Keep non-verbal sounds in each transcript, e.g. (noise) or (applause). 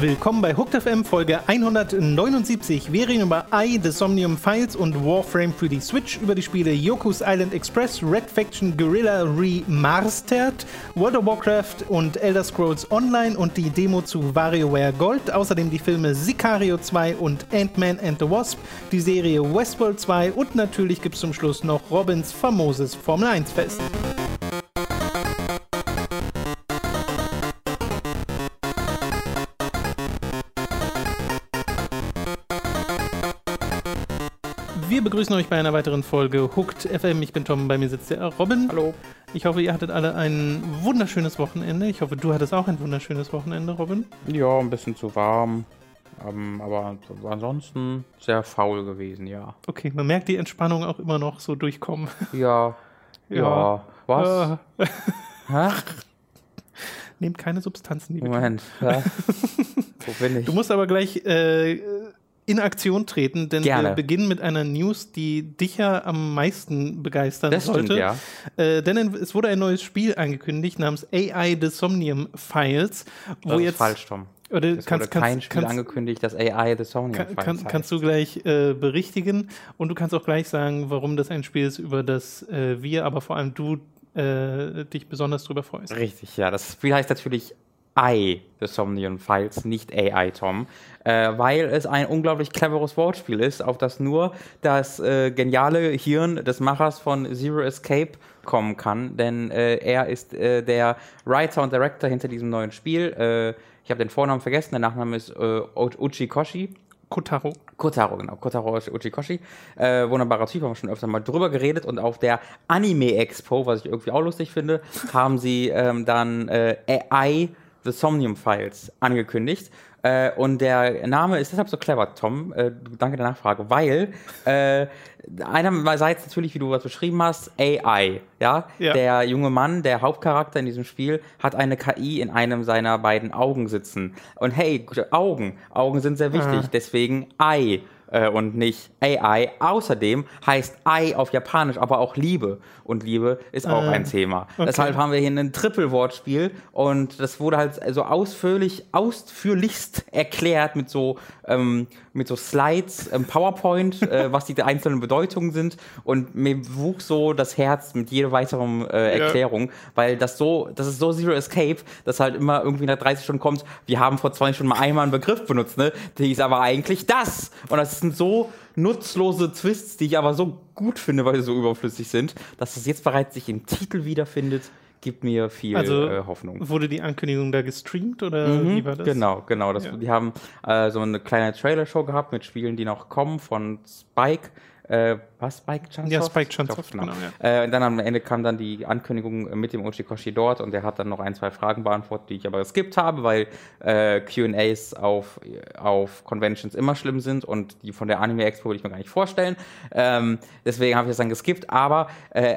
Willkommen bei Hooked FM Folge 179. Wir reden über I, The Somnium Files und Warframe für die Switch, über die Spiele Yoku's Island Express, Red Faction Guerrilla Remastered, World of Warcraft und Elder Scrolls Online und die Demo zu WarioWare Gold. Außerdem die Filme Sicario 2 und Ant-Man and the Wasp, die Serie Westworld 2 und natürlich gibt es zum Schluss noch Robins famoses Formel 1 Fest. Wir begrüßen euch bei einer weiteren Folge Hooked FM. Ich bin Tom, bei mir sitzt der Robin. Hallo. Ich hoffe, ihr hattet alle ein wunderschönes Wochenende. Ich hoffe, du hattest auch ein wunderschönes Wochenende, Robin. Ja, ein bisschen zu warm. Ähm, aber ansonsten sehr faul gewesen, ja. Okay, man merkt die Entspannung auch immer noch so durchkommen. Ja. (laughs) Ja. ja. Was? Ja. (laughs) Nehmt keine Substanzen, liebe Moment. Ja. (laughs) Wo bin ich? Du musst aber gleich äh, in Aktion treten, denn Gerne. wir beginnen mit einer News, die dich ja am meisten begeistern das sollte. Stimmt, ja. Äh, denn es wurde ein neues Spiel angekündigt namens AI The Somnium Files, wo das jetzt falsch, Tom. Oder es kannst, wurde kein Spiel kannst, angekündigt, das AI The Somnium kann, Files kann, Kannst du gleich äh, berichtigen und du kannst auch gleich sagen, warum das ein Spiel ist, über das äh, wir, aber vor allem du äh, dich besonders drüber freust. Richtig, ja. Das Spiel heißt natürlich I, The Somnium Files, nicht AI, Tom, äh, weil es ein unglaublich cleveres Wortspiel ist, auf das nur das äh, geniale Hirn des Machers von Zero Escape kommen kann, denn äh, er ist äh, der Writer und Director hinter diesem neuen Spiel. Äh, ich habe den Vornamen vergessen, der Nachname ist äh, Uchikoshi. Kotaro. Kotaro, genau. Kotaro Uchikoshi. Äh, wunderbarer Typ, haben wir schon öfter mal drüber geredet. Und auf der Anime Expo, was ich irgendwie auch lustig finde, haben sie ähm, dann äh, AI The Somnium Files angekündigt. Äh, und der Name ist deshalb so clever, Tom. Äh, danke der Nachfrage, weil äh, einerseits natürlich, wie du was beschrieben hast, AI. Ja? ja? Der junge Mann, der Hauptcharakter in diesem Spiel, hat eine KI in einem seiner beiden Augen sitzen. Und hey, Augen. Augen sind sehr wichtig. Ah. Deswegen I äh, und nicht AI. Außerdem heißt I auf Japanisch aber auch Liebe. Und Liebe ist auch äh, ein Thema. Okay. Deshalb haben wir hier ein Triple-Wortspiel und das wurde halt so ausführlich, ausführlichst erklärt mit so, ähm, mit so Slides, ähm, PowerPoint, (laughs) äh, was die einzelnen Bedeutungen sind. Und mir wuchs so das Herz mit jeder weiteren äh, Erklärung, ja. weil das so, das ist so Zero Escape, dass halt immer irgendwie nach 30 Stunden kommt, wir haben vor 20 Stunden mal einmal einen Begriff benutzt, ne? Die ist aber eigentlich das. Und das sind so nutzlose Twists, die ich aber so gut finde, weil sie so überflüssig sind, dass es jetzt bereits sich im Titel wiederfindet gibt mir viel also, äh, Hoffnung. Wurde die Ankündigung da gestreamt oder mhm, wie war das? Genau, genau. Das, ja. Die haben äh, so eine kleine Trailer-Show gehabt mit Spielen, die noch kommen von Spike. Äh, was Spike Chunsoft? Ja, Spike Chunsoft, genau. genau ja. äh, und dann am Ende kam dann die Ankündigung mit dem Uchikoshi dort und der hat dann noch ein, zwei Fragen beantwortet, die ich aber geskippt habe, weil äh, Q&As auf, auf Conventions immer schlimm sind und die von der Anime Expo will ich mir gar nicht vorstellen. Ähm, deswegen habe ich das dann geskippt, aber äh,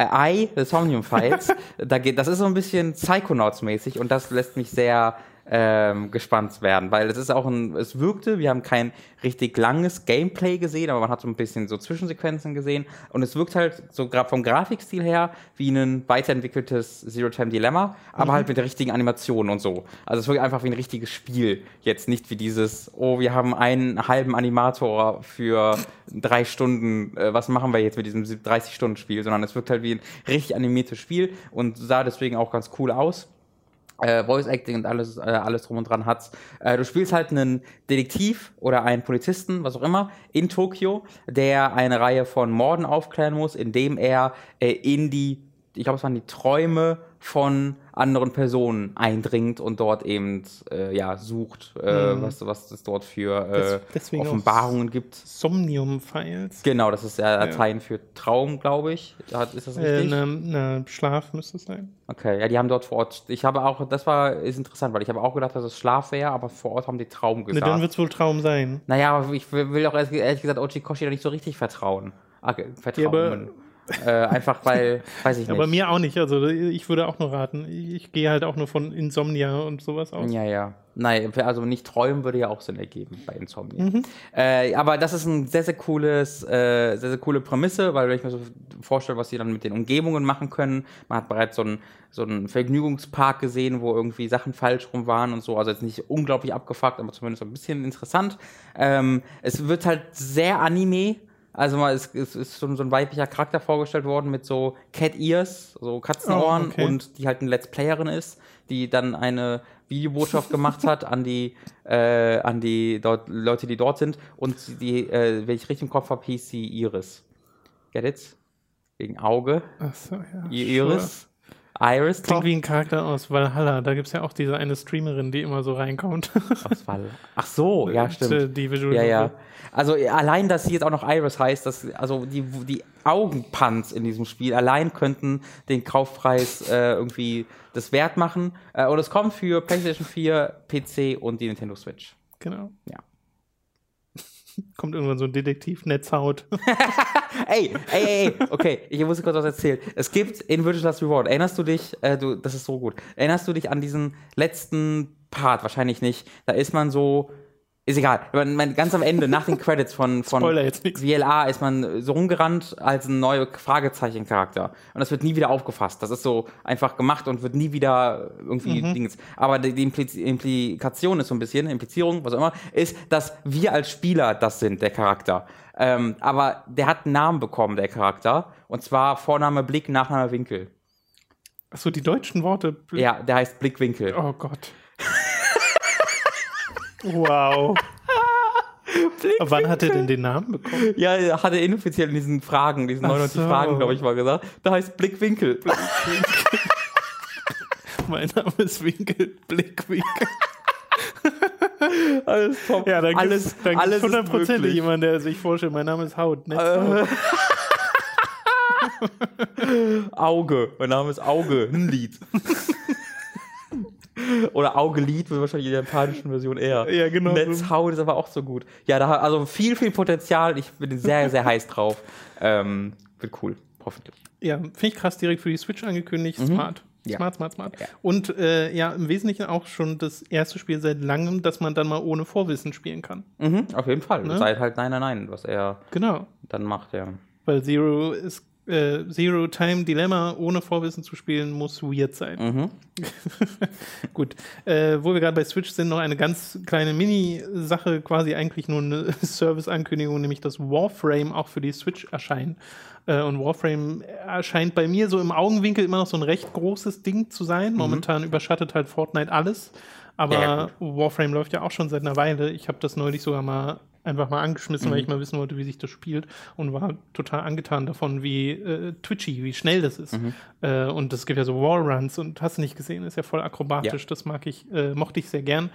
A I, The Somnium Files, (laughs) da geht, das ist so ein bisschen Psychonauts-mäßig und das lässt mich sehr ähm, gespannt werden, weil es ist auch ein, es wirkte, wir haben kein richtig langes Gameplay gesehen, aber man hat so ein bisschen so Zwischensequenzen gesehen und es wirkt halt so gerade vom Grafikstil her wie ein weiterentwickeltes Zero-Time-Dilemma, aber mhm. halt mit der richtigen Animation und so. Also es wirkt einfach wie ein richtiges Spiel, jetzt nicht wie dieses, oh, wir haben einen halben Animator für drei Stunden, äh, was machen wir jetzt mit diesem 30-Stunden-Spiel, sondern es wirkt halt wie ein richtig animiertes Spiel und sah deswegen auch ganz cool aus äh, Voice Acting und alles, äh, alles drum und dran hat. Äh, du spielst halt einen Detektiv oder einen Polizisten, was auch immer, in Tokio, der eine Reihe von Morden aufklären muss, indem er äh, in die, ich glaube, es waren die Träume von anderen Personen eindringt und dort eben äh, ja, sucht, äh, mhm. was, was es dort für äh, Offenbarungen gibt. Somnium-Files. Genau, das ist ja Latein ja. für Traum, glaube ich. Ist das äh, richtig? Ne, ne, Schlaf müsste es sein. Okay, ja, die haben dort vor Ort, ich habe auch, das war, ist interessant, weil ich habe auch gedacht, dass es Schlaf wäre, aber vor Ort haben die Traum gesagt. Ne, dann wird es wohl Traum sein. Naja, aber ich will auch ehrlich gesagt Ochikoshi da nicht so richtig vertrauen. Okay, Vertrauen. Ja, Äh, einfach weil, weiß ich nicht. Aber mir auch nicht. Also ich würde auch nur raten. Ich, ich gehe halt auch nur von Insomnia und sowas aus. Ja, ja. Nein, also nicht träumen würde ja auch Sinn ergeben bei Insomnia. Mhm. Äh, aber das ist ein sehr, sehr cooles, äh, sehr, sehr coole Prämisse, weil wenn ich mir so vorstelle, was sie dann mit den Umgebungen machen können, man hat bereits so einen, so einen Vergnügungspark gesehen, wo irgendwie Sachen falsch rum waren und so, also jetzt nicht unglaublich abgefuckt, aber zumindest ein bisschen interessant. Ähm, es wird halt sehr Anime, also mal, es, es ist so, so, ein weiblicher Charakter vorgestellt worden mit so Cat Ears, so Katzenohren oh, okay. und die halt eine Let's Playerin ist, die dann eine Videobotschaft (laughs) gemacht hat an die äh, an die dort, Leute, die dort sind und die, äh, wenn ich richtig im Kopf habe, hieß sie Iris. Get it? Wegen Auge. Ach so, ja. Iris. Iris Klingt wie ein Charakter aus Valhalla. Da gibt es ja auch diese eine Streamerin, die immer so reinkommt. Aus Valhalla. Ach so, (laughs) ja, stimmt. Äh, die Visual ja, ja. Also allein, dass sie jetzt auch noch Iris heißt, dass, also die, die Augenpanz in diesem Spiel allein könnten den Kaufpreis äh, irgendwie das wert machen. Äh, und es kommt für PlayStation 4, PC und die Nintendo Switch. Genau. Ja. Kommt irgendwann so ein Detektiv Netzhaut. (laughs) ey, ey, ey, okay, ich muss kurz was erzählen. Es gibt in Virtual Last Reward, erinnerst du dich, äh, du, das ist so gut, erinnerst du dich an diesen letzten Part? Wahrscheinlich nicht. Da ist man so ist egal. Man, ganz am Ende, nach den Credits von, von VLA, ist man so rumgerannt als ein neuer Fragezeichen-Charakter. Und das wird nie wieder aufgefasst. Das ist so einfach gemacht und wird nie wieder irgendwie mhm. Dings. Aber die, die Implikation ist so ein bisschen, Implizierung, was auch immer, ist, dass wir als Spieler das sind, der Charakter. Ähm, aber der hat einen Namen bekommen, der Charakter. Und zwar Vorname Blick, Nachname Winkel. Achso, die deutschen Worte. Blick. Ja, der heißt Blickwinkel. Oh Gott. Wow. Wann hat er denn den Namen bekommen? Ja, er hatte inoffiziell in diesen Fragen, diesen 99 so. Fragen, glaube ich, mal gesagt. Da heißt Blickwinkel. Blickwinkel. (laughs) mein Name ist Winkel, Blickwinkel. alles top. Ja, dann alles, dann alles 100% jemand, der sich vorstellt, mein Name ist Haut. Äh. (laughs) Auge. Mein Name ist Auge. Ein Lied. (laughs) Oder Augelied wird wahrscheinlich in der japanischen Version eher. Ja, genau. Netzhaut ist aber auch so gut. Ja, da also viel, viel Potenzial. Ich bin sehr, sehr heiß drauf. Ähm, wird cool, hoffentlich. Ja, finde ich krass, direkt für die Switch angekündigt. Mhm. Smart. Ja. Smart, smart, smart. Ja. Und äh, ja, im Wesentlichen auch schon das erste Spiel seit langem, dass man dann mal ohne Vorwissen spielen kann. Mhm, auf jeden Fall. Ne? Seit halt Nein, Nein, Nein, was er genau. dann macht, ja. Weil Zero ist äh, Zero Time Dilemma ohne Vorwissen zu spielen, muss weird sein. Mhm. (laughs) Gut. Äh, wo wir gerade bei Switch sind, noch eine ganz kleine Mini-Sache, quasi eigentlich nur eine (laughs) Service-Ankündigung, nämlich dass Warframe auch für die Switch erscheint. Äh, und Warframe erscheint bei mir so im Augenwinkel immer noch so ein recht großes Ding zu sein. Mhm. Momentan mhm. überschattet halt Fortnite alles. Aber ja, Warframe läuft ja auch schon seit einer Weile. Ich habe das neulich sogar mal einfach mal angeschmissen, mhm. weil ich mal wissen wollte, wie sich das spielt und war total angetan davon, wie äh, twitchy, wie schnell das ist. Mhm. Äh, und es gibt ja so Wallruns und hast du nicht gesehen, ist ja voll akrobatisch. Ja. Das mag ich, äh, mochte ich sehr gern.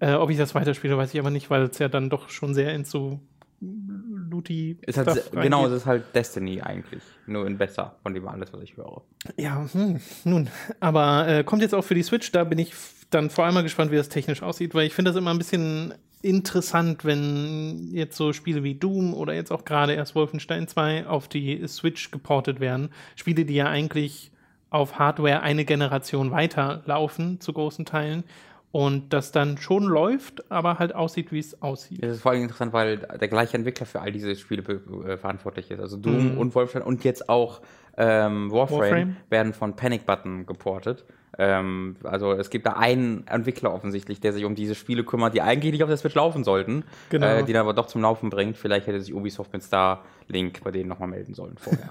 Äh, ob ich das weiterspiele, weiß ich aber nicht, weil es ja dann doch schon sehr in so Looty. Ist halt, genau, es ist halt Destiny eigentlich. Nur in besser, von dem alles, was ich höre. Ja, hm, nun. Aber äh, kommt jetzt auch für die Switch, da bin ich dann vor allem mal gespannt, wie das technisch aussieht, weil ich finde das immer ein bisschen interessant, wenn jetzt so Spiele wie Doom oder jetzt auch gerade erst Wolfenstein 2 auf die Switch geportet werden. Spiele, die ja eigentlich auf Hardware eine Generation weiterlaufen, zu großen Teilen. Und das dann schon läuft, aber halt aussieht, wie es aussieht. Das ist vor allem interessant, weil der gleiche Entwickler für all diese Spiele äh, verantwortlich ist. Also Doom mhm. und Wolfenstein und jetzt auch ähm, Warframe, Warframe, werden von Panic Button geportet. Ähm, also es gibt da einen Entwickler offensichtlich, der sich um diese Spiele kümmert, die eigentlich nicht auf der Switch laufen sollten, genau. äh, die dann aber doch zum Laufen bringt. Vielleicht hätte sich Ubisoft mit Starlink bei denen nochmal melden sollen vorher.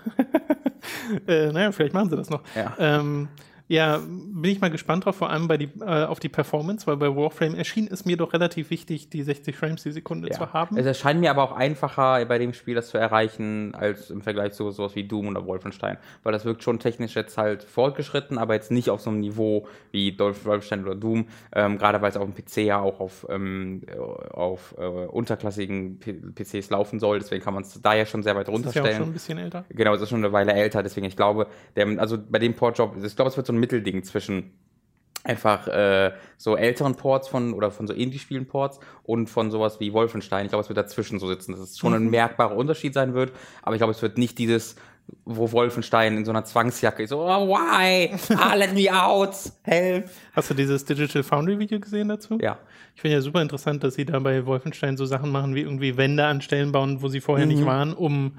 (laughs) äh, naja, vielleicht machen sie das noch. Ja. Ähm, ja, bin ich mal gespannt drauf, vor allem bei die, äh, auf die Performance, weil bei Warframe erschien es mir doch relativ wichtig, die 60 Frames die Sekunde ja. zu haben. Es erscheint mir aber auch einfacher bei dem Spiel, das zu erreichen, als im Vergleich zu sowas wie Doom oder Wolfenstein. Weil das wirkt schon technisch jetzt halt fortgeschritten, aber jetzt nicht auf so einem Niveau wie Wolfenstein oder Doom, ähm, gerade weil es auf dem PC ja auch auf, ähm, auf äh, unterklassigen P PCs laufen soll. Deswegen kann man es da ja schon sehr weit runterstellen. Das ist ja auch schon ein bisschen älter. Genau, es ist schon eine Weile älter, deswegen ich glaube, der, also bei dem Portjob, ich glaube, es wird so ein Mittelding zwischen einfach äh, so älteren Ports von oder von so Indie-Spielen Ports und von sowas wie Wolfenstein. Ich glaube, es wird dazwischen so sitzen, dass es schon ein mhm. merkbarer Unterschied sein wird, aber ich glaube, es wird nicht dieses wo Wolfenstein in so einer Zwangsjacke ist. So, oh, why? Ah, let me out. Help. Hast du dieses Digital Foundry Video gesehen dazu? Ja. Ich finde ja super interessant, dass sie da bei Wolfenstein so Sachen machen, wie irgendwie Wände an Stellen bauen, wo sie vorher Mhm. nicht waren, um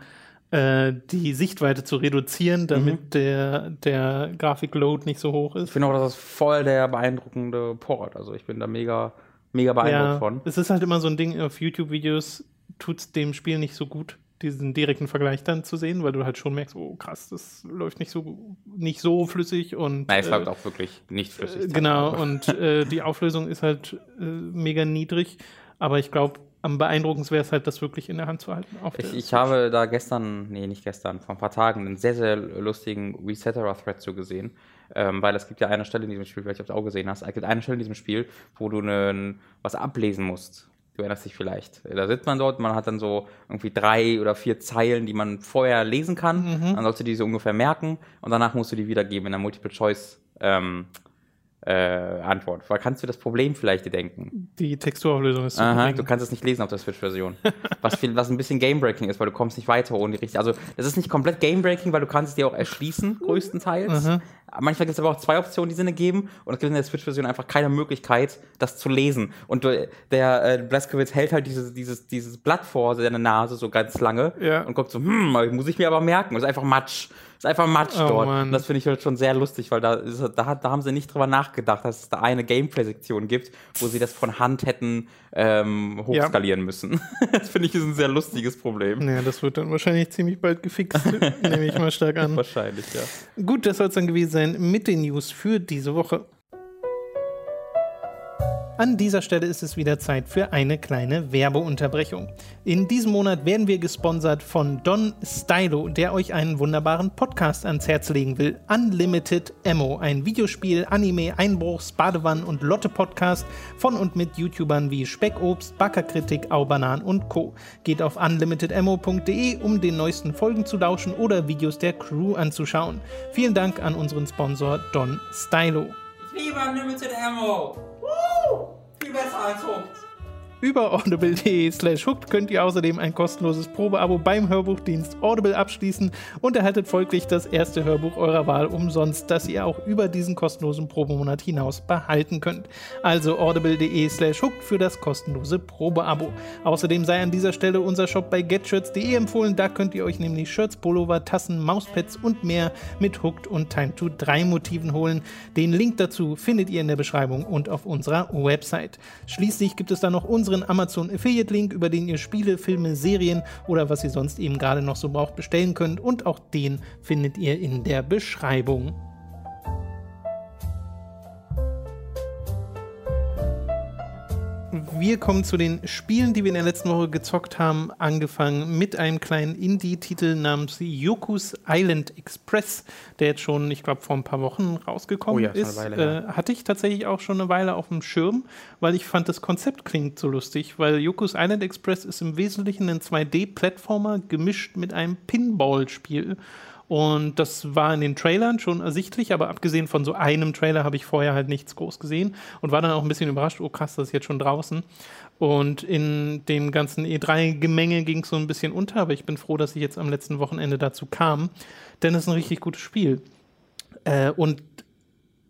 äh, die Sichtweite zu reduzieren, damit Mhm. der, der Grafikload nicht so hoch Ich ist. finde auch, das ist voll der beeindruckende Port. Also ich bin da mega, mega beeindruckt Ja, von. es ist halt immer so ein Ding, auf YouTube-Videos tut es dem Spiel nicht so gut, diesen direkten Vergleich dann zu sehen, weil du halt schon merkst, oh krass, das läuft nicht so, nicht so flüssig und Nein, es äh, läuft auch wirklich nicht flüssig. Äh, Genau, (laughs) und äh, die Auflösung ist halt äh, mega niedrig, aber ich glaube, am beeindruckendsten wäre es halt, das wirklich in der Hand zu halten. Ich, ich habe da gestern, nee, nicht gestern, vor ein paar Tagen einen sehr, sehr lustigen Resetterer-Thread zu gesehen. Ähm, weil es gibt ja eine Stelle in diesem Spiel, vielleicht ob du auch gesehen hast, es gibt eine Stelle in diesem Spiel, wo du nen, was ablesen musst. Du erinnerst dich vielleicht. Da sitzt man dort, man hat dann so irgendwie drei oder vier Zeilen, die man vorher lesen kann. Dann sollst du die so ungefähr merken und danach musst du die wiedergeben in der Multiple-Choice- ähm, äh, Antwort. Weil kannst du das Problem vielleicht dir denken? Die Texturauflösung ist Aha, gering. du kannst es nicht lesen auf der Switch-Version. (laughs) was, viel, was ein bisschen Gamebreaking ist, weil du kommst nicht weiter ohne die richtige. Also, das ist nicht komplett Gamebreaking, weil du kannst es dir auch erschließen, größtenteils. Manchmal gibt es aber auch zwei Optionen, die Sinne geben. Und es gibt in der Switch-Version einfach keine Möglichkeit, das zu lesen. Und der äh, Blaskowitz hält halt dieses, dieses, dieses Blatt vor seine Nase so ganz lange Ja. und guckt so, hm, muss ich mir aber merken. Das ist einfach Matsch. Das ist einfach Matsch Oh, dort. Mann. Und das finde ich halt schon sehr lustig, weil da, da, da haben sie nicht drüber nachgedacht, dass es da eine Gameplay-Sektion gibt, wo sie das von Hand hätten ähm, hochskalieren müssen. (laughs) das finde ich ist ein sehr lustiges Problem. Ja, das wird dann wahrscheinlich ziemlich bald gefixt, (laughs) nehme ich mal stark an. Wahrscheinlich, ja. Gut, das soll es dann gewesen sein mit den News für diese Woche. An dieser Stelle ist es wieder Zeit für eine kleine Werbeunterbrechung. In diesem Monat werden wir gesponsert von Don Stylo, der euch einen wunderbaren Podcast ans Herz legen will. Unlimited Ammo, ein Videospiel, Anime, Einbruchs, Badewannen und Lotte-Podcast von und mit YouTubern wie Speckobst, Backerkritik, Aubanan und Co. Geht auf unlimitedammo.de, um den neuesten Folgen zu lauschen oder Videos der Crew anzuschauen. Vielen Dank an unseren Sponsor Don Stylo. Ich liebe Unlimited Ammo. Woo! Viel besser als Hooked. Über audible.de slash hooked könnt ihr außerdem ein kostenloses Probeabo beim Hörbuchdienst Audible abschließen und erhaltet folglich das erste Hörbuch eurer Wahl umsonst, das ihr auch über diesen kostenlosen Probemonat hinaus behalten könnt. Also audible.de slash hooked für das kostenlose Probeabo. Außerdem sei an dieser Stelle unser Shop bei getshirts.de empfohlen, da könnt ihr euch nämlich Shirts, Pullover, Tassen, Mauspads und mehr mit Hooked und Time to 3 Motiven holen. Den Link dazu findet ihr in der Beschreibung und auf unserer Website. Schließlich gibt es da noch unseren Amazon Affiliate Link, über den ihr Spiele, Filme, Serien oder was ihr sonst eben gerade noch so braucht bestellen könnt und auch den findet ihr in der Beschreibung. Wir kommen zu den Spielen, die wir in der letzten Woche gezockt haben, angefangen mit einem kleinen Indie-Titel namens Yoku's Island Express, der jetzt schon, ich glaube, vor ein paar Wochen rausgekommen Oh ja, ist. Weile her. äh, hatte ich tatsächlich auch schon eine Weile auf dem Schirm, weil ich fand, das Konzept klingt so lustig, weil Yoku's Island Express ist im Wesentlichen ein 2D-Plattformer gemischt mit einem Pinball-Spiel. Und das war in den Trailern schon ersichtlich, aber abgesehen von so einem Trailer habe ich vorher halt nichts groß gesehen und war dann auch ein bisschen überrascht, oh krass, das ist jetzt schon draußen. Und in dem ganzen E3-Gemenge ging es so ein bisschen unter, aber ich bin froh, dass ich jetzt am letzten Wochenende dazu kam, denn es ist ein richtig gutes Spiel. Äh, und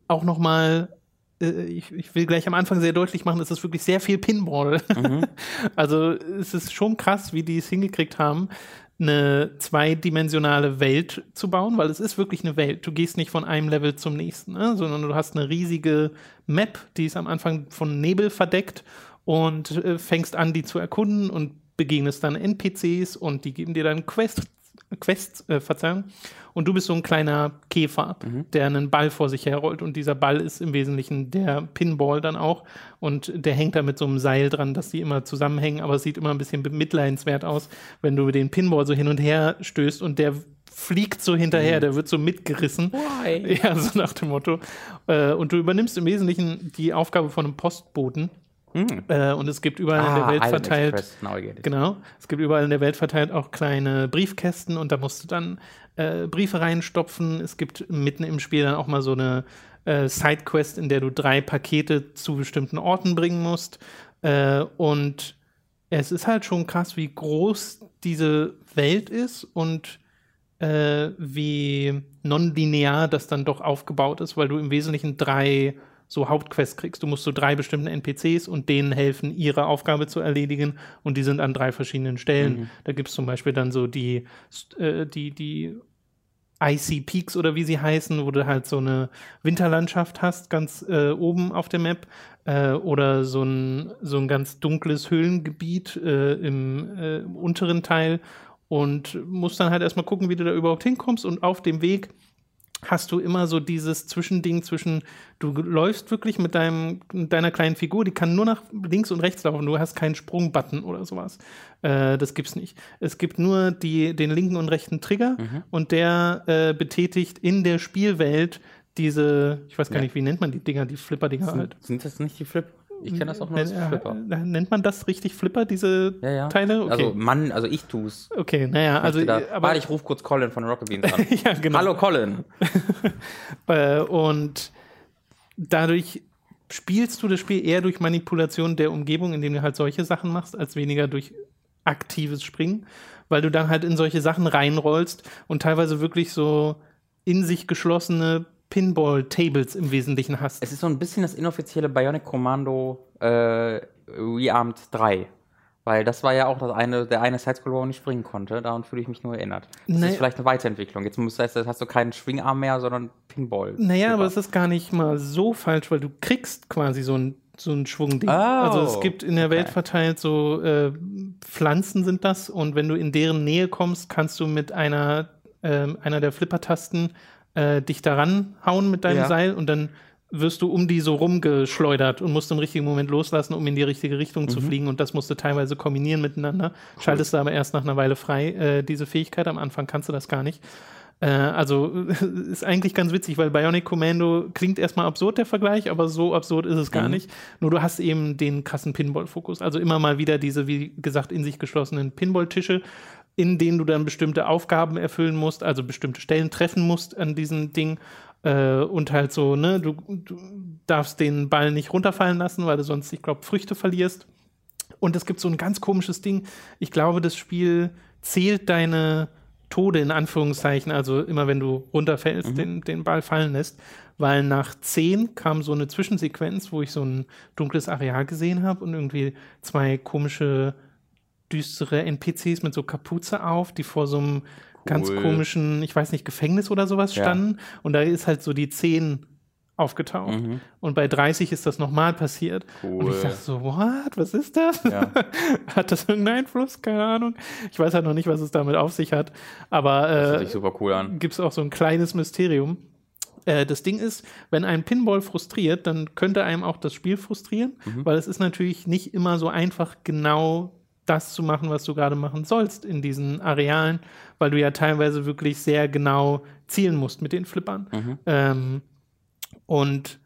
auch nochmal, äh, ich, ich will gleich am Anfang sehr deutlich machen, es ist wirklich sehr viel Pinball. (laughs) also es ist schon krass, wie die es hingekriegt haben, eine zweidimensionale Welt zu bauen, weil es ist wirklich eine Welt. Du gehst nicht von einem Level zum nächsten, ne? sondern du hast eine riesige Map, die ist am Anfang von Nebel verdeckt und äh, fängst an, die zu erkunden und begegnest dann NPCs und die geben dir dann Quests, Quests äh, Verzeihung. Und du bist so ein kleiner Käfer, der einen Ball vor sich herrollt. Und dieser Ball ist im Wesentlichen der Pinball dann auch. Und der hängt da mit so einem Seil dran, dass die immer zusammenhängen. Aber es sieht immer ein bisschen bemitleidenswert aus, wenn du den Pinball so hin und her stößt und der fliegt so hinterher, der wird so mitgerissen. Why? (laughs) Ja, so nach dem Motto. Äh, und du übernimmst im Wesentlichen die Aufgabe von einem Postboten. Äh, und es gibt überall in der Welt Hm. Ah, Island verteilt. It. Genau. Es gibt überall in der Welt verteilt auch kleine Briefkästen und da musst du dann äh, Briefe reinstopfen. Es gibt mitten im Spiel dann auch mal so eine äh, Sidequest, in der du drei Pakete zu bestimmten Orten bringen musst. Äh, und es ist halt schon krass, wie groß diese Welt ist und äh, wie nonlinear das dann doch aufgebaut ist, weil du im Wesentlichen drei so Hauptquests kriegst. Du musst so drei bestimmte NPCs und denen helfen, ihre Aufgabe zu erledigen und die sind an drei verschiedenen Stellen. Mhm. Da gibt es zum Beispiel dann so die, äh, die, die Icy Peaks oder wie sie heißen, wo du halt so eine Winterlandschaft hast, ganz äh, oben auf der Map. Äh, oder so ein, so ein ganz dunkles Höhlengebiet äh, im, im unteren Teil. Und musst dann halt erstmal gucken, wie du da überhaupt hinkommst. Und auf dem Weg hast du immer so dieses Zwischending zwischen, du läufst wirklich mit, deinem, mit deiner kleinen Figur, die kann nur nach links und rechts laufen, du hast keinen Sprungbutton oder sowas. Äh, das gibt's nicht. Es gibt nur die, den linken und rechten Trigger Mhm. und der äh, betätigt in der Spielwelt diese, ich weiß gar Ja. nicht, wie nennt man die Dinger, die Flipper-Dinger halt. Sind, das nicht die Flip? Ich kenne das auch nur als Nennt- Flipper. äh, Nennt man das richtig Flipper, diese Ja, ja. Teile? Okay. Also Mann, also ich tu's. okay, naja, also, da, aber Warte, ich rufe kurz Colin von Rocket Beans an. (laughs) ja, genau. Hallo Colin. (laughs) Äh, und dadurch spielst du das Spiel eher durch Manipulation der Umgebung, indem du halt solche Sachen machst, als weniger durch aktives Springen, weil du dann halt in solche Sachen reinrollst und teilweise wirklich so in sich geschlossene Pinball-Tables im Wesentlichen hast. Es ist so ein bisschen das inoffizielle Bionic Commando äh, Rearmed 3. Weil das war ja auch das eine, der eine Sidescroll, wo man nicht springen konnte. Daran fühle ich mich nur erinnert. Das Nee. ist vielleicht eine Weiterentwicklung. Jetzt muss, heißt, hast du keinen Schwingarm mehr, sondern Pinball. Naja, aber es Super. ist gar nicht mal so falsch, weil du kriegst quasi so ein, so ein Schwungding. Oh, also es gibt in der Welt okay. verteilt so äh, Pflanzen sind das und wenn du in deren Nähe kommst, kannst du mit einer, ähm, einer der Flippertasten äh, dich daran hauen mit deinem Ja. Seil und dann wirst du um die so rumgeschleudert und musst im richtigen Moment loslassen, um in die richtige Richtung Mhm. zu fliegen. Und das musst du teilweise kombinieren miteinander. Schaltest du aber erst nach einer Weile frei, äh, diese Fähigkeit. Am Anfang kannst du das gar nicht. Äh, also (laughs) ist eigentlich ganz witzig, weil Bionic Commando klingt erstmal absurd, der Vergleich, aber so absurd ist es gar Mhm. nicht. Nur du hast eben den krassen Pinball-Fokus. Also immer mal wieder diese, wie gesagt, in sich geschlossenen Pinball-Tische, in denen du dann bestimmte Aufgaben erfüllen musst, also bestimmte Stellen treffen musst an diesem Ding. Äh, und halt so, ne, du, du darfst den Ball nicht runterfallen lassen, weil du sonst, ich glaube, Früchte verlierst. Und es gibt so ein ganz komisches Ding. Ich glaube, das Spiel zählt deine Tode in Anführungszeichen, also immer wenn du runterfällst, den, den Ball fallen lässt. Weil nach 10 kam so eine Zwischensequenz, wo ich so ein dunkles Areal gesehen habe und irgendwie zwei komische, düstere NPCs mit so Kapuze auf, die vor so einem ganz Cool. komischen, ich weiß nicht, Gefängnis oder sowas Ja. standen. Und da ist halt so die 10 aufgetaucht. Mhm. Und bei 30 ist das nochmal passiert. Und ich Cool. dachte so, what? Was ist das? Ja. (laughs) hat das irgendeinen Einfluss? Keine Ahnung. Ich weiß halt noch nicht, was es damit auf sich hat. Aber äh, super cool an. gibt es auch so ein kleines Mysterium. Äh, das Ding ist, wenn ein Pinball frustriert, dann könnte einem auch das Spiel frustrieren, Mhm. weil es ist natürlich nicht immer so einfach, genau das zu machen, was du gerade machen sollst in diesen Arealen, weil du ja teilweise wirklich sehr genau zielen musst mit den Flippern. Mhm. Ähm, und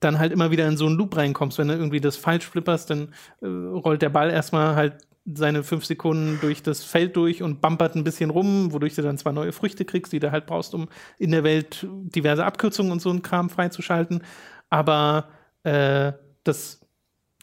dann halt immer wieder in so einen Loop reinkommst. Wenn du irgendwie das falsch flipperst, dann äh, rollt der Ball erstmal halt seine fünf Sekunden durch das Feld durch und bumpert ein bisschen rum, wodurch du dann zwar neue Früchte kriegst, die du halt brauchst, um in der Welt diverse Abkürzungen und so einen Kram freizuschalten. Aber äh, das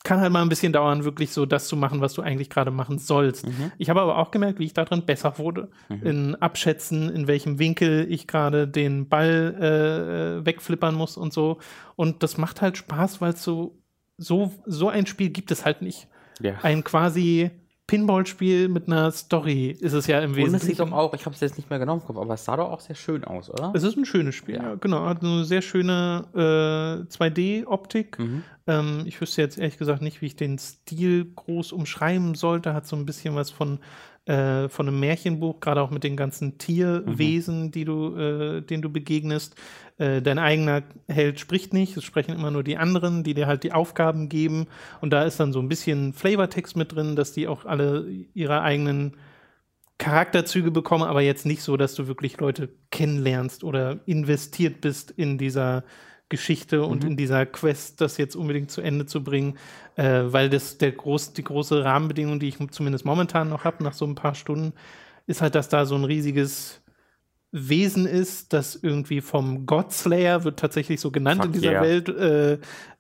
kann halt mal ein bisschen dauern, wirklich so das zu machen, was du eigentlich gerade machen sollst. Ich habe aber auch gemerkt, wie ich darin besser wurde. In Abschätzen, in welchem Winkel ich gerade den Ball äh, wegflippern muss und so. Und das macht halt Spaß, weil so, so, so ein Spiel gibt es halt nicht. Ja. Ein quasi Pinball-Spiel mit einer Story ist es ja im Und es sieht Wesentlichen. doch auch, ich habe es jetzt nicht mehr genau im Kopf, aber es sah doch auch sehr schön aus, oder? Es ist ein schönes Spiel, ja. genau. Hat eine sehr schöne äh, 2D-Optik. Mhm. Ähm, ich wüsste jetzt ehrlich gesagt nicht, wie ich den Stil groß umschreiben sollte. Hat so ein bisschen was von, äh, von einem Märchenbuch, gerade auch mit den ganzen Tierwesen, die du, äh, denen du begegnest. Äh, dein eigener Held spricht nicht, es sprechen immer nur die anderen, die dir halt die Aufgaben geben. Und da ist dann so ein bisschen Flavortext mit drin, dass die auch alle ihre eigenen Charakterzüge bekommen, aber jetzt nicht so, dass du wirklich Leute kennenlernst oder investiert bist in dieser Geschichte und in dieser Quest, das jetzt unbedingt zu Ende zu bringen, äh, weil das der groß, die große Rahmenbedingung, die ich zumindest momentan noch habe, nach so ein paar Stunden, ist halt, dass da so ein riesiges Wesen ist, das irgendwie vom Godslayer, wird tatsächlich so genannt Fuck in dieser yeah. Welt, äh,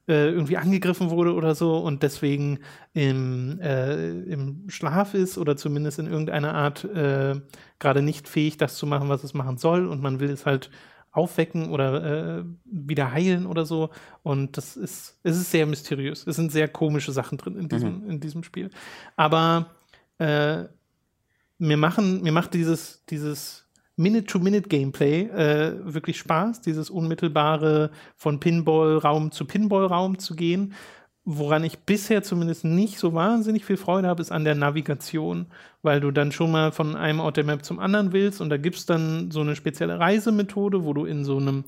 äh, irgendwie angegriffen wurde oder so und deswegen im, äh, im Schlaf ist oder zumindest in irgendeiner Art äh, gerade nicht fähig, das zu machen, was es machen soll und man will es halt aufwecken oder äh, wieder heilen oder so. Und das ist, es ist sehr mysteriös. Es sind sehr komische Sachen drin in diesem, mhm. in diesem Spiel. Aber äh, mir machen, mir macht dieses, dieses Minute-to-Minute-Gameplay äh, wirklich Spaß, dieses unmittelbare von Pinball-Raum zu Pinball-Raum zu gehen. Woran ich bisher zumindest nicht so wahnsinnig viel Freude habe, ist an der Navigation, weil du dann schon mal von einem Ort der Map zum anderen willst und da gibt es dann so eine spezielle Reisemethode, wo du in so einem,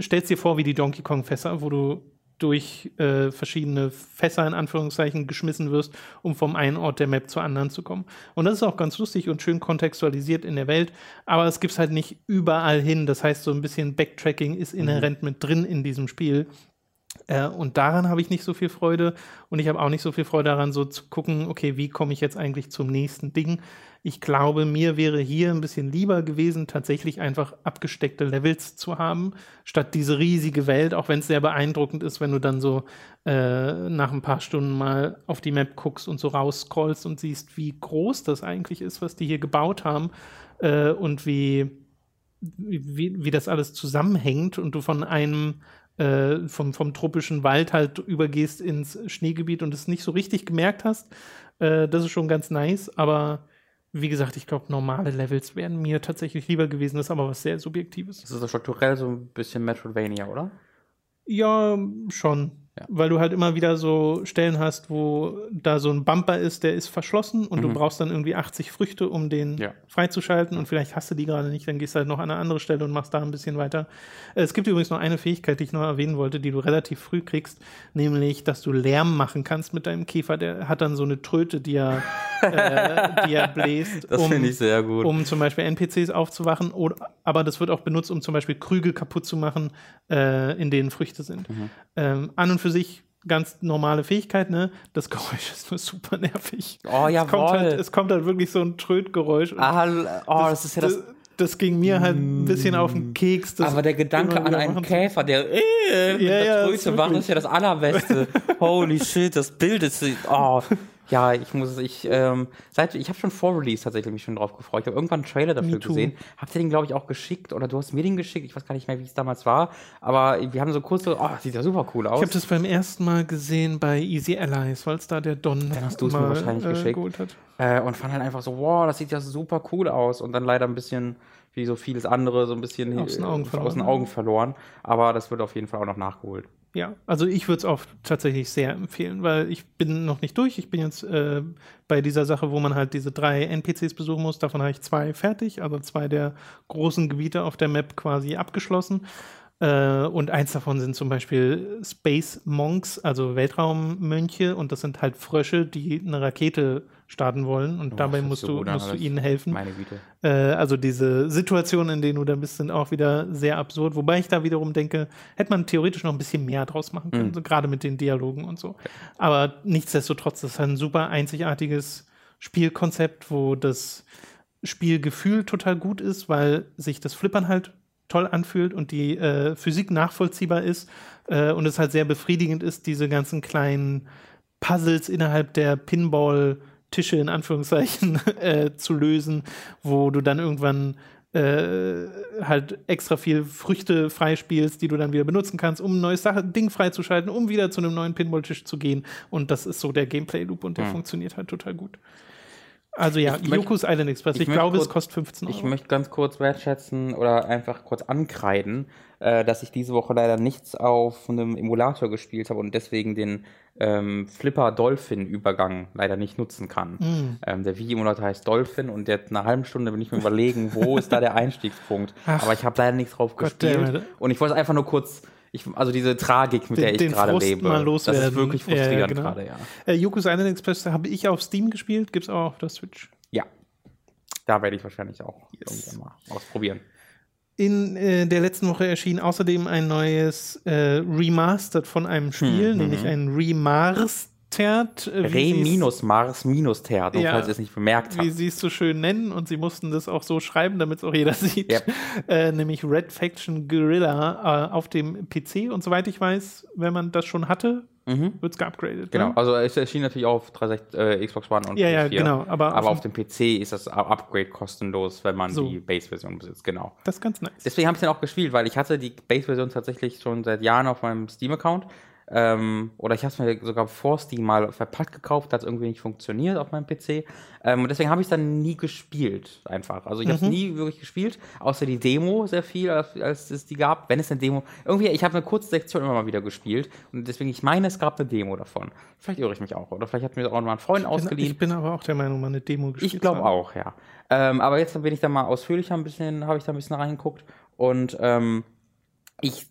stellst dir vor wie die Donkey Kong-Fässer, wo du durch äh, verschiedene Fässer in Anführungszeichen geschmissen wirst, um vom einen Ort der Map zur anderen zu kommen. Und das ist auch ganz lustig und schön kontextualisiert in der Welt, aber es gibt es halt nicht überall hin. Das heißt, so ein bisschen Backtracking ist mhm. inhärent mhm. mit drin in diesem Spiel. Äh, und daran habe ich nicht so viel Freude. Und ich habe auch nicht so viel Freude daran, so zu gucken, okay, wie komme ich jetzt eigentlich zum nächsten Ding? Ich glaube, mir wäre hier ein bisschen lieber gewesen, tatsächlich einfach abgesteckte Levels zu haben, statt diese riesige Welt, auch wenn es sehr beeindruckend ist, wenn du dann so äh, nach ein paar Stunden mal auf die Map guckst und so rausscrollst und siehst, wie groß das eigentlich ist, was die hier gebaut haben äh, und wie, wie, wie das alles zusammenhängt und du von einem äh, vom, vom tropischen Wald halt übergehst ins Schneegebiet und es nicht so richtig gemerkt hast. Äh, das ist schon ganz nice, aber wie gesagt, ich glaube, normale Levels wären mir tatsächlich lieber gewesen. Das ist aber was sehr Subjektives. Das ist doch strukturell so ein bisschen Metroidvania, oder? Ja, schon. Ja. Weil du halt immer wieder so Stellen hast, wo da so ein Bumper ist, der ist verschlossen und mhm. du brauchst dann irgendwie 80 Früchte, um den ja. freizuschalten und vielleicht hast du die gerade nicht, dann gehst du halt noch an eine andere Stelle und machst da ein bisschen weiter. Äh, es gibt übrigens noch eine Fähigkeit, die ich noch erwähnen wollte, die du relativ früh kriegst, nämlich, dass du Lärm machen kannst mit deinem Käfer. Der hat dann so eine Tröte, die er, äh, (laughs) die er bläst, das um, ich sehr gut. um zum Beispiel NPCs aufzuwachen. Oder, aber das wird auch benutzt, um zum Beispiel Krüge kaputt zu machen, äh, in denen Früchte sind. Mhm. Ähm, an und für sich ganz normale Fähigkeit, ne? Das Geräusch ist nur super nervig. Oh ja, es kommt halt, es kommt halt wirklich so ein Trötgeräusch. Ah, oh, das, das ist ja das, das ging mir halt ein bisschen auf den Keks. Aber der Gedanke an einen Käfer, der äh, mit ja, der ja, Tröte macht, ist ja das Allerbeste. (laughs) Holy shit, das Bild ist. Oh, ja, ich muss, ich, ähm, seit, ich habe schon vor Release tatsächlich mich schon drauf gefreut. Ich habe irgendwann einen Trailer dafür gesehen. Habt ihr den, glaube ich, auch geschickt oder du hast mir den geschickt? Ich weiß gar nicht mehr, wie es damals war. Aber wir haben so kurze, oh, sieht ja super cool aus. Ich habe das beim ersten Mal gesehen bei Easy Allies, weil es da der Don Dann hast du es mir wahrscheinlich äh, geschickt. Äh, und fand halt einfach so, wow, das sieht ja super cool aus. Und dann leider ein bisschen wie so vieles andere so ein bisschen aus den Augen, verloren. Aus den Augen verloren. Aber das wird auf jeden Fall auch noch nachgeholt. Ja, also ich würde es auch tatsächlich sehr empfehlen, weil ich bin noch nicht durch. Ich bin jetzt äh, bei dieser Sache, wo man halt diese drei NPCs besuchen muss. Davon habe ich zwei fertig, also zwei der großen Gebiete auf der Map quasi abgeschlossen. Äh, und eins davon sind zum Beispiel Space Monks, also Weltraummönche. Und das sind halt Frösche, die eine Rakete starten wollen. Und oh, dabei musst, du, musst du ihnen helfen. Meine Güte. Äh, also diese Situationen, in denen du da bist, sind auch wieder sehr absurd. Wobei ich da wiederum denke, hätte man theoretisch noch ein bisschen mehr draus machen können. Mhm. So, gerade mit den Dialogen und so. Aber nichtsdestotrotz, das ist ein super einzigartiges Spielkonzept, wo das Spielgefühl total gut ist, weil sich das Flippern halt toll anfühlt und die äh, Physik nachvollziehbar ist äh, und es halt sehr befriedigend ist, diese ganzen kleinen Puzzles innerhalb der Pinball-Tische in Anführungszeichen (laughs) äh, zu lösen, wo du dann irgendwann äh, halt extra viel Früchte freispielst, die du dann wieder benutzen kannst, um ein neues Sache, Ding freizuschalten, um wieder zu einem neuen Pinball-Tisch zu gehen. Und das ist so der Gameplay-Loop und der hm. funktioniert halt total gut. Also ja, Yoku's Island Express. Ich, ich glaube, kurz, es kostet 15 Euro. Ich möchte ganz kurz wertschätzen oder einfach kurz ankreiden, äh, dass ich diese Woche leider nichts auf einem Emulator gespielt habe und deswegen den ähm, Flipper Dolphin Übergang leider nicht nutzen kann. Mm. Ähm, der Wii-Emulator heißt Dolphin und jetzt eine halbe Stunde bin ich mir überlegen, wo ist da der Einstiegspunkt. Ach, Aber ich habe leider nichts drauf Gott gespielt. Und ich wollte es einfach nur kurz ich, also diese Tragik, mit den, der ich gerade lebe. Mal loswerden. Das ist wirklich frustrierend ja, genau. gerade, ja. Äh, Yoku's Island Express habe ich auf Steam gespielt, gibt es auch auf der Switch. Ja. Da werde ich wahrscheinlich auch yes. irgendwann mal ausprobieren. In äh, der letzten Woche erschien außerdem ein neues äh, Remastered von einem Spiel, hm, nämlich hm. ein Remars Tert. äh, wie Re minus Mars minus so Ja. falls ihr es nicht bemerkt Wie habt. sie es so schön nennen und sie mussten das auch so schreiben, damit es auch jeder (laughs) sieht. Yep. Äh, nämlich Red Faction Guerrilla äh, auf dem PC und soweit ich weiß, wenn man das schon hatte, wird es geupgradet. Genau, Ne? also es erschien natürlich auf 360, äh, Xbox One und Ja, ja, PS4. genau, aber Aber auf auf dem PC ist das Upgrade kostenlos, wenn man So. die Base-Version besitzt, genau. Das ist ganz nice. Deswegen habe ich den auch gespielt, weil ich hatte die Base-Version tatsächlich schon seit Jahren auf meinem Steam-Account. Ähm, oder ich habe es mir sogar vor Steam mal verpackt gekauft, hat irgendwie nicht funktioniert auf meinem PC. Ähm, und deswegen habe ich es dann nie gespielt, einfach. Also ich habe es nie wirklich gespielt, außer die Demo sehr viel, als, als es die gab. Wenn es eine Demo. Irgendwie, ich habe eine kurze Sektion immer mal wieder gespielt. Und deswegen, ich meine, es gab eine Demo davon. Vielleicht irre ich mich auch. Oder vielleicht hat mir auch mal ein Freund ausgeliehen. Ich bin aber auch der Meinung, mal eine Demo gespielt Ich glaube auch, ja. Ähm, aber jetzt bin ich da mal ausführlicher ein bisschen, habe ich da ein bisschen reingeguckt und ähm, ich,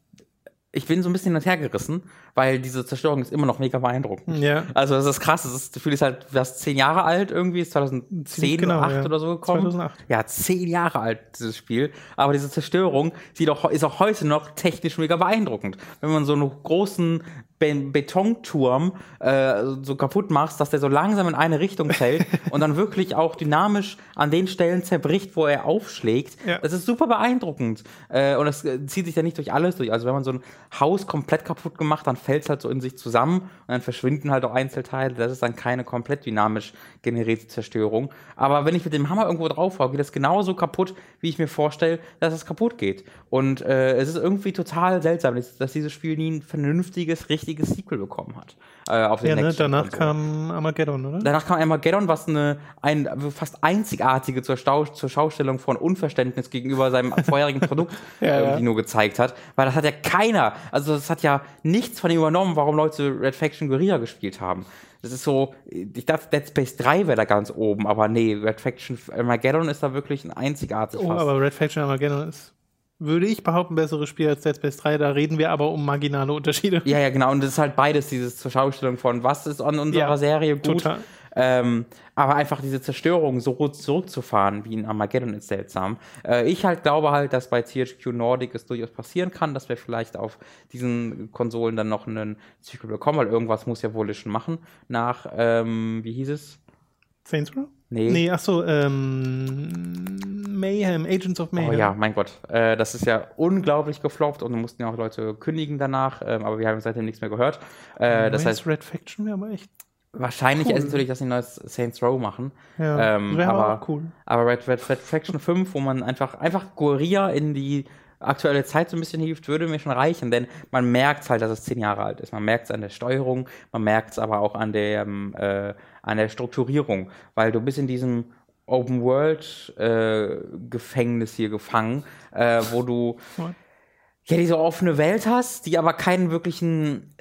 ich bin so ein bisschen hin und her gerissen, weil diese Zerstörung ist immer noch mega beeindruckend. Ja. Also das ist krass, das, ist, das Spiel ist halt fast zehn Jahre alt irgendwie, ist 2010 Ziemlich genau, oder 8 ja. oder so gekommen. 2008. Ja, zehn Jahre alt, dieses Spiel. Aber diese Zerstörung sieht auch, ist auch heute noch technisch mega beeindruckend. Wenn man so einen großen Be Betonturm äh, so kaputt macht, dass der so langsam in eine Richtung fällt (laughs) und dann wirklich auch dynamisch an den Stellen zerbricht, wo er aufschlägt. Ja. Das ist super beeindruckend. Äh, und das äh, zieht sich ja nicht durch alles durch. Also wenn man so ein Haus komplett kaputt gemacht, dann fällt es halt so in sich zusammen und dann verschwinden halt auch Einzelteile. Das ist dann keine komplett dynamisch generierte Zerstörung. Aber wenn ich mit dem Hammer irgendwo drauf hau, geht das genauso kaputt, wie ich mir vorstelle, dass es kaputt geht. Und äh, es ist irgendwie total seltsam, dass, dass dieses Spiel nie ein vernünftiges, richtiges Sequel bekommen hat. Äh, auf den Ja, ne? Danach Konsolen. kam Armageddon, oder? Danach kam Armageddon, was eine ein, fast einzigartige zur, Stau, zur Schaustellung von Unverständnis gegenüber seinem vorherigen (laughs) Produkt Ja, irgendwie ja. nur gezeigt hat. Weil das hat ja keiner, also das hat ja nichts von ihm übernommen, warum Leute Red Faction Guerilla gespielt haben. Das ist so, ich dachte, Dead Space 3 wäre da ganz oben, aber nee, Red Faction Armageddon ist da wirklich ein einzigartig Oh, fast. aber Red Faction Armageddon ist, würde ich behaupten, ein besseres Spiel als Dead Space 3. Da reden wir aber um marginale Unterschiede. Ja, ja, genau. Und das ist halt beides, dieses zur Schaustellung von, was ist an unserer Ja, Serie gut. total. Ähm, aber einfach diese Zerstörung so zurückzufahren wie in Armageddon ist seltsam. Äh, ich halt glaube halt, dass bei THQ Nordic es durchaus passieren kann, dass wir vielleicht auf diesen Konsolen dann noch einen Sequel bekommen, weil irgendwas muss ja Volition machen nach, ähm, wie hieß es? Saints Row? Nee. Nee, ach so, ähm, Mayhem, Agents of Mayhem. Oh ja, mein Gott. Äh, das ist ja unglaublich gefloppt und mussten ja auch Leute kündigen danach, ähm, aber wir haben seitdem nichts mehr gehört. Äh, das heißt, Red Faction wäre aber echt. Wahrscheinlich cool. ist natürlich, dass sie ein neues Saints Row machen. Ja, Ähm, aber cool. aber Red, Red, Red Faction (laughs) 5, wo man einfach, einfach Guerilla in die aktuelle Zeit so ein bisschen hilft, würde mir schon reichen, denn man merkt halt, dass es zehn Jahre alt ist. Man merkt es an der Steuerung, man merkt es aber auch an der, ähm, äh, an der Strukturierung, weil du bist in diesem Open World äh, Gefängnis hier gefangen, äh, wo du What? ja diese offene Welt hast, die aber keinen wirklichen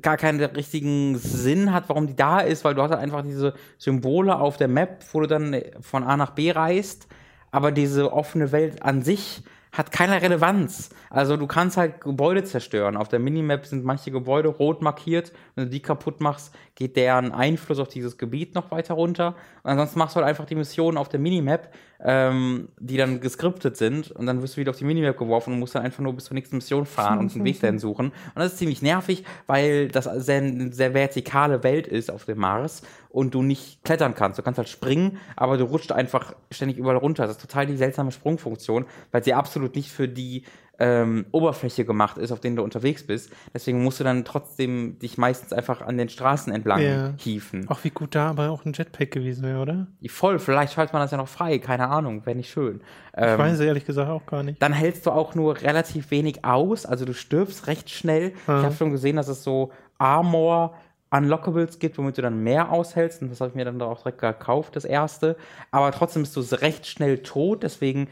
gar keinen richtigen Sinn hat, warum die da ist, weil du hast halt einfach diese Symbole auf der Map, wo du dann von A nach B reist, aber diese offene Welt an sich hat keine Relevanz. Also du kannst halt Gebäude zerstören. Auf der Minimap sind manche Gebäude rot markiert. Wenn du die kaputt machst, geht deren Einfluss auf dieses Gebiet noch weiter runter. Und ansonsten machst du halt einfach die Missionen auf der Minimap, ähm, die dann geskriptet sind. Und dann wirst du wieder auf die Minimap geworfen und musst dann einfach nur bis zur nächsten Mission fahren und den Weg dahin suchen. Und das ist ziemlich nervig, weil das sehr, eine sehr vertikale Welt ist auf dem Mars und du nicht klettern kannst. Du kannst halt springen, aber du rutscht einfach ständig überall runter. Das ist total die seltsame Sprungfunktion, weil sie absolut nicht für die ähm, Oberfläche gemacht ist, auf denen du unterwegs bist. Deswegen musst du dann trotzdem dich meistens einfach an den Straßen entlang Ja. hieven. Ach, wie gut da aber auch ein Jetpack gewesen wäre, oder? Voll, vielleicht schaltet man das ja noch frei, keine Ahnung, wäre nicht schön. Ich Ähm, weiß ehrlich gesagt auch gar nicht. dann hältst du auch nur relativ wenig aus, also du stirbst recht schnell. Ja. Ich habe schon gesehen, dass es so Armor Unlockables gibt, womit du dann mehr aushältst. Und das habe ich mir dann auch direkt gekauft, das erste. Aber trotzdem bist du recht schnell tot, deswegen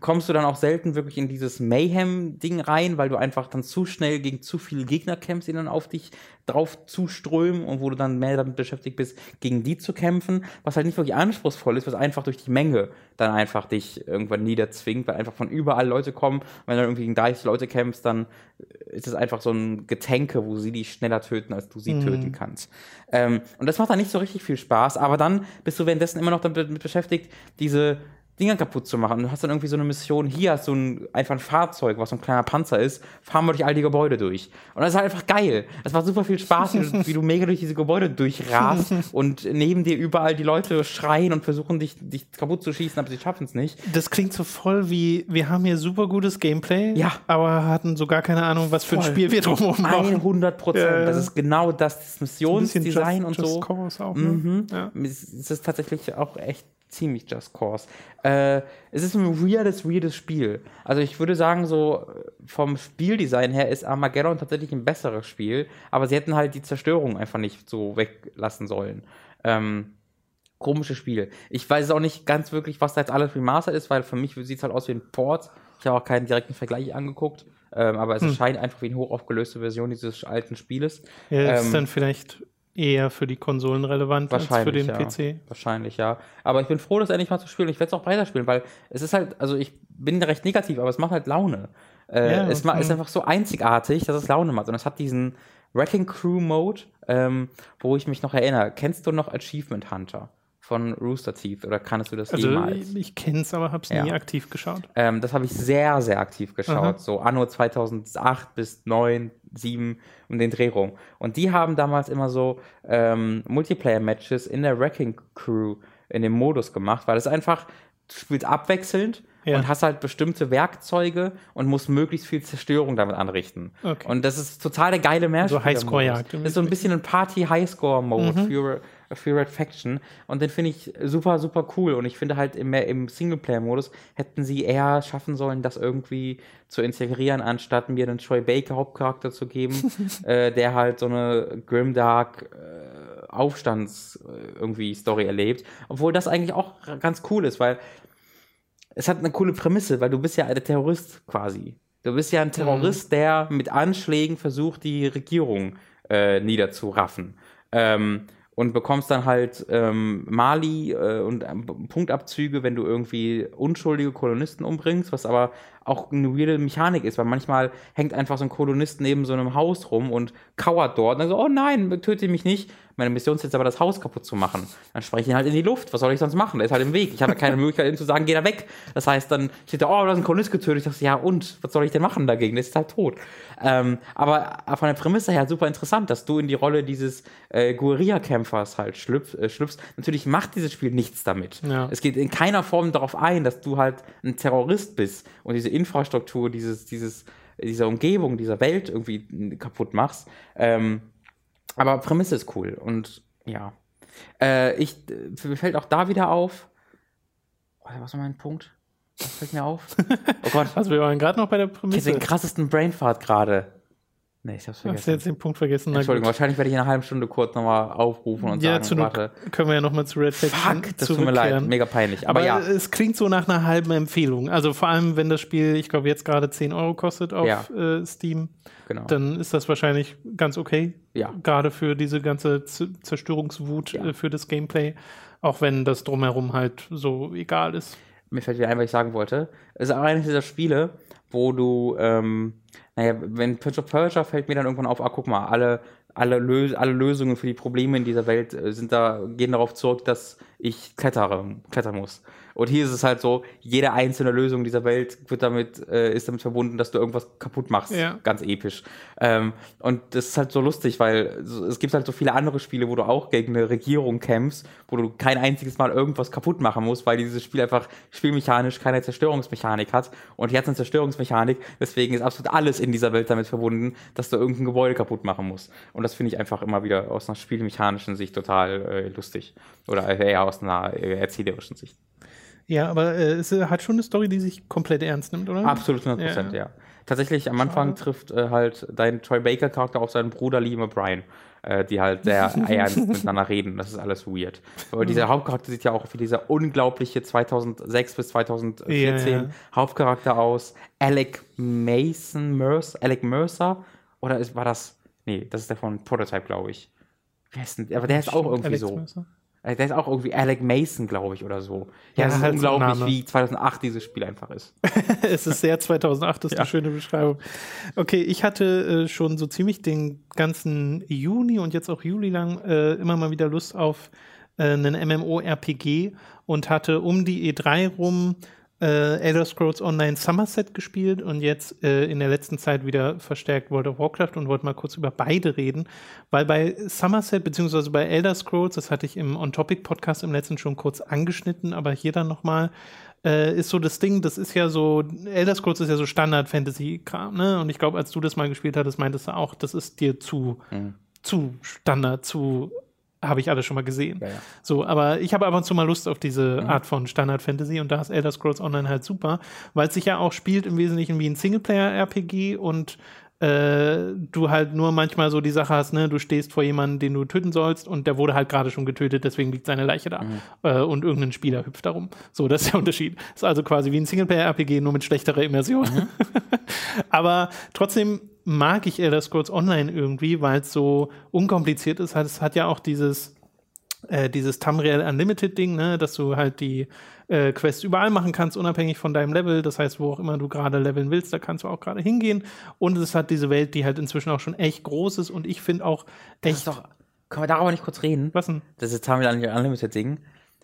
kommst du dann auch selten wirklich in dieses Mayhem-Ding rein, weil du einfach dann zu schnell gegen zu viele Gegner kämpfst, die dann auf dich drauf zuströmen und wo du dann mehr damit beschäftigt bist, gegen die zu kämpfen, was halt nicht wirklich anspruchsvoll ist, was einfach durch die Menge dann einfach dich irgendwann niederzwingt, weil einfach von überall Leute kommen. Wenn du dann irgendwie gegen 30 Leute kämpfst, dann ist es einfach so ein Getänke, wo sie dich schneller töten, als du sie töten kannst. Ähm, und das macht dann nicht so richtig viel Spaß, aber dann bist du währenddessen immer noch damit beschäftigt, diese Dinger kaputt zu machen. Du hast dann irgendwie so eine Mission, hier hast du ein, einfach ein Fahrzeug, was so ein kleiner Panzer ist, fahren wir durch all die Gebäude durch. Und das ist halt einfach geil. Es macht super viel Spaß, wie du, wie du mega durch diese Gebäude durchrast (laughs) und neben dir überall die Leute schreien und versuchen, dich, dich kaputt zu schießen, aber sie schaffen es nicht. Das klingt so voll wie, wir haben hier super gutes Gameplay, Ja. aber hatten so gar keine Ahnung, was für ein Voll. Spiel wir drumherum brauchen. 100 Prozent. Ja. Das ist genau das, das Missionsdesign und so. Cause auch, ne? Mhm. Ja. Es ist tatsächlich auch echt ziemlich Just Cause. Äh, es ist ein weirdes, weirdes Spiel. Also ich würde sagen, so vom Spieldesign her ist Armageddon tatsächlich ein besseres Spiel, aber sie hätten halt die Zerstörung einfach nicht so weglassen sollen. Ähm, komisches Spiel. Ich weiß auch nicht ganz wirklich, was da jetzt alles remastered ist, weil für mich sieht es halt aus wie ein Port. Ich habe auch keinen direkten Vergleich angeguckt, ähm, aber Hm. es scheint einfach wie eine hochaufgelöste Version dieses alten Spieles. Ja, ist Ähm, dann vielleicht eher für die Konsolen relevant als für den ja. PC. Wahrscheinlich, ja. Aber ich bin froh, das endlich mal zu spielen. Ich werde es auch weiterspielen, weil es ist halt, also ich bin recht negativ, aber es macht halt Laune. Äh, Ja, es ma- ist einfach so einzigartig, dass es Laune macht. Und es hat diesen Wrecking Crew Mode, ähm, wo ich mich noch erinnere. Kennst du noch Achievement Hunter von Rooster Teeth oder kannst du das Also jemals? ich, kenne es, aber habe es Ja. nie aktiv geschaut. Ähm, das habe ich sehr, sehr aktiv geschaut. Aha. So anno 2008 bis 9, 7 um den Dreh rum. Und die haben damals immer so ähm, Multiplayer-Matches in der Wrecking Crew in dem Modus gemacht, weil es einfach, du spielst abwechselnd Ja. und hast halt bestimmte Werkzeuge und musst möglichst viel Zerstörung damit anrichten. Okay. Und das ist total der geile Mehrspieler. Highscore-Jagd im Das ist so ein bisschen ein Party-Highscore-Mode für, für Red Faction. Und den finde ich super, super cool. Und ich finde halt im, im Singleplayer-Modus hätten sie eher schaffen sollen, das irgendwie zu integrieren, anstatt mir einen Troy Baker Hauptcharakter zu geben, (laughs) äh, der halt so eine Grimdark äh, Aufstands äh, irgendwie Story erlebt. Obwohl das eigentlich auch ganz cool ist, weil es hat eine coole Prämisse, weil du bist ja der Terrorist quasi. Du bist ja ein Terrorist, der mit Anschlägen versucht, die Regierung äh, niederzuraffen. Ähm, und bekommst dann halt ähm, Mali äh, und ähm, Punktabzüge, wenn du irgendwie unschuldige Kolonisten umbringst, was aber auch eine weirde Mechanik ist, weil manchmal hängt einfach so ein Kolonist neben so einem Haus rum und kauert dort und dann so, oh nein, töte mich nicht. Meine Mission ist jetzt aber, das Haus kaputt zu machen. Dann spreche ich ihn halt in die Luft. Was soll ich sonst machen? Der ist halt im Weg. Ich habe ja keine (laughs) Möglichkeit, ihm zu sagen, geh da weg. Das heißt, dann steht da, oh, da ist ein Kolonist getötet. Ich dachte, ja, und? Was soll ich denn machen dagegen? Der ist halt tot. Ähm, aber von der Prämisse her super interessant, dass du in die Rolle dieses äh, Guerilla-Kämpfers halt schlüpf, äh, schlüpfst. Natürlich macht dieses Spiel nichts damit. Ja. Es geht in keiner Form darauf ein, dass du halt ein Terrorist bist und diese Infrastruktur, dieses, dieses, dieser Umgebung, dieser Welt irgendwie kaputt machst. Ähm, aber Prämisse ist cool und ja. Äh, ich, mir fällt auch da wieder auf. Oh, was war mein Punkt? Was fällt mir auf? (laughs) Oh Gott, Also wir waren gerade noch bei der Prämisse. habe den krassesten Brainfart gerade. Nee, ich hab's Hast du vergessen. jetzt den Punkt vergessen? Entschuldigung, wahrscheinlich werde ich in einer halben Stunde kurz nochmal aufrufen und Ja, sagen, warte. können wir ja nochmal zu Red Faction Fuck, das tut mir leid, mega peinlich. Aber, ja, es klingt so nach einer halben Empfehlung. Also vor allem, wenn das Spiel, ich glaube, jetzt gerade 10 Euro kostet auf Ja. äh, Steam, genau. dann ist das wahrscheinlich ganz okay. Ja. Gerade für diese ganze Z Zerstörungswut Ja. äh, für das Gameplay. Auch wenn das drumherum halt so egal ist. mir fällt wieder ein, was ich sagen wollte. Es ist auch eines dieser Spiele, wo du, ähm, naja, wenn Prince of Persia fällt mir dann irgendwann auf, ah, guck mal, alle, alle, Lös alle Lösungen für die Probleme in dieser Welt äh, sind da, gehen darauf zurück, dass ich klettere, klettern muss. Und hier ist es halt so, jede einzelne Lösung dieser Welt wird damit, äh, ist damit verbunden, dass du irgendwas kaputt machst. Ja. Ganz episch. Ähm, und das ist halt so lustig, weil es gibt halt so viele andere Spiele, wo du auch gegen eine Regierung kämpfst, wo du kein einziges Mal irgendwas kaputt machen musst, weil dieses Spiel einfach spielmechanisch keine Zerstörungsmechanik hat. Und hier hat es eine Zerstörungsmechanik, deswegen ist absolut alles in dieser Welt damit verbunden, dass du irgendein Gebäude kaputt machen musst. Und das finde ich einfach immer wieder aus einer spielmechanischen Sicht total äh, lustig. Oder eher aus einer äh, erzählerischen Sicht. Ja, aber äh, es hat schon eine Story, die sich komplett ernst nimmt, oder? Absolut 100 Prozent, Ja. ja. Tatsächlich am Anfang trifft äh, halt dein Troy Baker Charakter auf seinen Bruder Liam O'Brien, äh, die halt sehr (laughs) ernst miteinander reden. Das ist alles weird. Aber dieser Hauptcharakter sieht ja auch wie dieser unglaubliche 2006 bis 2014 Ja, ja. Hauptcharakter aus. Alec Mason Mercer, Alec Mercer oder ist, war das? Nee, das ist der von Prototype, glaube ich. Wie heißt denn? Aber der ist auch irgendwie Alex so. Mercer? Äh, Der ist auch irgendwie Alec Mason, glaube ich, oder so. Ja, Ja, das ist halt unglaublich, Name. wie 2008 dieses Spiel einfach ist. (laughs) es ist sehr 2008, das ist Ja. eine schöne Beschreibung. Okay, ich hatte äh, schon so ziemlich den ganzen Juni und jetzt auch Juli lang äh, immer mal wieder Lust auf äh, einen MMO-RPG und hatte um die E3 rum äh, Elder Scrolls Online Somerset gespielt und jetzt äh, in der letzten Zeit wieder verstärkt World of Warcraft und wollte mal kurz über beide reden, weil bei Somerset beziehungsweise bei Elder Scrolls, das hatte ich im On-Topic-Podcast im letzten schon kurz angeschnitten, aber hier dann nochmal, äh, ist so das Ding, das ist ja so, Elder Scrolls ist ja so Standard-Fantasy-Kram, ne? Und ich glaube, als du das mal gespielt hattest, meintest du auch, das ist dir zu, mhm. zu Standard, zu habe ich alles schon mal gesehen. Ja, ja. So, aber ich habe ab und zu mal Lust auf diese mhm. Art von Standard Fantasy und da ist Elder Scrolls Online halt super, weil es sich ja auch spielt im Wesentlichen wie ein Singleplayer-RPG und äh, du halt nur manchmal so die Sache hast, ne, du stehst vor jemandem, den du töten sollst und der wurde halt gerade schon getötet, deswegen liegt seine Leiche da mhm. äh, und irgendein Spieler hüpft darum. So, das ist der Unterschied. Ist also quasi wie ein Singleplayer-RPG, nur mit schlechterer Immersion. Mhm. (laughs) Aber trotzdem mag ich Elder Scrolls Online irgendwie, weil es so unkompliziert ist. Es hat ja auch dieses, äh, dieses Tamriel Unlimited Ding, ne, dass du halt die äh, Quests überall machen kannst, unabhängig von deinem Level. Das heißt, wo auch immer du gerade leveln willst, da kannst du auch gerade hingehen. Und es hat diese Welt, die halt inzwischen auch schon echt groß ist und ich finde auch echt. Doch, können wir darüber nicht kurz reden? Was denn? Das ist Tamriel Unlimited Ding.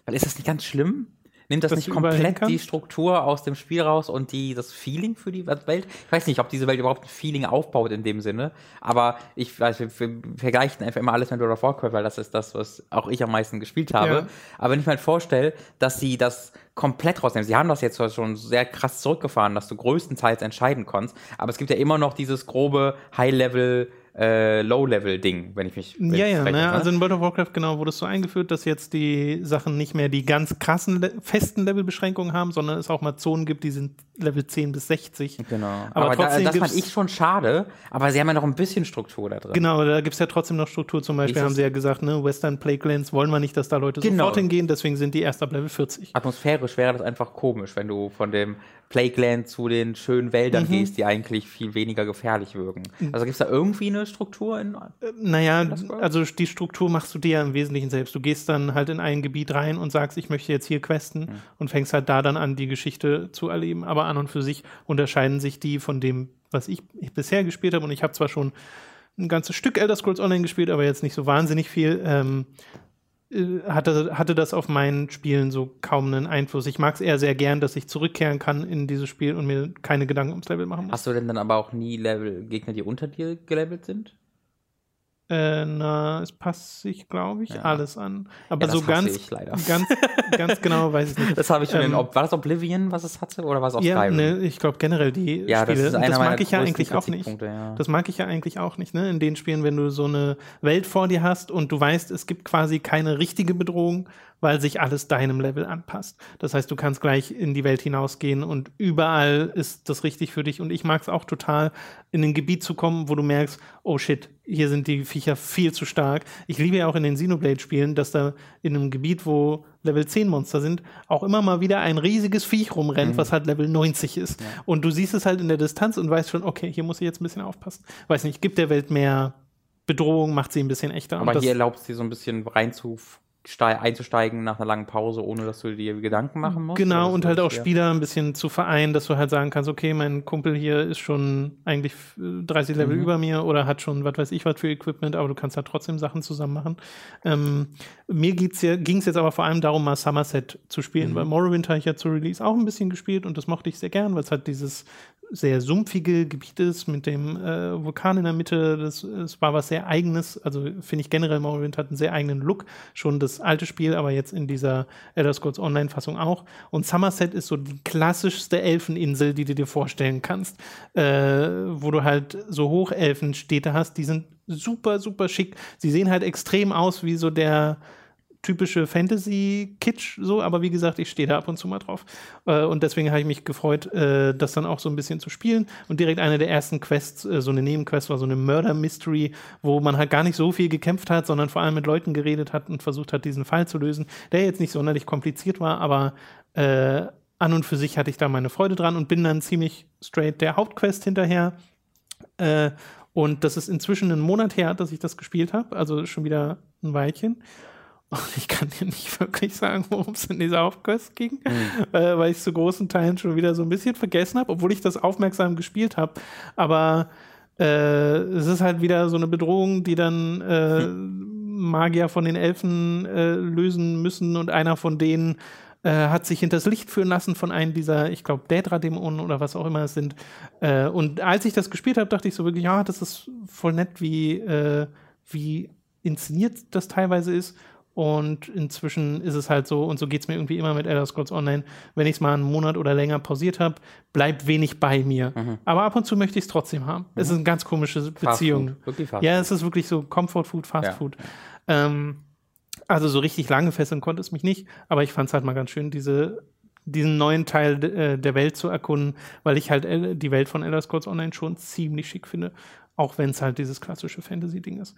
Weil ist das nicht ganz schlimm? Nimmt das, das nicht komplett die Struktur aus dem Spiel raus und die, das Feeling für die Welt? Ich weiß nicht, ob diese Welt überhaupt ein Feeling aufbaut in dem Sinne, aber ich weiß, wir, wir vergleichen einfach immer alles mit World of Warcraft, weil das ist das, was auch ich am meisten gespielt habe. Ja. Aber wenn ich mir halt vorstelle, dass sie das komplett rausnehmen. Sie haben das jetzt schon sehr krass zurückgefahren, dass du größtenteils entscheiden kannst, aber es gibt ja immer noch dieses grobe High-Level- äh, Low-Level-Ding, wenn ich mich. Wenn ja, ja, ne? also in World of Warcraft genau wurde es so eingeführt, dass jetzt die Sachen nicht mehr die ganz krassen, festen Levelbeschränkungen haben, sondern es auch mal Zonen gibt, die sind Level 10 bis 60. Genau. Aber, aber trotzdem da, das fand ich schon schade, aber sie haben ja noch ein bisschen Struktur da drin. Genau, da gibt es ja trotzdem noch Struktur. Zum Beispiel haben sie ja gesagt, ne, Western Plaguelands wollen wir nicht, dass da Leute genau. sofort hingehen, deswegen sind die erst ab Level 40. Atmosphärisch wäre das einfach komisch, wenn du von dem Plagueland zu den schönen Wäldern mhm. gehst, die eigentlich viel weniger gefährlich wirken. Mhm. Also gibt es da irgendwie eine Struktur in. Äh, naja, also die Struktur machst du dir ja im Wesentlichen selbst. Du gehst dann halt in ein Gebiet rein und sagst, ich möchte jetzt hier questen mhm. und fängst halt da dann an, die Geschichte zu erleben. Aber an und für sich unterscheiden sich die von dem, was ich, ich bisher gespielt habe. Und ich habe zwar schon ein ganzes Stück Elder Scrolls Online gespielt, aber jetzt nicht so wahnsinnig viel. Ähm, äh, hatte, hatte das auf meinen Spielen so kaum einen Einfluss. Ich mag es eher sehr gern, dass ich zurückkehren kann in dieses Spiel und mir keine Gedanken ums Level machen muss. Hast du denn dann aber auch nie Level Gegner, die unter dir gelevelt sind? Äh, na, es passt sich, glaube ich, ja. alles an. Aber ja, so ganz, ganz, ganz (laughs) genau weiß ich nicht. Das habe ich schon ähm, in, war das Oblivion, was es hatte, oder war es auch ja? Ne, ich glaube generell die ja, Spiele. Das, das mag ich ja eigentlich auch nicht. Ja. Das mag ich ja eigentlich auch nicht, ne? In den Spielen, wenn du so eine Welt vor dir hast und du weißt, es gibt quasi keine richtige Bedrohung, weil sich alles deinem Level anpasst. Das heißt, du kannst gleich in die Welt hinausgehen und überall ist das richtig für dich. Und ich mag es auch total, in ein Gebiet zu kommen, wo du merkst, oh shit, hier sind die Viecher viel zu stark. Ich liebe ja auch in den Xenoblade-Spielen, dass da in einem Gebiet, wo Level 10 Monster sind, auch immer mal wieder ein riesiges Viech rumrennt, mhm. was halt Level 90 ist. Ja. Und du siehst es halt in der Distanz und weißt schon, okay, hier muss ich jetzt ein bisschen aufpassen. Weiß nicht, gibt der Welt mehr Bedrohung, macht sie ein bisschen echter. Aber hier erlaubt sie so ein bisschen reinzuf einzusteigen nach einer langen Pause, ohne dass du dir Gedanken machen musst? Genau, und halt auch Spieler ein bisschen zu vereinen, dass du halt sagen kannst, okay, mein Kumpel hier ist schon eigentlich 30 Level mhm. über mir oder hat schon, was weiß ich, was für Equipment, aber du kannst halt trotzdem Sachen zusammen machen. Ähm, mir ging es jetzt aber vor allem darum, mal Somerset zu spielen, mhm. weil Morrowind habe ich ja zu Release auch ein bisschen gespielt und das mochte ich sehr gern, weil es halt dieses sehr sumpfige Gebiet ist mit dem äh, Vulkan in der Mitte. Das, das war was sehr eigenes. Also finde ich generell Morrowind hat einen sehr eigenen Look. Schon das alte Spiel, aber jetzt in dieser Elder Scrolls Online-Fassung auch. Und Somerset ist so die klassischste Elfeninsel, die du dir vorstellen kannst, äh, wo du halt so Hochelfenstädte hast. Die sind super, super schick. Sie sehen halt extrem aus wie so der typische Fantasy-Kitsch, so, aber wie gesagt, ich stehe da ab und zu mal drauf. Äh, und deswegen habe ich mich gefreut, äh, das dann auch so ein bisschen zu spielen. Und direkt eine der ersten Quests, äh, so eine Nebenquest, war so eine Murder-Mystery, wo man halt gar nicht so viel gekämpft hat, sondern vor allem mit Leuten geredet hat und versucht hat, diesen Fall zu lösen, der jetzt nicht sonderlich kompliziert war, aber an und für sich hatte ich da meine Freude dran und bin dann ziemlich straight der Hauptquest hinterher. Und das ist inzwischen einen Monat her, dass ich das gespielt habe, also schon wieder ein Weilchen. Und (laughs) ich kann dir nicht wirklich sagen, worum es in dieser Aufquest ging, mhm. äh, weil ich es zu großen Teilen schon wieder so ein bisschen vergessen habe, obwohl ich das aufmerksam gespielt habe. Aber äh, es ist halt wieder so eine Bedrohung, die dann äh, mhm. Magier von den Elfen äh, lösen müssen und einer von denen äh, hat sich hinters Licht führen lassen von einem dieser, ich glaube, Daedra-Dämonen oder was auch immer es sind. Äh, und als ich das gespielt habe, dachte ich so wirklich, ja, das ist voll nett, wie, wie inszeniert das teilweise ist. Und inzwischen ist es halt so, und so geht es mir irgendwie immer mit Elder Scrolls Online, wenn ich es mal einen Monat oder länger pausiert habe, bleibt wenig bei mir. Mhm. Aber ab und zu möchte ich es trotzdem haben. Mhm. Es ist eine ganz komische Beziehung. ja, es ist wirklich so Comfort Food, Fast ja. Food. Ähm, also so richtig lange fesseln konnte es mich nicht, aber ich fand es halt mal ganz schön, diese diesen neuen Teil äh, der Welt zu erkunden, weil ich halt äh, die Welt von Elder Scrolls Online schon ziemlich schick finde, auch wenn es halt dieses klassische Fantasy-Ding ist.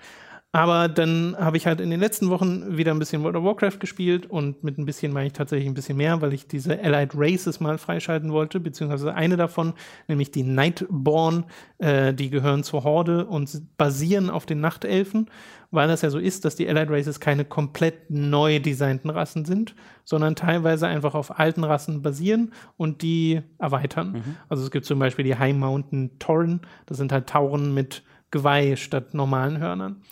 Aber dann habe ich halt in den letzten Wochen wieder ein bisschen World of Warcraft gespielt und mit ein bisschen meine ich tatsächlich ein bisschen mehr, weil ich diese Allied Races mal freischalten wollte, beziehungsweise eine davon, nämlich die Nightborn, äh, die gehören zur Horde und basieren auf den Nachtelfen, weil das ja so ist, dass die Allied Races keine komplett neu designten Rassen sind, sondern teilweise einfach auf alten Rassen basieren und die erweitern. Mhm. Also es gibt zum Beispiel die High Mountain Tauren, das sind halt Tauren mit Geweih statt normalen Hörnern.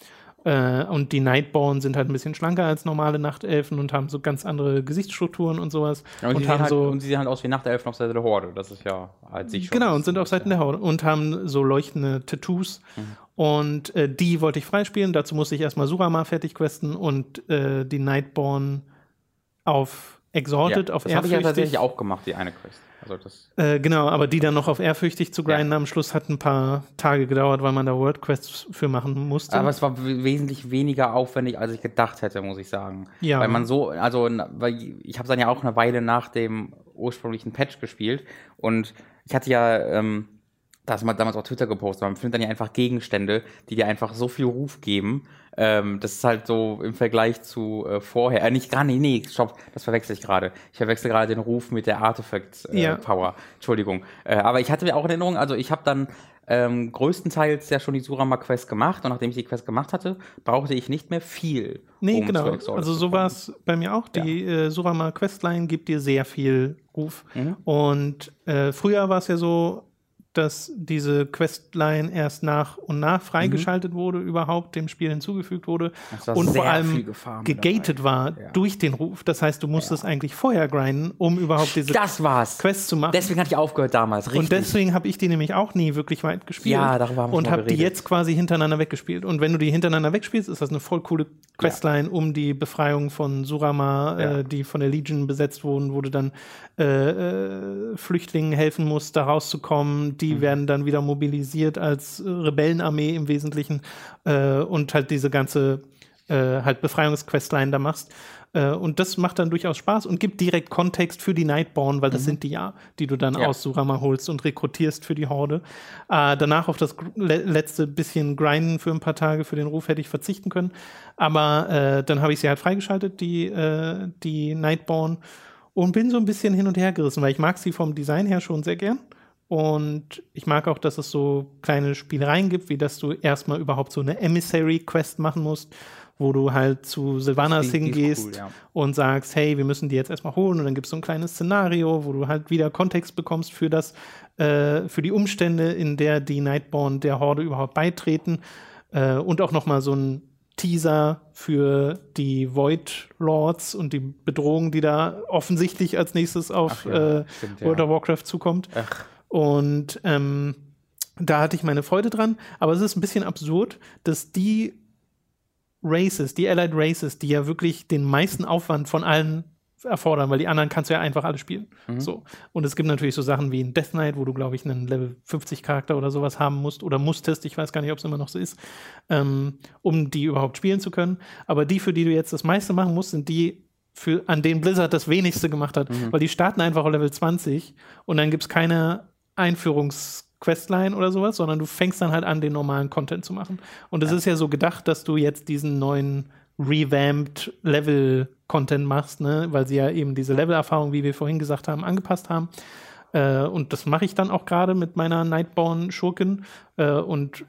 Äh, und die Nightborn sind halt ein bisschen schlanker als normale Nachtelfen und haben so ganz andere Gesichtsstrukturen und sowas. Ja, und, und, haben halt, so und sie sehen halt aus wie Nachtelfen auf Seite der Horde. Das ist ja halt sich schon. Genau, und sind auf Seiten der Horde und haben so leuchtende Tattoos. Mhm. Und äh, die wollte ich freispielen. Dazu musste ich erstmal Surama fertig questen und äh, die Nightborn auf Exalted, ja, auf Das habe ich ja tatsächlich auch gemacht, die eine Quest. Also äh, genau, aber die dann noch auf ehrfürchtig zu grinden ja. am Schluss hat ein paar Tage gedauert, weil man da World Quests für machen musste. Aber es war wesentlich weniger aufwendig, als ich gedacht hätte, muss ich sagen. Ja. Weil man so, also, weil ich habe dann ja auch eine Weile nach dem ursprünglichen Patch gespielt und ich hatte ja ähm, das mal damals auf Twitter gepostet, man findet dann ja einfach Gegenstände, die dir einfach so viel Ruf geben, ähm, das ist halt so im Vergleich zu äh, vorher. Äh, nicht gar nicht, nee, stopp, das verwechsel ich gerade. Ich verwechsel gerade den Ruf mit der Artifact äh, ja. Power. Entschuldigung. Äh, aber ich hatte mir auch in Erinnerung, also ich habe dann ähm, größtenteils ja schon die Surama Quest gemacht und nachdem ich die Quest gemacht hatte, brauchte ich nicht mehr viel. Nee, um genau. Also so war es bei mir auch. Die ja. äh, Surama Questline gibt dir sehr viel Ruf. Mhm. Und äh, früher war es ja so, dass diese Questline erst nach und nach freigeschaltet mhm. wurde, überhaupt dem Spiel hinzugefügt wurde und vor allem gegated war ja. durch den Ruf. Das heißt, du musstest ja. eigentlich vorher grinden, um überhaupt diese Quest zu machen. Deswegen hatte ich aufgehört damals, richtig. Und deswegen habe ich die nämlich auch nie wirklich weit gespielt. Ja, darüber haben wir Und habe die jetzt quasi hintereinander weggespielt. Und wenn du die hintereinander wegspielst, ist das eine voll coole Questline ja. um die Befreiung von Surama, äh, die von der Legion besetzt wurden, wo du dann äh, äh, Flüchtlingen helfen musst, da rauszukommen. Die mhm. werden dann wieder mobilisiert als Rebellenarmee im Wesentlichen äh, und halt diese ganze äh, halt Befreiungsquestline da machst. Äh, und das macht dann durchaus Spaß und gibt direkt Kontext für die Nightborn, weil das mhm. sind die ja, die du dann ja. aus Surama holst und rekrutierst für die Horde. Äh, danach auf das le letzte bisschen Grinden für ein paar Tage für den Ruf hätte ich verzichten können. Aber äh, dann habe ich sie halt freigeschaltet, die, äh, die Nightborn und bin so ein bisschen hin und her gerissen, weil ich mag sie vom Design her schon sehr gern. Und ich mag auch, dass es so kleine Spielereien gibt, wie dass du erstmal überhaupt so eine Emissary-Quest machen musst, wo du halt zu Sylvanas hingehst cool, ja. und sagst, hey, wir müssen die jetzt erstmal holen. Und dann gibt es so ein kleines Szenario, wo du halt wieder Kontext bekommst für das, äh, für die Umstände, in der die Nightborn der Horde überhaupt beitreten. Äh, und auch nochmal so ein Teaser für die Void Lords und die Bedrohung, die da offensichtlich als nächstes auf ja, äh, stimmt, World ja. of Warcraft zukommt. Ach. Und ähm, da hatte ich meine Freude dran. Aber es ist ein bisschen absurd, dass die Races, die Allied Races, die ja wirklich den meisten Aufwand von allen erfordern, weil die anderen kannst du ja einfach alle spielen. Mhm. So. Und es gibt natürlich so Sachen wie ein Death Knight, wo du, glaube ich, einen Level 50 Charakter oder sowas haben musst oder musstest, ich weiß gar nicht, ob es immer noch so ist, ähm, um die überhaupt spielen zu können. Aber die, für die du jetzt das meiste machen musst, sind die, für, an denen Blizzard das wenigste gemacht hat, mhm. weil die starten einfach auf Level 20 und dann gibt es keine Einführungsquestline oder sowas, sondern du fängst dann halt an, den normalen Content zu machen. Und es ja. ist ja so gedacht, dass du jetzt diesen neuen revamped Level-Content machst, ne? weil sie ja eben diese Level-Erfahrung, wie wir vorhin gesagt haben, angepasst haben. Äh, und das mache ich dann auch gerade mit meiner Nightborn-Schurken. Äh, und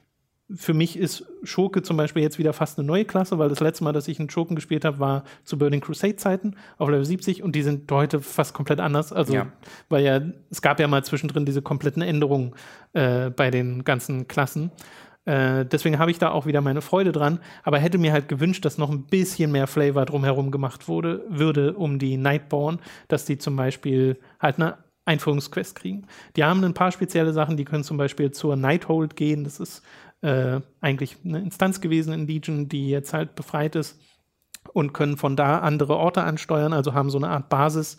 für mich ist Schurke zum Beispiel jetzt wieder fast eine neue Klasse, weil das letzte Mal, dass ich einen Schurken gespielt habe, war zu Burning Crusade-Zeiten auf Level 70 und die sind heute fast komplett anders. Also, ja. weil ja, es gab ja mal zwischendrin diese kompletten Änderungen äh, bei den ganzen Klassen. Äh, deswegen habe ich da auch wieder meine Freude dran, aber hätte mir halt gewünscht, dass noch ein bisschen mehr Flavor drumherum gemacht wurde, würde um die Nightborn, dass die zum Beispiel halt eine Einführungsquest kriegen. Die haben ein paar spezielle Sachen, die können zum Beispiel zur Nighthold gehen. Das ist äh, eigentlich eine Instanz gewesen in Legion, die jetzt halt befreit ist und können von da andere Orte ansteuern, also haben so eine Art Basis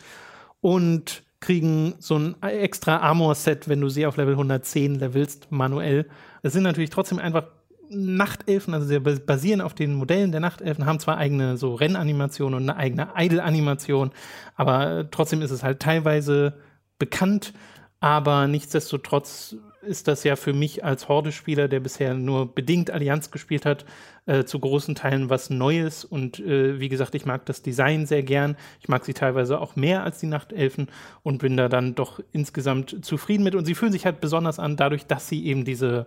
und kriegen so ein extra Armor-Set, wenn du sie auf Level 110 levelst, manuell. Es sind natürlich trotzdem einfach Nachtelfen, also sie basieren auf den Modellen der Nachtelfen, haben zwar eigene so Rennanimationen und eine eigene Idle-Animation, aber trotzdem ist es halt teilweise bekannt, aber nichtsdestotrotz ist das ja für mich als Horde-Spieler, der bisher nur bedingt Allianz gespielt hat, äh, zu großen Teilen was Neues. Und äh, wie gesagt, ich mag das Design sehr gern. Ich mag sie teilweise auch mehr als die Nachtelfen und bin da dann doch insgesamt zufrieden mit. Und sie fühlen sich halt besonders an, dadurch, dass sie eben diese,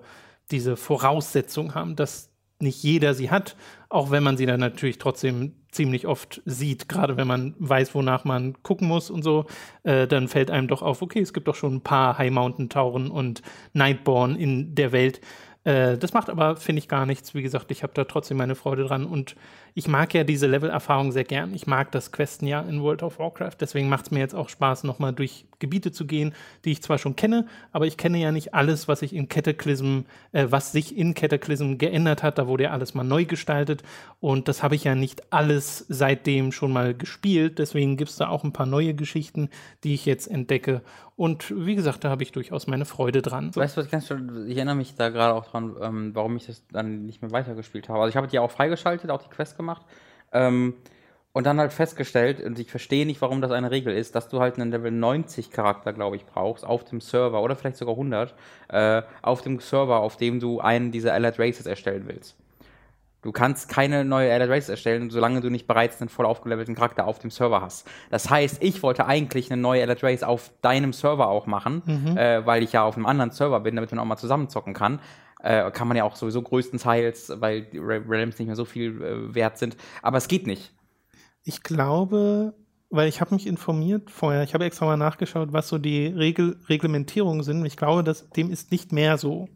diese Voraussetzung haben, dass nicht jeder sie hat, auch wenn man sie dann natürlich trotzdem ziemlich oft sieht, gerade wenn man weiß, wonach man gucken muss und so, äh, dann fällt einem doch auf, okay, es gibt doch schon ein paar High Mountain Tauren und Nightborn in der Welt. Äh, das macht aber, finde ich, gar nichts. Wie gesagt, ich habe da trotzdem meine Freude dran und ich mag ja diese Level-Erfahrung sehr gern. Ich mag das Questen ja in World of Warcraft. Deswegen macht es mir jetzt auch Spaß, nochmal durch Gebiete zu gehen, die ich zwar schon kenne, aber ich kenne ja nicht alles, was sich in Cataclysm, äh, was sich in Cataclysm geändert hat. Da wurde ja alles mal neu gestaltet. Und das habe ich ja nicht alles seitdem schon mal gespielt. Deswegen gibt es da auch ein paar neue Geschichten, die ich jetzt entdecke. Und wie gesagt, da habe ich durchaus meine Freude dran. Weißt du, was ganz schön, ich erinnere mich da gerade auch dran, ähm, warum ich das dann nicht mehr weitergespielt habe. Also ich habe die auch freigeschaltet, auch die Quest gemacht. Ähm, und dann halt festgestellt, und ich verstehe nicht, warum das eine Regel ist, dass du halt einen Level 90 Charakter, glaube ich, brauchst, auf dem Server, oder vielleicht sogar 100, äh, auf dem Server, auf dem du einen dieser Allied Races erstellen willst. Du kannst keine neue Allied Races erstellen, solange du nicht bereits einen voll aufgelevelten Charakter auf dem Server hast. Das heißt, ich wollte eigentlich eine neue Allied Race auf deinem Server auch machen, mhm. äh, weil ich ja auf einem anderen Server bin, damit man auch mal zusammenzocken kann. Äh, kann man ja auch sowieso größtenteils, weil die Realms nicht mehr so viel äh, wert sind. Aber es geht nicht. Ich glaube, weil ich habe mich informiert vorher, ich habe extra mal nachgeschaut, was so die Regel Reglementierungen sind. Ich glaube, dass dem ist nicht mehr so.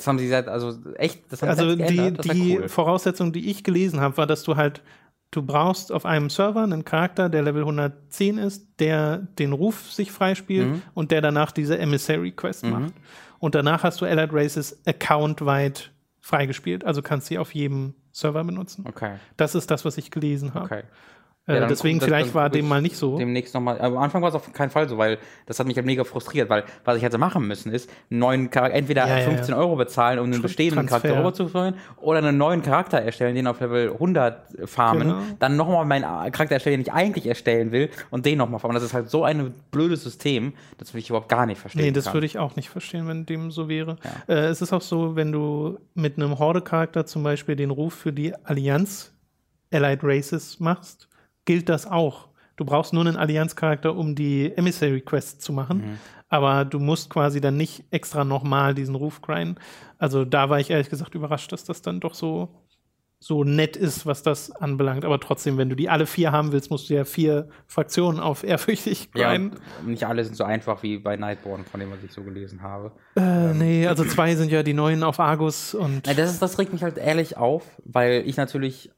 Das haben sie seit, also echt, das haben Also die, die cool. Voraussetzung, die ich gelesen habe, war, dass du halt, du brauchst auf einem Server einen Charakter, der Level 110 ist, der den Ruf sich freispielt mhm. und der danach diese Emissary Quest mhm. macht. Und danach hast du Allied Races accountweit freigespielt, also kannst sie auf jedem Server benutzen. Okay. Das ist das, was ich gelesen habe. Okay. Äh, deswegen vielleicht war dem mal nicht so. Demnächst nochmal. Am Anfang war es auf keinen Fall so, weil das hat mich halt mega frustriert, weil was ich hätte machen müssen ist, einen neuen Charakter, entweder ja, 15 ja. Euro bezahlen, um einen bestehenden Transfer. Charakter rüberzuführen, oder einen neuen Charakter erstellen, den auf Level 100 farmen, genau. dann nochmal meinen Charakter erstellen, den ich eigentlich erstellen will, und den nochmal farmen. Das ist halt so ein blödes System, das würde ich überhaupt gar nicht verstehen. Nee, das würde ich auch nicht verstehen, wenn dem so wäre. Ja. Äh, es ist auch so, wenn du mit einem Horde-Charakter zum Beispiel den Ruf für die Allianz Allied Races machst, gilt das auch. Du brauchst nur einen Allianz-Charakter, um die Emissary Quest zu machen. Mhm. Aber du musst quasi dann nicht extra nochmal diesen Ruf grinden. Also da war ich ehrlich gesagt überrascht, dass das dann doch so, so nett ist, was das anbelangt. Aber trotzdem, wenn du die alle vier haben willst, musst du ja vier Fraktionen auf (laughs) ehrfürchtig grinden. Ja, nicht alle sind so einfach wie bei Nightborn, von dem was ich so gelesen habe. Äh, ähm. Nee, also zwei sind ja die neuen auf Argus und. Ja, das, ist, das regt mich halt ehrlich auf, weil ich natürlich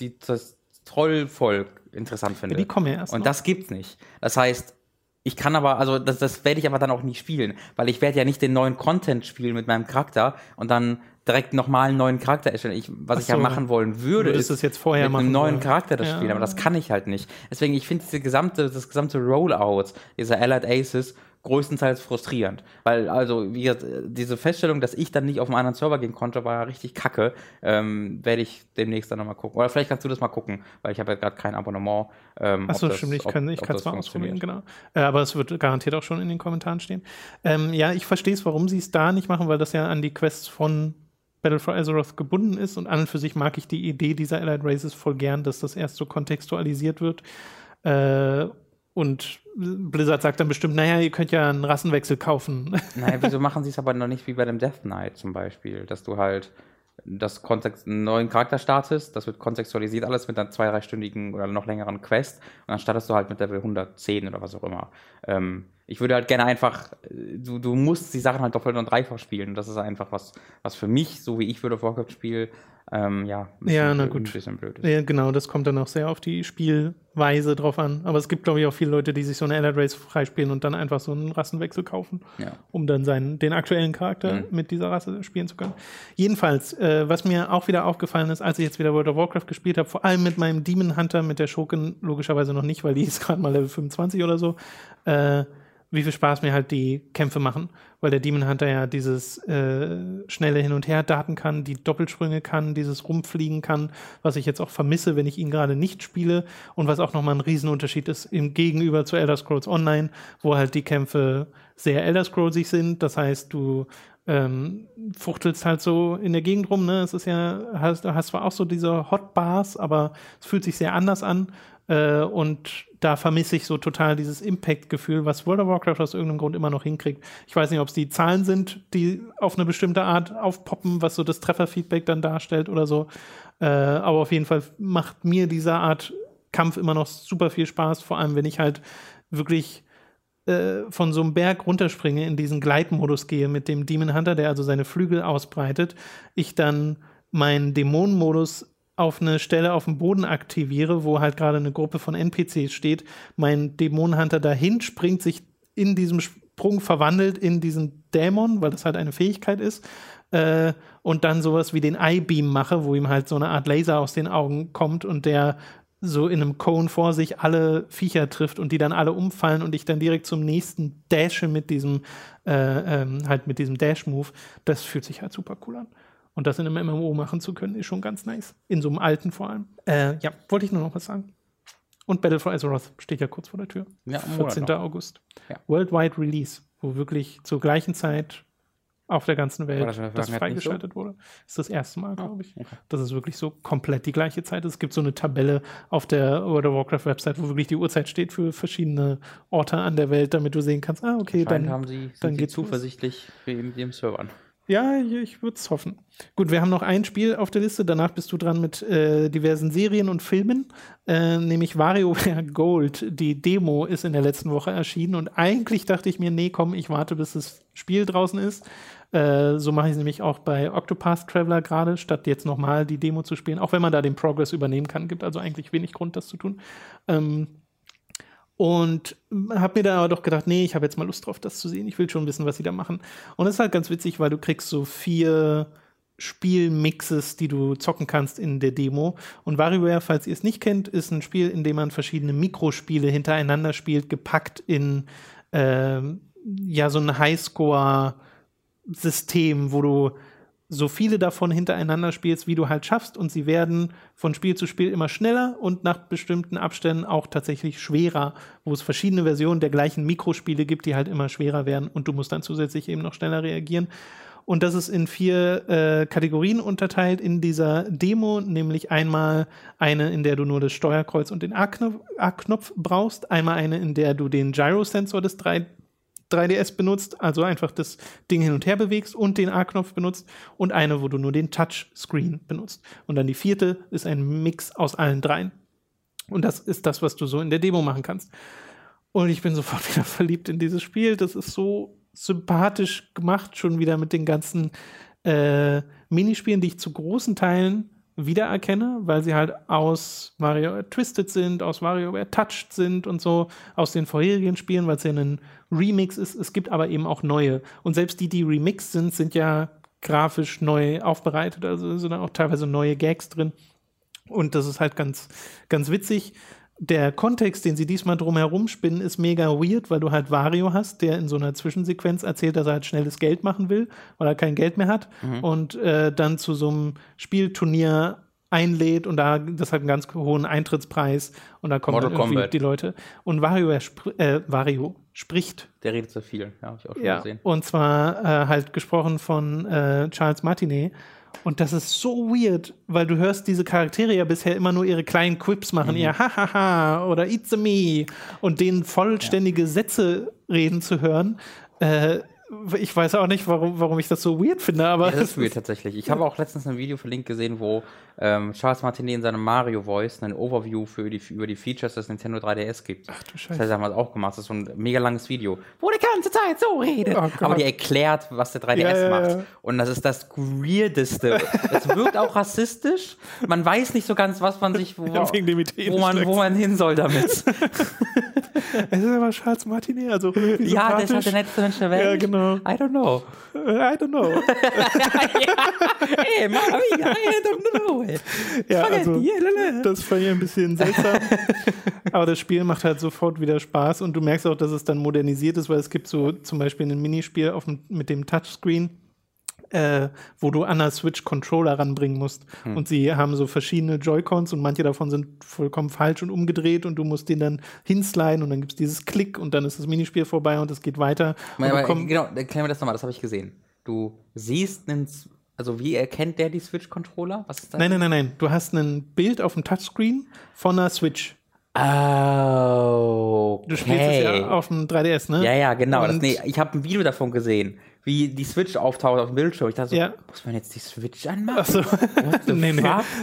die, das Trollvolk interessant finde. Ja, die kommen ja erst. Und noch. das gibt's nicht. Das heißt, ich kann aber, also das, das werde ich aber dann auch nie spielen, weil ich werde ja nicht den neuen Content spielen mit meinem Charakter und dann direkt nochmal einen neuen Charakter erstellen. Ich, was so, ich ja machen wollen würde, ist es jetzt vorher mit einem neuen Charakter das ja. spielen, aber das kann ich halt nicht. Deswegen, ich finde diese gesamte, das gesamte Rollout dieser Allied Aces größtenteils frustrierend. Weil, also, wie gesagt, diese Feststellung, dass ich dann nicht auf einen anderen Server gehen konnte, war richtig kacke. Ähm, Werde ich demnächst dann nochmal gucken. Oder vielleicht kannst du das mal gucken, weil ich habe ja gerade kein Abonnement. Ähm, Achso, stimmt, ich kann es mal ausprobieren, genau. Äh, aber es wird garantiert auch schon in den Kommentaren stehen. Ähm, ja, ich verstehe es, warum sie es da nicht machen, weil das ja an die Quests von Battle for Azeroth gebunden ist und an und für sich mag ich die Idee dieser Allied Races voll gern, dass das erst so kontextualisiert wird. Äh, und Blizzard sagt dann bestimmt, naja, ihr könnt ja einen Rassenwechsel kaufen. (laughs) Naja, wieso machen sie es aber noch nicht wie bei dem Death Knight zum Beispiel, dass du halt das Kontext, einen neuen Charakter startest, das wird kontextualisiert alles mit einer zwei-, dreistündigen oder noch längeren Quest und dann startest du halt mit Level 110 oder was auch immer. Ähm, ich würde halt gerne einfach, du, du musst die Sachen halt doppelt und dreifach spielen. Und das ist einfach was, was für mich, so wie ich of Warcraft spiele, ähm, ja, ja, na gut. Ja, genau, das kommt dann auch sehr auf die Spielweise drauf an. Aber es gibt, glaube ich, auch viele Leute, die sich so eine Allied Race freispielen und dann einfach so einen Rassenwechsel kaufen, Ja. um dann seinen, den aktuellen Charakter Mhm. mit dieser Rasse spielen zu können. Jedenfalls, äh, was mir auch wieder aufgefallen ist, als ich jetzt wieder World of Warcraft gespielt habe, vor allem mit meinem Demon Hunter, mit der Schurken logischerweise noch nicht, weil die ist gerade mal Level 25 oder so, äh, wie viel Spaß mir halt die Kämpfe machen, weil der Demon Hunter ja dieses äh, schnelle Hin- und Her-Daten kann, die Doppelsprünge kann, dieses Rumfliegen kann, was ich jetzt auch vermisse, wenn ich ihn gerade nicht spiele und was auch nochmal ein Riesenunterschied ist im Gegenüber zu Elder Scrolls Online, wo halt die Kämpfe sehr Elder Scrollsig sind. Das heißt, du ähm, fuchtelst halt so in der Gegend rum, ne? Es ist ja, hast, hast zwar auch so diese Hotbars, aber es fühlt sich sehr anders an. Äh, und da vermisse ich so total dieses Impact-Gefühl, was World of Warcraft aus irgendeinem Grund immer noch hinkriegt. Ich weiß nicht, ob es die Zahlen sind, die auf eine bestimmte Art aufpoppen, was so das Trefferfeedback dann darstellt oder so. Äh, aber auf jeden Fall macht mir diese Art Kampf immer noch super viel Spaß, vor allem wenn ich halt wirklich äh, von so einem Berg runterspringe, in diesen Gleitmodus gehe mit dem Demon Hunter, der also seine Flügel ausbreitet, ich dann meinen Dämonenmodus auf eine Stelle auf dem Boden aktiviere, wo halt gerade eine Gruppe von NPCs steht, mein Dämonenhunter dahin springt, sich in diesem Sprung verwandelt in diesen Dämon, weil das halt eine Fähigkeit ist, äh, und dann sowas wie den Eye-Beam mache, wo ihm halt so eine Art Laser aus den Augen kommt und der so in einem Cone vor sich alle Viecher trifft und die dann alle umfallen und ich dann direkt zum nächsten dashe mit diesem äh, ähm, halt mit diesem Dash-Move, das fühlt sich halt super cool an. Und das in einem MMO machen zu können, ist schon ganz nice. In so einem alten vor allem. Äh, ja, wollte ich nur noch was sagen. Und Battle for Azeroth steht ja kurz vor der Tür. Ja, einen Monat 14. noch. August. Ja. Worldwide Release, wo wirklich zur gleichen Zeit auf der ganzen Welt das das nicht so? freigeschaltet wurde. ist das erste Mal, glaube ich. okay. Das ist wirklich so komplett die gleiche Zeit. Es gibt so eine Tabelle auf der World of Warcraft Website, wo wirklich die Uhrzeit steht für verschiedene Orte an der Welt, damit du sehen kannst, ah, okay, dann haben sie, dann sie geht's los. zuversichtlich wie mit ihren Servern. Ja, ich, würde es hoffen. Gut, wir haben noch ein Spiel auf der Liste. Danach bist du dran mit äh, diversen Serien und Filmen, äh, nämlich WarioWare (laughs) Gold. Die Demo ist in der letzten Woche erschienen und eigentlich dachte ich mir, nee, komm, ich warte, bis das Spiel draußen ist. Äh, so mache ich es nämlich auch bei Octopath Traveler gerade, statt jetzt nochmal die Demo zu spielen, auch wenn man da den Progress übernehmen kann. Gibt also eigentlich wenig Grund, das zu tun. Ähm, und habe mir da aber doch gedacht, nee, ich habe jetzt mal Lust drauf, das zu sehen. Ich will schon wissen, was sie da machen. Und es ist halt ganz witzig, weil du kriegst so vier Spielmixes, die du zocken kannst in der Demo. Und WarioWare, falls ihr es nicht kennt, ist ein Spiel, in dem man verschiedene Mikrospiele hintereinander spielt, gepackt in ähm, ja so ein Highscore-System, wo du so viele davon hintereinander spielst, wie du halt schaffst. Und sie werden von Spiel zu Spiel immer schneller und nach bestimmten Abständen auch tatsächlich schwerer, wo es verschiedene Versionen der gleichen Mikrospiele gibt, die halt immer schwerer werden und du musst dann zusätzlich eben noch schneller reagieren. Und das ist in vier äh, Kategorien unterteilt in dieser Demo, nämlich einmal eine, in der du nur das Steuerkreuz und den A-Knopf brauchst, einmal eine, in der du den Gyrosensor des 3 3DS benutzt, also einfach das Ding hin und her bewegst und den A-Knopf benutzt und eine, wo du nur den Touchscreen benutzt. Und dann die vierte ist ein Mix aus allen dreien. Und das ist das, was du so in der Demo machen kannst. Und ich bin (laughs) sofort wieder verliebt in dieses Spiel. Das ist so sympathisch gemacht, schon wieder mit den ganzen äh, Minispielen, die ich zu großen Teilen wiedererkenne, weil sie halt aus WarioWare Twisted sind, aus WarioWare Touched sind und so, aus den vorherigen Spielen, weil es ja ein Remix ist. Es gibt aber eben auch neue. Und selbst die, die remixed sind, sind ja grafisch neu aufbereitet, also sind da auch teilweise neue Gags drin. Und das ist halt ganz, ganz witzig. Der Kontext, den sie diesmal drumherum spinnen, ist mega weird, weil du halt Wario hast, der in so einer Zwischensequenz erzählt, dass er halt schnelles Geld machen will, weil er kein Geld mehr hat und äh, dann zu so einem Spielturnier einlädt und da das hat einen ganz hohen Eintrittspreis und da kommen irgendwie die Leute und Wario, äh, Wario spricht Der redet zu viel, ja, habe ich auch schon ja, gesehen. und zwar äh, halt gesprochen von äh, Charles Martinet. Und das ist so weird, weil du hörst diese Charaktere ja bisher immer nur ihre kleinen Quips machen, ihr Hahaha oder It's a me und denen vollständige Sätze reden zu hören, äh, ich weiß auch nicht, warum, warum ich das so weird finde, aber. Ja, das ist weird tatsächlich. Ich habe auch letztens ein Video verlinkt gesehen, wo ähm, Charles Martinet in seinem Mario Voice ein Overview für die, über die Features des Nintendo 3DS gibt. Ach du Scheiße. Das hat er damals auch gemacht. Das ist so ein mega langes Video, wo die ganze Zeit so redet. Oh aber die erklärt, was der 3DS ja, ja, macht. Und das ist das Weirdeste. Es wirkt auch rassistisch. Man weiß nicht so ganz, was man sich, wo, wo, man, wo man hin soll damit. (laughs) es ist aber Charles Martinet, also Ja, der ist halt der netteste Mensch der Welt. Ja, genau. I don't know. I don't know. Ey, Mama, I don't know. Ja, also, das fand ich ein bisschen (laughs) seltsam. Aber das Spiel macht halt sofort wieder Spaß und du merkst auch, dass es dann modernisiert ist, weil es gibt so zum Beispiel ein Minispiel auf, mit dem Touchscreen äh, wo du an der Switch Controller ranbringen musst. Hm. Und sie haben so verschiedene Joy-Cons und manche davon sind vollkommen falsch und umgedreht und du musst den dann hinsliden und dann gibt es dieses Klick und dann ist das Minispiel vorbei und es geht weiter. Aber, aber, genau, erklär mir das nochmal, das habe ich gesehen. Du siehst einen also wie erkennt der die Switch-Controller? Was ist das? Nein, nein, nein, nein. Du hast ein Bild auf dem Touchscreen von einer Switch. Oh. Okay. Du spielst es ja auf dem 3DS, ne? Ja, ja, genau. Das, nee, ich habe ein Video davon gesehen wie die Switch auftaucht auf dem Bildschirm. Ich dachte so, ja. muss man jetzt die Switch anmachen? Achso. (laughs) nee, nee.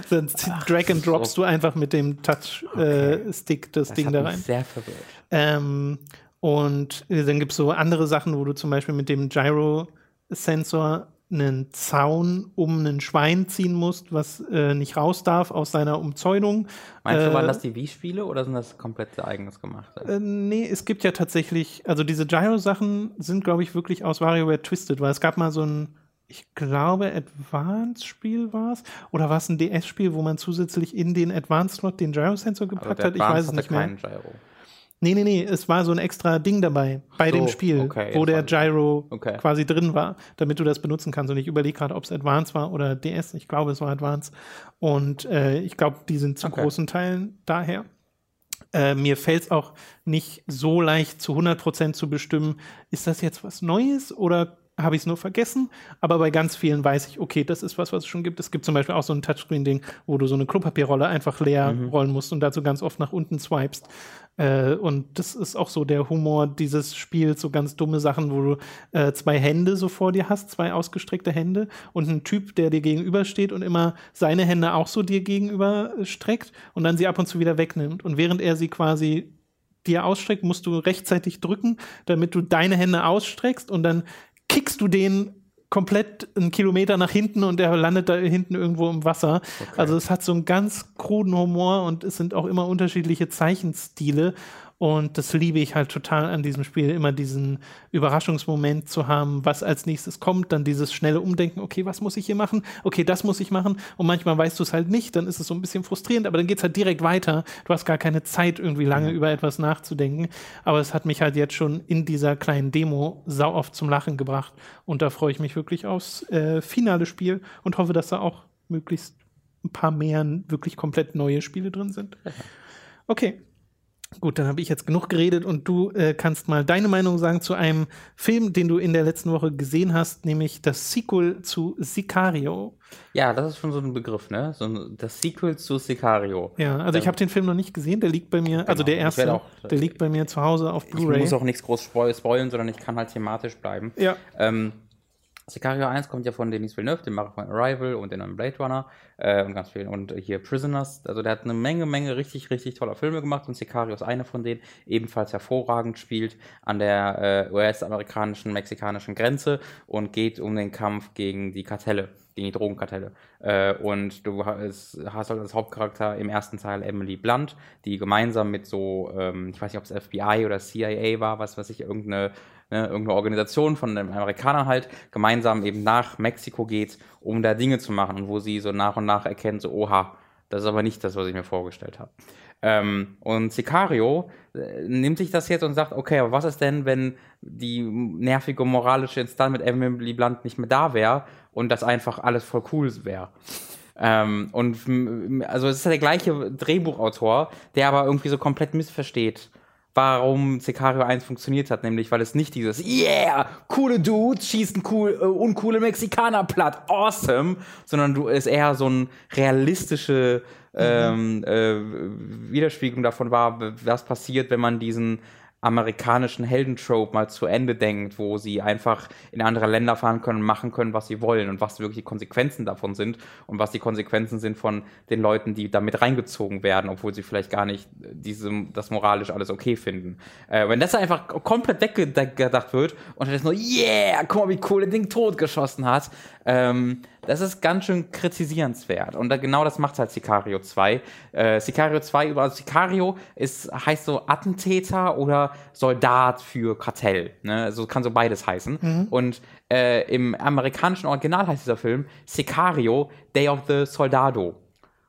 Sonst Drag and droppst so. du einfach mit dem Touch-Stick okay. äh, das, das Ding da rein. sehr verwirrt. Ähm, und dann gibt es so andere Sachen, wo du zum Beispiel mit dem Gyro-Sensor einen Zaun um ein Schwein ziehen musst, was äh, nicht raus darf aus seiner Umzäunung. Meinst du, waren äh, das die Wii-Spiele oder sind das komplett eigenes gemacht? Äh, nee, es gibt ja tatsächlich, also diese Gyro-Sachen sind, glaube ich, wirklich aus WarioWare Twisted, weil es gab mal so ein, ich glaube, Advanced-Spiel war es, oder war es ein DS-Spiel, wo man zusätzlich in den Advanced-Slot den Gyro-Sensor gepackt also hat? Ich weiß es nicht mehr. Gyro. Nee, nee, nee, es war so ein extra Ding dabei bei so, dem Spiel, okay, wo der Gyro okay. quasi drin war, damit du das benutzen kannst. Und ich überlege gerade, ob es Advance war oder DS. Ich glaube, es war Advance. Und äh, ich glaube, die sind zu okay. großen Teilen daher. Äh, mir fällt es auch nicht so leicht zu 100% zu bestimmen, ist das jetzt was Neues oder habe ich es nur vergessen, aber bei ganz vielen weiß ich, okay, das ist was, was es schon gibt. Es gibt zum Beispiel auch so ein Touchscreen-Ding, wo du so eine Klopapierrolle einfach leer mhm. rollen musst und dazu ganz oft nach unten swipest. Äh, und das ist auch so der Humor dieses Spiels, so ganz dumme Sachen, wo du äh, zwei Hände so vor dir hast, zwei ausgestreckte Hände und ein Typ, der dir gegenübersteht und immer seine Hände auch so dir gegenüber streckt und dann sie ab und zu wieder wegnimmt. Und während er sie quasi dir ausstreckt, musst du rechtzeitig drücken, damit du deine Hände ausstreckst und dann kickst du den komplett einen Kilometer nach hinten und der landet da hinten irgendwo im Wasser. Okay. Also es hat so einen ganz kruden Humor und es sind auch immer unterschiedliche Zeichenstile. Und das liebe ich halt total an diesem Spiel, immer diesen Überraschungsmoment zu haben, was als nächstes kommt, dann dieses schnelle Umdenken, okay, was muss ich hier machen? Okay, das muss ich machen. Und manchmal weißt du es halt nicht, dann ist es so ein bisschen frustrierend, aber dann geht es halt direkt weiter. Du hast gar keine Zeit, irgendwie lange mhm. über etwas nachzudenken. Aber es hat mich halt jetzt schon in dieser kleinen Demo sau oft zum Lachen gebracht. Und da freue ich mich wirklich aufs äh, finale Spiel und hoffe, dass da auch möglichst ein paar mehr wirklich komplett neue Spiele drin sind. Okay, Gut, dann habe ich jetzt genug geredet und du äh, kannst mal deine Meinung sagen zu einem Film, den du in der letzten Woche gesehen hast, nämlich das Sequel zu Sicario. Ja, das ist schon so ein Begriff, ne? So ein, das Sequel zu Sicario. Ja, also ich habe den Film noch nicht gesehen, der liegt bei mir, also genau, also der erste, auch, der liegt bei mir zu Hause auf Blu-ray. Ich muss auch nichts groß spoilern, sondern ich kann halt thematisch bleiben. Ja. Ähm, Sicario 1 kommt ja von Denis Villeneuve, dem Macher von Arrival und den Blade Runner äh, und ganz vielen. Und hier Prisoners, also der hat eine Menge, Menge richtig, richtig toller Filme gemacht und Sicario ist einer von denen, ebenfalls hervorragend spielt an der äh, US-amerikanischen, mexikanischen Grenze und geht um den Kampf gegen die Kartelle, gegen die Drogenkartelle. Äh, und du hast, hast halt als Hauptcharakter im ersten Teil Emily Blunt, die gemeinsam mit so, ähm, ich weiß nicht, ob es FBI oder CIA war, was weiß ich, irgendeine ne, irgendeine Organisation von den Amerikanern halt, gemeinsam eben nach Mexiko geht, um da Dinge zu machen und wo sie so nach und nach erkennt, so, oha, das ist aber nicht das, was ich mir vorgestellt habe. Ähm, und Sicario äh, nimmt sich das jetzt und sagt, okay, aber was ist denn, wenn die nervige moralische Instanz mit Emily Blunt nicht mehr da wäre und das einfach alles voll cool wäre? Ähm, und also es ist ja der gleiche Drehbuchautor, der aber irgendwie so komplett missversteht, warum Sicario 1 funktioniert hat, nämlich weil es nicht dieses Yeah, coole Dudes schießen cool, äh, uncoole Mexikaner platt, awesome, sondern du es eher so ein realistische ähm, äh, Widerspiegelung davon war, was passiert, wenn man diesen amerikanischen Heldentrope mal zu Ende denkt, wo sie einfach in andere Länder fahren können machen können, was sie wollen und was wirklich die Konsequenzen davon sind und was die Konsequenzen sind von den Leuten, die damit reingezogen werden, obwohl sie vielleicht gar nicht diese, das moralisch alles okay finden. Äh, wenn das einfach komplett weggedacht wird und dann ist nur, yeah, guck mal, wie cool der Ding totgeschossen hat, ähm, das ist ganz schön kritisierenswert. Und da, genau das macht halt Sicario 2. Äh, Sicario 2, also Sicario ist, heißt so Attentäter oder Soldat für Kartell. Ne? Also kann so beides heißen. Mhm. Und äh, im amerikanischen Original heißt dieser Film Sicario, Day of the Soldado.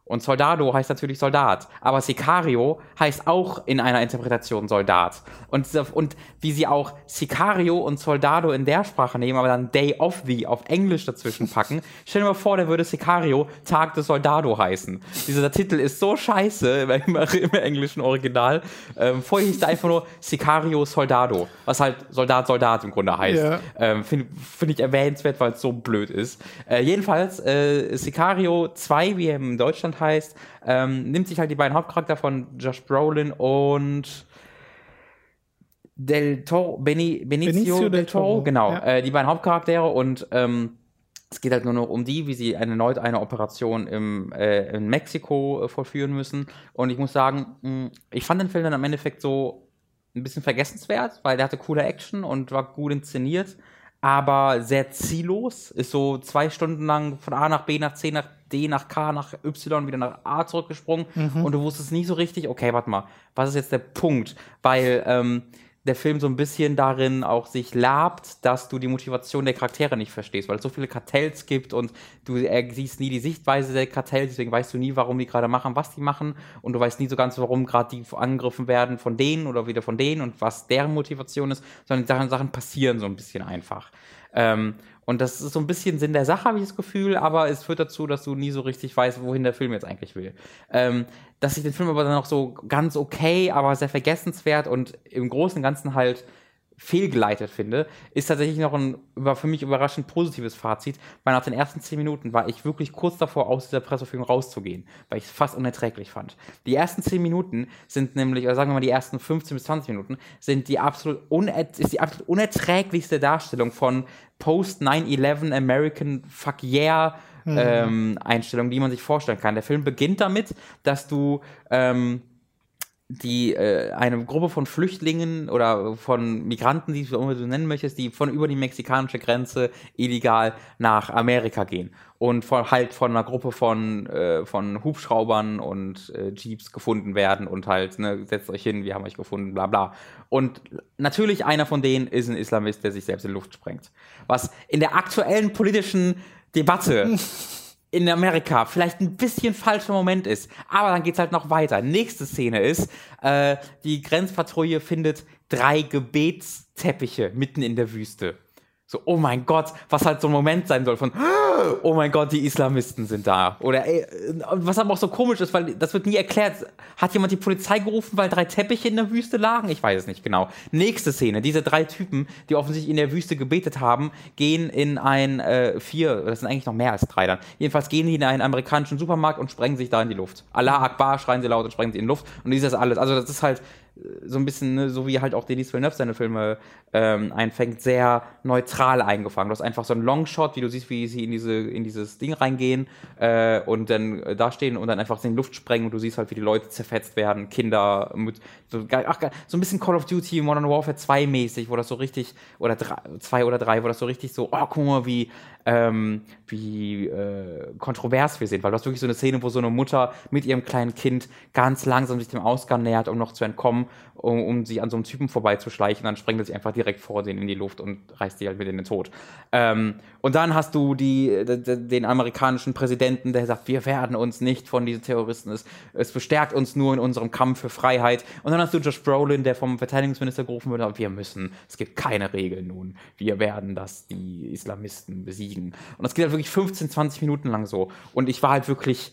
Und Soldado heißt natürlich Soldat. Aber Sicario heißt auch in einer Interpretation Soldat. Und, und wie sie auch Sicario und Soldado in der Sprache nehmen, aber dann Day of the auf Englisch dazwischen packen. (laughs) Stell dir mal vor, der würde Sicario Tag des Soldado heißen. Dieser Titel ist so scheiße im, im englischen Original. Ähm, vorher hieß der einfach nur Sicario Soldado, was halt Soldat Soldat im Grunde heißt. Ja. Ähm, Finde find ich erwähnenswert, weil es so blöd ist. Äh, jedenfalls, äh, Sicario 2, wie er in Deutschland heißt, ähm, nimmt sich halt die beiden Hauptcharakter von Josh Brolin und Del Toro, Beni, Benicio, Benicio del Toro, Toro genau, ja. äh, die beiden Hauptcharaktere und ähm, es geht halt nur noch um die, wie sie erneut eine Operation im, äh, in Mexiko äh, vollführen müssen. Und ich muss sagen, mh, hm, ich fand den Film dann im Endeffekt so ein bisschen vergessenswert, weil der hatte coole Action und war gut inszeniert, aber sehr ziellos. Ist so zwei Stunden lang von A nach B nach C nach D nach K nach Y wieder nach A zurückgesprungen mhm. und du wusstest nie so richtig, okay, warte mal, was ist jetzt der Punkt? Weil ähm, der Film so ein bisschen darin auch sich labt, dass du die Motivation der Charaktere nicht verstehst, weil es so viele Kartells gibt und du äh, siehst nie die Sichtweise der Kartells, deswegen weißt du nie, warum die gerade machen, was die machen und du weißt nie so ganz, warum gerade die angegriffen werden von denen oder wieder von denen und was deren Motivation ist, sondern Sachen, Sachen passieren so ein bisschen einfach. Ähm, und das ist so ein bisschen Sinn der Sache, habe ich das Gefühl, aber es führt dazu, dass du nie so richtig weißt, wohin der Film jetzt eigentlich will. Ähm, dass ich den Film aber dann auch so ganz okay, aber sehr vergessenswert und im Großen und Ganzen halt fehlgeleitet finde, ist tatsächlich noch ein für mich überraschend positives Fazit, weil nach den ersten zehn Minuten war ich wirklich kurz davor, aus dieser Presseverfügung rauszugehen, weil ich es fast unerträglich fand. Die ersten zehn Minuten sind nämlich, oder sagen wir mal die ersten 15 bis 20 Minuten, sind die absolut, ist die absolut unerträglichste Darstellung von Post 9-11 American Fuck Yeah mhm. ähm, Einstellung, die man sich vorstellen kann. Der Film beginnt damit, dass du ähm, die äh, eine Gruppe von Flüchtlingen oder von Migranten, die du nennen möchtest, die von über die mexikanische Grenze illegal nach Amerika gehen und von, halt von einer Gruppe von, äh, von Hubschraubern und äh, Jeeps gefunden werden und halt, ne, setzt euch hin, wir haben euch gefunden, bla bla. Und natürlich einer von denen ist ein Islamist, der sich selbst in Luft sprengt. Was in der aktuellen politischen Debatte (laughs) in Amerika vielleicht ein bisschen falscher Moment ist. Aber dann geht's halt noch weiter. Nächste Szene ist, äh, die Grenzpatrouille findet drei Gebetsteppiche mitten in der Wüste. So, oh mein Gott, was halt so ein Moment sein soll von, (gasps) oh mein Gott, die Islamisten sind da. Oder ey, was aber auch so komisch ist, weil das wird nie erklärt. Hat jemand die Polizei gerufen, weil drei Teppiche in der Wüste lagen? Ich weiß es nicht genau. Nächste Szene, diese drei Typen, die offensichtlich in der Wüste gebetet haben, gehen in ein äh, vier, das sind eigentlich noch mehr als drei dann. Jedenfalls gehen die in einen amerikanischen Supermarkt und sprengen sich da in die Luft. Allah Akbar schreien sie laut und sprengen sie in die Luft. Und dieses alles. Also das ist halt so ein bisschen, ne, so wie halt auch Denis Villeneuve seine Filme ähm, einfängt, sehr neutral eingefangen. Du hast einfach so einen Longshot, wie du siehst, wie sie in, diese, in dieses Ding reingehen äh, und dann äh, da stehen und dann einfach in die Luft sprengen und du siehst halt, wie die Leute zerfetzt werden, Kinder, mit, so, ach, so ein bisschen Call of Duty Modern Warfare 2 mäßig, wo das so richtig, oder 2 oder 3, wo das so richtig so, oh, guck mal, wie, ähm, wie äh, kontrovers wir sind, weil du hast wirklich so eine Szene, wo so eine Mutter mit ihrem kleinen Kind ganz langsam sich dem Ausgang nähert, um noch zu entkommen, um, um sich an so einem Typen vorbeizuschleichen, dann sprengt er sich einfach direkt vor denen in die Luft und reißt die halt mit in den Tod. Ähm, und dann hast du die, den amerikanischen Präsidenten, der sagt, wir werden uns nicht von diesen Terroristen, es, es bestärkt uns nur in unserem Kampf für Freiheit. Und dann hast du Josh Brolin, der vom Verteidigungsminister gerufen wird, wir müssen, es gibt keine Regeln nun, wir werden das, die Islamisten besiegen. Und das geht halt wirklich 15, 20 Minuten lang so. Und ich war halt wirklich,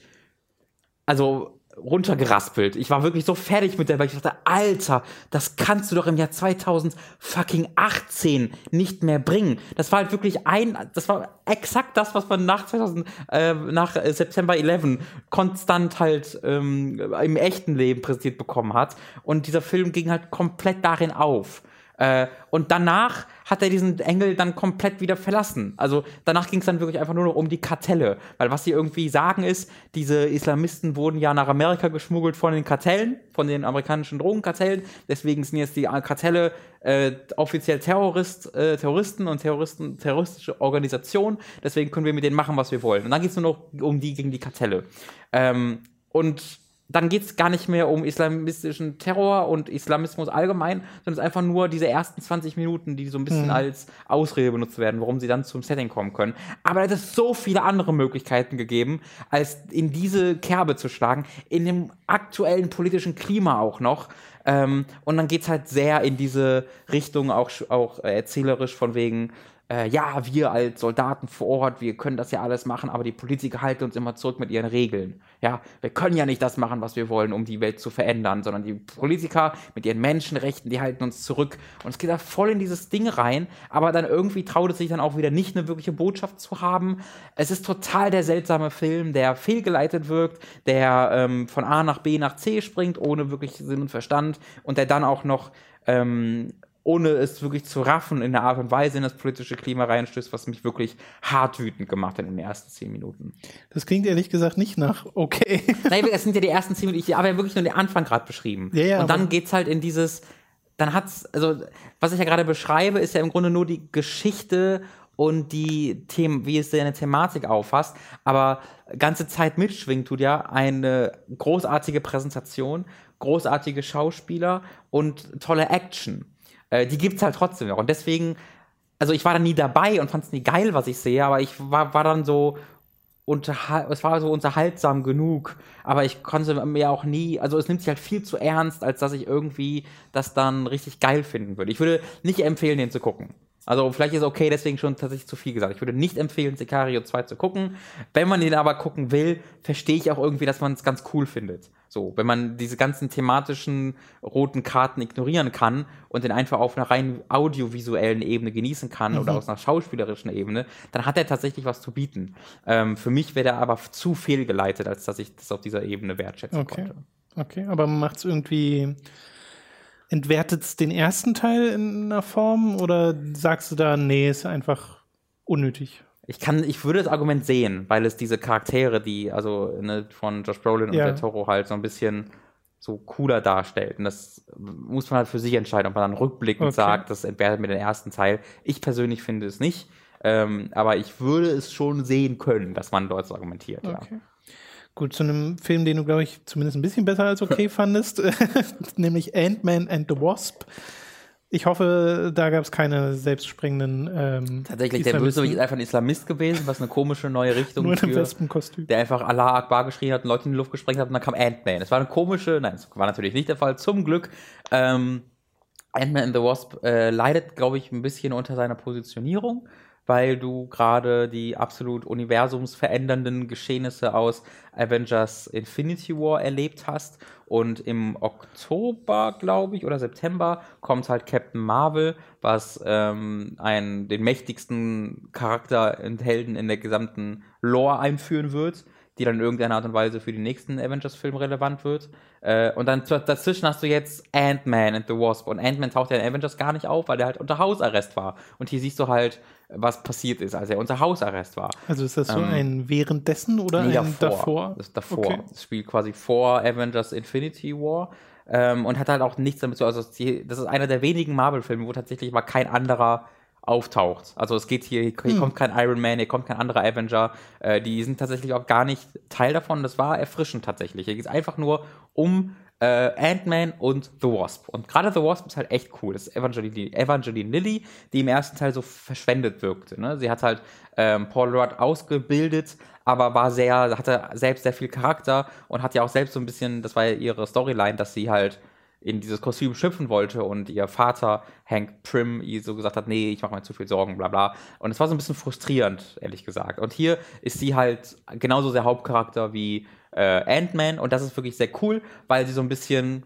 also runtergeraspelt. Ich war wirklich so fertig mit der, weil ich dachte, Alter, das kannst du doch im Jahr 2018 nicht mehr bringen. Das war halt wirklich ein, das war exakt das, was man nach 2000, äh, nach September 11 konstant halt ähm, im echten Leben präsentiert bekommen hat. Und dieser Film ging halt komplett darin auf. Äh, und danach hat er diesen Engel dann komplett wieder verlassen. Also danach ging es dann wirklich einfach nur noch um die Kartelle. Weil was sie irgendwie sagen ist, diese Islamisten wurden ja nach Amerika geschmuggelt von den Kartellen, von den amerikanischen Drogenkartellen. Deswegen sind jetzt die Kartelle äh, offiziell Terrorist, äh, Terroristen und Terroristen, terroristische Organisationen. Deswegen können wir mit denen machen, was wir wollen. Und dann geht es nur noch um die gegen die Kartelle. Ähm, und dann geht es gar nicht mehr um islamistischen Terror und Islamismus allgemein, sondern es ist einfach nur diese ersten 20 Minuten, die so ein bisschen mhm. als Ausrede benutzt werden, warum sie dann zum Setting kommen können. Aber es ist so viele andere Möglichkeiten gegeben, als in diese Kerbe zu schlagen, in dem aktuellen politischen Klima auch noch. Ähm, und dann geht es halt sehr in diese Richtung, auch, auch äh, erzählerisch von wegen, äh, ja, wir als Soldaten vor Ort, wir können das ja alles machen, aber die Politiker halten uns immer zurück mit ihren Regeln. Ja, wir können ja nicht das machen, was wir wollen, um die Welt zu verändern, sondern die Politiker mit ihren Menschenrechten, die halten uns zurück. Und es geht da voll in dieses Ding rein, aber dann irgendwie traut es sich dann auch wieder nicht, eine wirkliche Botschaft zu haben. Es ist total der seltsame Film, der fehlgeleitet wirkt, der ähm, von A nach B nach C springt, ohne wirklich Sinn und Verstand und der dann auch noch ähm, ohne es wirklich zu raffen, in der Art und Weise in das politische Klima reinstößt, was mich wirklich hart wütend gemacht hat in den ersten zehn Minuten. Das klingt ehrlich gesagt nicht nach okay. (laughs) Nein, es sind ja die ersten zehn Minuten, ich habe ja wirklich nur den Anfang gerade beschrieben. Ja, ja, und dann geht es halt in dieses, dann hat's, also was ich ja gerade beschreibe, ist ja im Grunde nur die Geschichte und die Themen, wie es deine Thematik auffasst, aber ganze Zeit mitschwingt tut ja eine großartige Präsentation, großartige Schauspieler und tolle Action äh, die gibt es halt trotzdem noch. Und deswegen, also ich war da nie dabei und fand es nie geil, was ich sehe, aber ich war, war dann so, es war so unterhaltsam genug, aber ich konnte mir auch nie, also es nimmt sich halt viel zu ernst, als dass ich irgendwie das dann richtig geil finden würde. Ich würde nicht empfehlen, den zu gucken. Also vielleicht ist okay, deswegen schon tatsächlich zu viel gesagt. Ich würde nicht empfehlen, Sicario 2 zu gucken. Wenn man den aber gucken will, verstehe ich auch irgendwie, dass man es ganz cool findet. So, wenn man diese ganzen thematischen roten Karten ignorieren kann und den einfach auf einer rein audiovisuellen Ebene genießen kann mhm. oder aus einer schauspielerischen Ebene, dann hat er tatsächlich was zu bieten. Ähm, für mich wäre der aber zu fehlgeleitet, als dass ich das auf dieser Ebene wertschätzen okay. konnte. Okay, aber macht es irgendwie entwertet es den ersten Teil in einer Form oder sagst du da, nee, ist einfach unnötig? Ich kann, ich würde das Argument sehen, weil es diese Charaktere, die, also ne, von Josh Brolin Ja. und der Toro halt so ein bisschen so cooler darstellt. Und das muss man halt für sich entscheiden, ob man dann rückblickend Okay. sagt, das entwertet mir den ersten Teil. Ich persönlich finde es nicht. Ähm, aber ich würde es schon sehen können, dass man dort so argumentiert. Ja. Okay. Gut, zu einem Film, den du, glaube ich, zumindest ein bisschen besser als okay (laughs) fandest, (laughs) nämlich Ant-Man and the Wasp. Ich hoffe, da gab es keine selbstsprengenden. Ähm, Tatsächlich, der. Bösewicht ist einfach ein Islamist gewesen, was eine komische neue Richtung Nur in einem Wespenkostüm. der einfach Allah Akbar geschrien hat und Leute in die Luft gesprengt hat und dann kam Ant-Man. Es war eine komische, nein, das war natürlich nicht der Fall, zum Glück. Ähm, Ant-Man and the Wasp äh, leidet, glaube ich, ein bisschen unter seiner Positionierung, weil du gerade die absolut universumsverändernden Geschehnisse aus Avengers Infinity War erlebt hast. Und im Oktober, glaube ich, oder September kommt halt Captain Marvel, was ähm, einen, den mächtigsten Charakter und Helden in der gesamten Lore einführen wird die dann in irgendeiner Art und Weise für den nächsten Avengers-Film relevant wird. Äh, und dann dazwischen hast du jetzt Ant-Man and the Wasp. Und Ant-Man taucht ja in Avengers gar nicht auf, weil der halt unter Hausarrest war. Und hier siehst du halt, was passiert ist, als er unter Hausarrest war. Also ist das so Ähm, ein währenddessen oder Nee, ein davor? Das ist davor. Okay. Das spielt quasi vor Avengers Infinity War. Ähm, und hat halt auch nichts damit zu also das ist einer der wenigen Marvel-Filme, wo tatsächlich mal kein anderer auftaucht. Also es geht hier, hier Hm. kommt kein Iron Man, hier kommt kein anderer Avenger. Äh, die sind tatsächlich auch gar nicht Teil davon. Das war erfrischend tatsächlich. Hier geht es einfach nur um äh, Ant-Man und The Wasp. Und gerade The Wasp ist halt echt cool. Das ist Evangeline, Evangeline Lilly, die im ersten Teil so verschwendet wirkte. Ne? Sie hat halt ähm, Paul Rudd ausgebildet, aber war sehr, hatte selbst sehr viel Charakter und hat ja auch selbst so ein bisschen, das war ja ihre Storyline, dass sie halt in dieses Kostüm schlüpfen wollte und ihr Vater, Hank Prim, ihr so gesagt hat, nee, ich mache mir zu viel Sorgen, bla bla. Und es war so ein bisschen frustrierend, ehrlich gesagt. Und hier ist sie halt genauso der Hauptcharakter wie äh, Ant-Man und das ist wirklich sehr cool, weil sie so ein bisschen,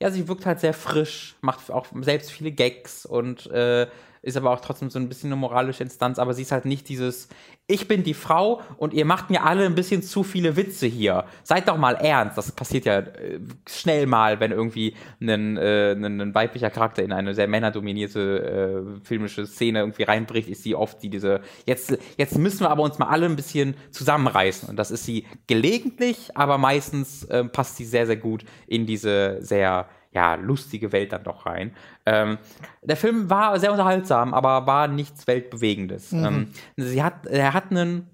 ja, sie wirkt halt sehr frisch, macht auch selbst viele Gags und äh, ist aber auch trotzdem so ein bisschen eine moralische Instanz, aber sie ist halt nicht dieses, ich bin die Frau und ihr macht mir alle ein bisschen zu viele Witze hier. Seid doch mal ernst. Das passiert ja äh, schnell mal, wenn irgendwie ein, äh, ein, ein weiblicher Charakter in eine sehr männerdominierte äh, filmische Szene irgendwie reinbricht, ist sie oft die diese, jetzt, jetzt müssen wir aber uns mal alle ein bisschen zusammenreißen. Und das ist sie gelegentlich, aber meistens äh, passt sie sehr, sehr gut in diese sehr ja, lustige Welt dann doch rein. Ähm, der Film war sehr unterhaltsam, aber war nichts Weltbewegendes. Mhm. Ähm, sie hat, er hat einen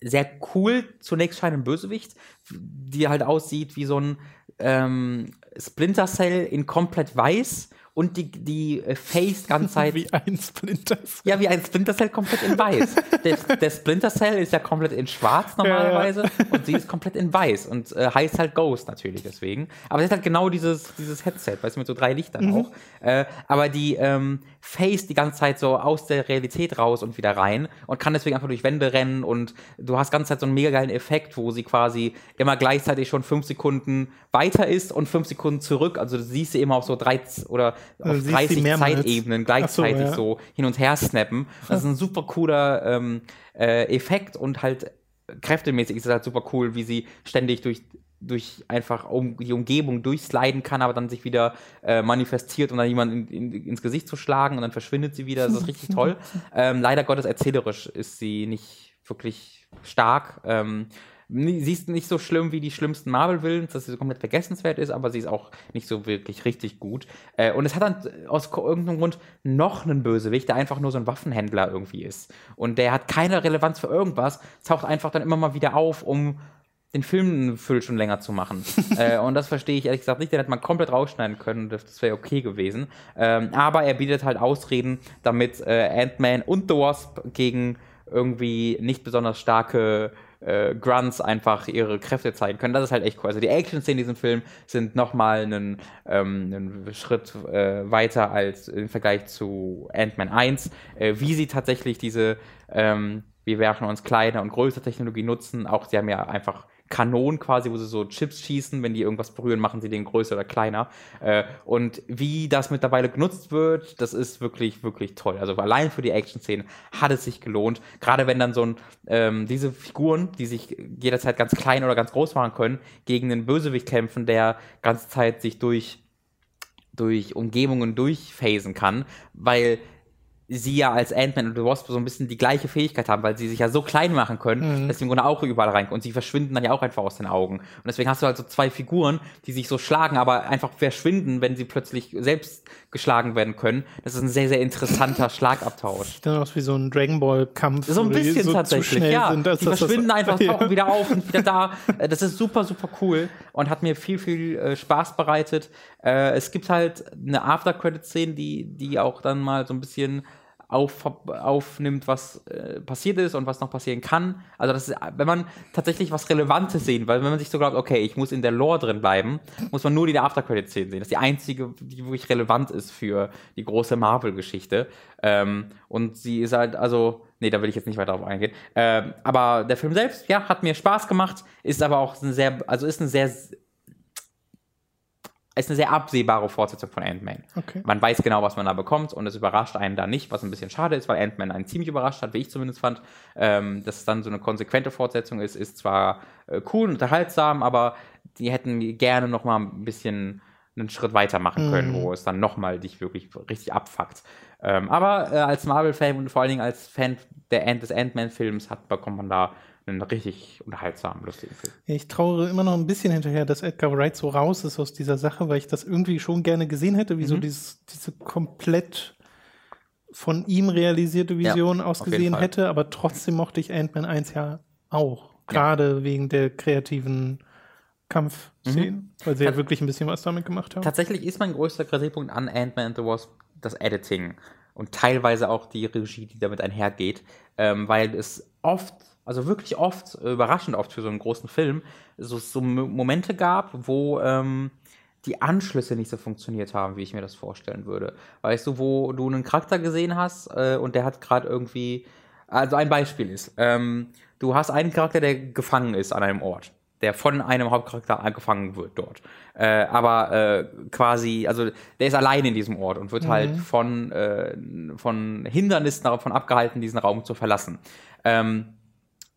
sehr cool zunächst scheinenden Bösewicht, die halt aussieht wie so ein ähm, Splinter Cell in komplett weiß und die, die äh, Face ganze Zeit. (laughs) wie ein Splinter Cell. Ja, wie ein Splinter Cell komplett in weiß. (laughs) der, der, Splinter Cell ist ja komplett in schwarz normalerweise ja, ja. und sie ist komplett in weiß und äh, heißt halt Ghost natürlich deswegen. Aber sie hat halt genau dieses, dieses Headset, weißt du, mit so drei Lichtern mhm. auch. Äh, aber die ähm, Face die ganze Zeit so aus der Realität raus und wieder rein und kann deswegen einfach durch Wände rennen und du hast ganze Zeit so einen mega geilen Effekt, wo sie quasi immer gleichzeitig schon fünf Sekunden weiter ist und fünf Sekunden zurück. Also du siehst sie immer auf so 13 oder auf 30 Zeitebenen gleichzeitig so, ja. so, hin und her snappen. Das ist ein super cooler ähm, äh, Effekt und halt kräftemäßig ist es halt super cool, wie sie ständig durch durch einfach um die Umgebung durchsliden kann, aber dann sich wieder äh, manifestiert, um dann jemanden in, in, ins Gesicht zu schlagen und dann verschwindet sie wieder. Das ist richtig toll. (laughs) Ähm, leider Gottes erzählerisch ist sie nicht wirklich stark. Ähm, sie ist nicht so schlimm wie die schlimmsten Marvel-Villains, dass sie so komplett vergessenswert ist, aber sie ist auch nicht so wirklich richtig gut. Äh, und es hat dann aus irgendeinem Grund noch einen Bösewicht, der einfach nur so ein Waffenhändler irgendwie ist. Und der hat keine Relevanz für irgendwas, taucht einfach dann immer mal wieder auf, um den Film schon länger zu machen. (laughs) äh, und das verstehe ich ehrlich gesagt nicht. Den hätte man komplett rausschneiden können. Das wäre okay gewesen. Ähm, aber er bietet halt Ausreden, damit äh, Ant-Man und The Wasp gegen irgendwie nicht besonders starke äh, Grunts einfach ihre Kräfte zeigen können. Das ist halt echt cool. Also die Action-Szenen in diesem Film sind nochmal einen, ähm, einen Schritt äh, weiter als im Vergleich zu Ant-Man 1. Äh, wie sie tatsächlich diese, ähm, wir werfen uns kleiner und größere Technologie nutzen. Auch sie haben ja einfach Kanonen quasi, wo sie so Chips schießen, wenn die irgendwas berühren, machen sie den größer oder kleiner. Äh, und wie das mittlerweile genutzt wird, das ist wirklich, wirklich toll. Also allein für die Action-Szenen hat es sich gelohnt. Gerade wenn dann so ein, ähm, diese Figuren, die sich jederzeit ganz klein oder ganz groß machen können, gegen einen Bösewicht kämpfen, der ganze Zeit sich durch durch Umgebungen durchphasen kann, weil sie ja als Ant-Man und The Wasp so ein bisschen die gleiche Fähigkeit haben, weil sie sich ja so klein machen können, mhm. dass sie im Grunde auch überall reinkommen. Und sie verschwinden dann ja auch einfach aus den Augen. Und deswegen hast du halt so zwei Figuren, die sich so schlagen, aber einfach verschwinden, wenn sie plötzlich selbst geschlagen werden können. Das ist ein sehr, sehr interessanter (laughs) Schlagabtausch. Sieht dann aus wie so ein Dragon Ball-Kampf. So ein bisschen so tatsächlich, ja. Sind, die verschwinden das, (laughs) einfach, tauchen ja. wieder auf und wieder da. Äh, das ist super, super cool und hat mir viel, viel äh, Spaß bereitet. Äh, es gibt halt eine After-Credit-Szene, die, die auch dann mal so ein bisschen auf, aufnimmt, was äh, passiert ist und was noch passieren kann. Also das ist, wenn man tatsächlich was Relevantes sehen, weil wenn man sich so glaubt, okay, ich muss in der Lore drin bleiben, muss man nur die After-Credit-Szenen sehen. Das ist die einzige, die wirklich relevant ist für die große Marvel-Geschichte. Ähm, und sie ist halt, also, nee, da will ich jetzt nicht weiter drauf eingehen. Ähm, aber der Film selbst, ja, hat mir Spaß gemacht, ist aber auch ein sehr, also ist ein sehr ist eine sehr absehbare Fortsetzung von Ant-Man. Okay. Man weiß genau, was man da bekommt und es überrascht einen da nicht, was ein bisschen schade ist, weil Ant-Man einen ziemlich überrascht hat, wie ich zumindest fand. Ähm, dass es dann so eine konsequente Fortsetzung ist, ist zwar äh, cool und unterhaltsam, aber die hätten gerne noch mal ein bisschen einen Schritt weiter machen können, mm. wo es dann noch mal dich wirklich richtig abfuckt. Ähm, aber äh, als Marvel-Fan und vor allen Dingen als Fan der Ant des Ant-Man-Films bekommt man da einen richtig unterhaltsamen, lustigen Film. Ich trauere immer noch ein bisschen hinterher, dass Edgar Wright so raus ist aus dieser Sache, weil ich das irgendwie schon gerne gesehen hätte, wie mhm. so dieses, diese komplett von ihm realisierte Vision ja, ausgesehen hätte, aber trotzdem mochte ich Ant-Man 1 ja auch. Gerade ja. wegen der kreativen Kampfszenen, mhm. weil sie ja wirklich ein bisschen was damit gemacht haben. Tatsächlich ist mein größter Kritikpunkt an Ant-Man and the Wasp das Editing und teilweise auch die Regie, die damit einhergeht, ähm, weil es oft also wirklich oft, äh, überraschend oft für so einen großen Film, so, so Momente gab, wo ähm, die Anschlüsse nicht so funktioniert haben, wie ich mir das vorstellen würde. Weißt du, wo du einen Charakter gesehen hast äh, und der hat gerade irgendwie, also ein Beispiel ist, ähm, du hast einen Charakter, der gefangen ist an einem Ort. der von einem Hauptcharakter angefangen wird dort. Äh, aber äh, quasi, also der ist allein in diesem Ort und wird halt Mhm. von, äh, von Hindernissen davon abgehalten, diesen Raum zu verlassen. Ähm,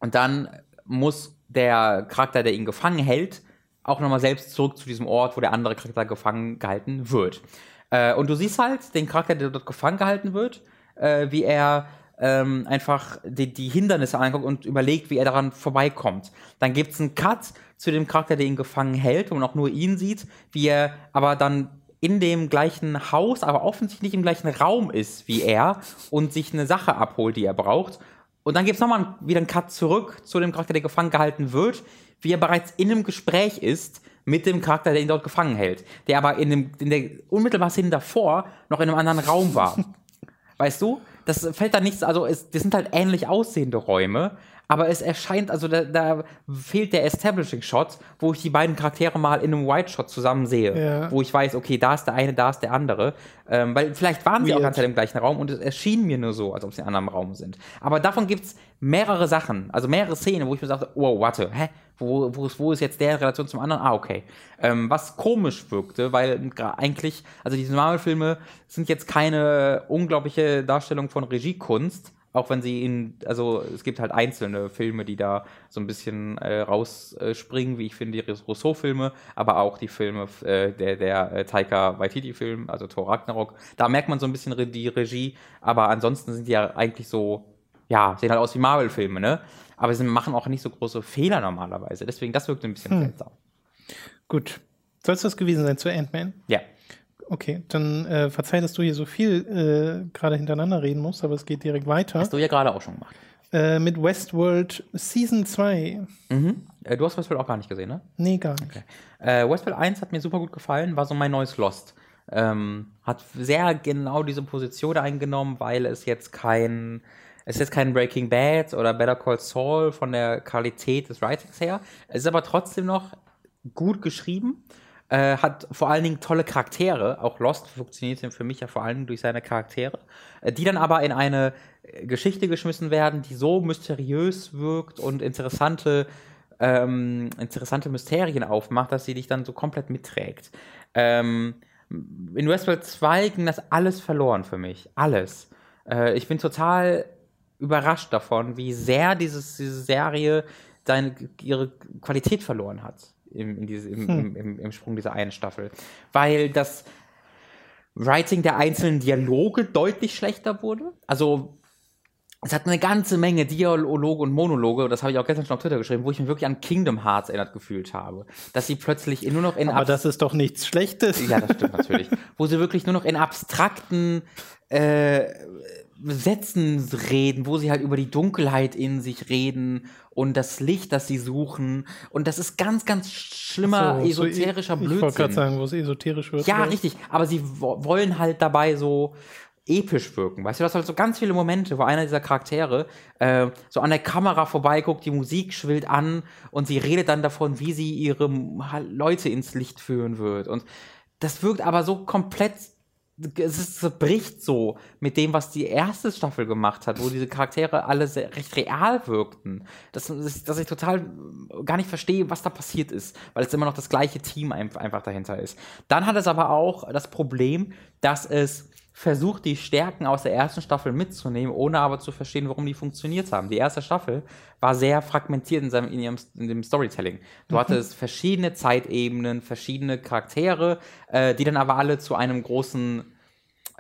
und dann muss der Charakter, der ihn gefangen hält, auch nochmal selbst zurück zu diesem Ort, wo der andere Charakter gefangen gehalten wird. Äh, und du siehst halt den Charakter, der dort gefangen gehalten wird, äh, wie er ähm, einfach die, die Hindernisse anguckt und überlegt, wie er daran vorbeikommt. Dann gibt es einen Cut zu dem Charakter, der ihn gefangen hält, wo man auch nur ihn sieht, wie er aber dann in dem gleichen Haus, aber offensichtlich im gleichen Raum ist wie er und sich eine Sache abholt, die er braucht. Und dann gibt es nochmal wieder einen Cut zurück zu dem Charakter, der gefangen gehalten wird, wie er bereits in einem Gespräch ist mit dem Charakter, der ihn dort gefangen hält, der aber in, dem, in der unmittelbar Szene davor noch in einem anderen Raum war. Weißt du? Das fällt da nichts, also es, das sind halt ähnlich aussehende Räume, aber es erscheint, also da, da fehlt der Establishing-Shot, wo ich die beiden Charaktere mal in einem White-Shot zusammen sehe. Ja. Wo ich weiß, okay, da ist der eine, da ist der andere. Ähm, weil vielleicht waren sie auch Weird. ganz im gleichen Raum und es erschien mir nur so, als ob sie in einem anderen Raum sind. Aber davon gibt's mehrere Sachen, also mehrere Szenen, wo ich mir sagte, wow, warte, hä? Wo, wo, ist, wo ist jetzt der in Relation zum anderen? Ah, okay. Ähm, was komisch wirkte, weil eigentlich, also diese Marvel-Filme sind jetzt keine unglaubliche Darstellung von Regiekunst, auch wenn sie in, also es gibt halt einzelne Filme, die da so ein bisschen äh, rausspringen, wie ich finde, die Rousseau-Filme, aber auch die Filme äh, der, der äh, Taika Waititi-Film, also Thor Ragnarok. Da merkt man so ein bisschen die Regie, aber ansonsten sind die ja eigentlich so, ja, sehen halt aus wie Marvel-Filme, ne? Aber sie machen auch nicht so große Fehler normalerweise. Deswegen, das wirkt ein bisschen Hm. seltsam. Gut. Soll es das gewesen sein zu Ant-Man? Ja. Okay, dann äh, verzeih, dass du hier so viel äh, gerade hintereinander reden musst, aber es geht direkt weiter. Hast du ja gerade auch schon gemacht. Äh, mit Westworld Season 2. Mhm. Äh, du hast Westworld auch gar nicht gesehen, ne? Nee, gar nicht. Äh, Westworld 1 hat mir super gut gefallen, war so mein neues Lost. Ähm, hat sehr genau diese Position eingenommen, weil es jetzt kein, es ist jetzt kein Breaking Bad oder Better Call Saul von der Qualität des Writings her. Es ist aber trotzdem noch gut geschrieben. Äh, hat vor allen Dingen tolle Charaktere. Auch Lost funktioniert für mich ja vor allen Dingen durch seine Charaktere, äh, die dann aber in eine äh, Geschichte geschmissen werden, die so mysteriös wirkt und interessante, ähm, interessante Mysterien aufmacht, dass sie dich dann so komplett mitträgt. Ähm, in Westworld 2 ging das alles verloren für mich. Alles. Äh, ich bin total überrascht davon, wie sehr dieses, diese Serie seine, ihre Qualität verloren hat im, in diese, im, im, im, im Sprung dieser einen Staffel. Weil das Writing der einzelnen Dialoge deutlich schlechter wurde. Also es hat eine ganze Menge Dialoge und Monologe, das habe ich auch gestern schon auf Twitter geschrieben, wo ich mich wirklich an Kingdom Hearts erinnert gefühlt habe. Dass sie plötzlich nur noch in Aber abs- das ist doch nichts Schlechtes. ja, das stimmt natürlich. (laughs) Wo sie wirklich nur noch in abstrakten äh, Sätzen reden, wo sie halt über die Dunkelheit in sich reden und das Licht, das sie suchen. Und das ist ganz, ganz schlimmer, So- so esoterischer Ich wollte gerade Blödsinn. sagen, wo es esoterisch wird. Ja, oder? richtig. Aber sie wo wollen halt dabei so episch wirken. Weißt du, du hast halt so ganz viele Momente, wo einer dieser Charaktere äh, so an der Kamera vorbeiguckt, die Musik schwillt an und sie redet dann davon, wie sie ihre Leute ins Licht führen wird. Und das wirkt aber so komplett. Es bricht so mit dem, was die erste Staffel gemacht hat, wo diese Charaktere alle sehr, recht real wirkten. Das, das, dass ich total gar nicht verstehe, was da passiert ist, weil es immer noch das gleiche Team ein- einfach dahinter ist. Dann hat es aber auch das Problem, dass es versucht, die Stärken aus der ersten Staffel mitzunehmen, ohne aber zu verstehen, warum die funktioniert haben. Die erste Staffel war sehr fragmentiert in, seinem, in, ihrem, in dem Storytelling. Du hattest verschiedene Zeitebenen, verschiedene Charaktere, äh, die dann aber alle zu einem großen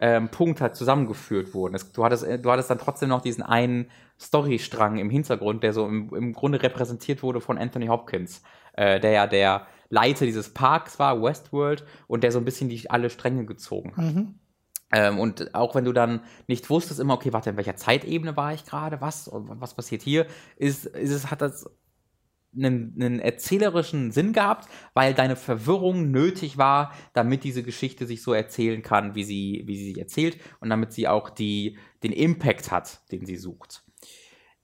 ähm, Punkt halt zusammengeführt wurden. Es, du, hattest, äh, du hattest dann trotzdem noch diesen einen Storystrang im Hintergrund, der so im, im Grunde repräsentiert wurde von Anthony Hopkins, äh, der ja der Leiter dieses Parks war, Westworld, und der so ein bisschen die alle Stränge gezogen hat. Ähm, und auch wenn du dann nicht wusstest, immer, okay, warte, in welcher Zeitebene war ich gerade, was, was passiert hier, ist, ist es, hat das einen, einen erzählerischen Sinn gehabt, weil deine Verwirrung nötig war, damit diese Geschichte sich so erzählen kann, wie sie, wie sie sich erzählt und damit sie auch die, den Impact hat, den sie sucht.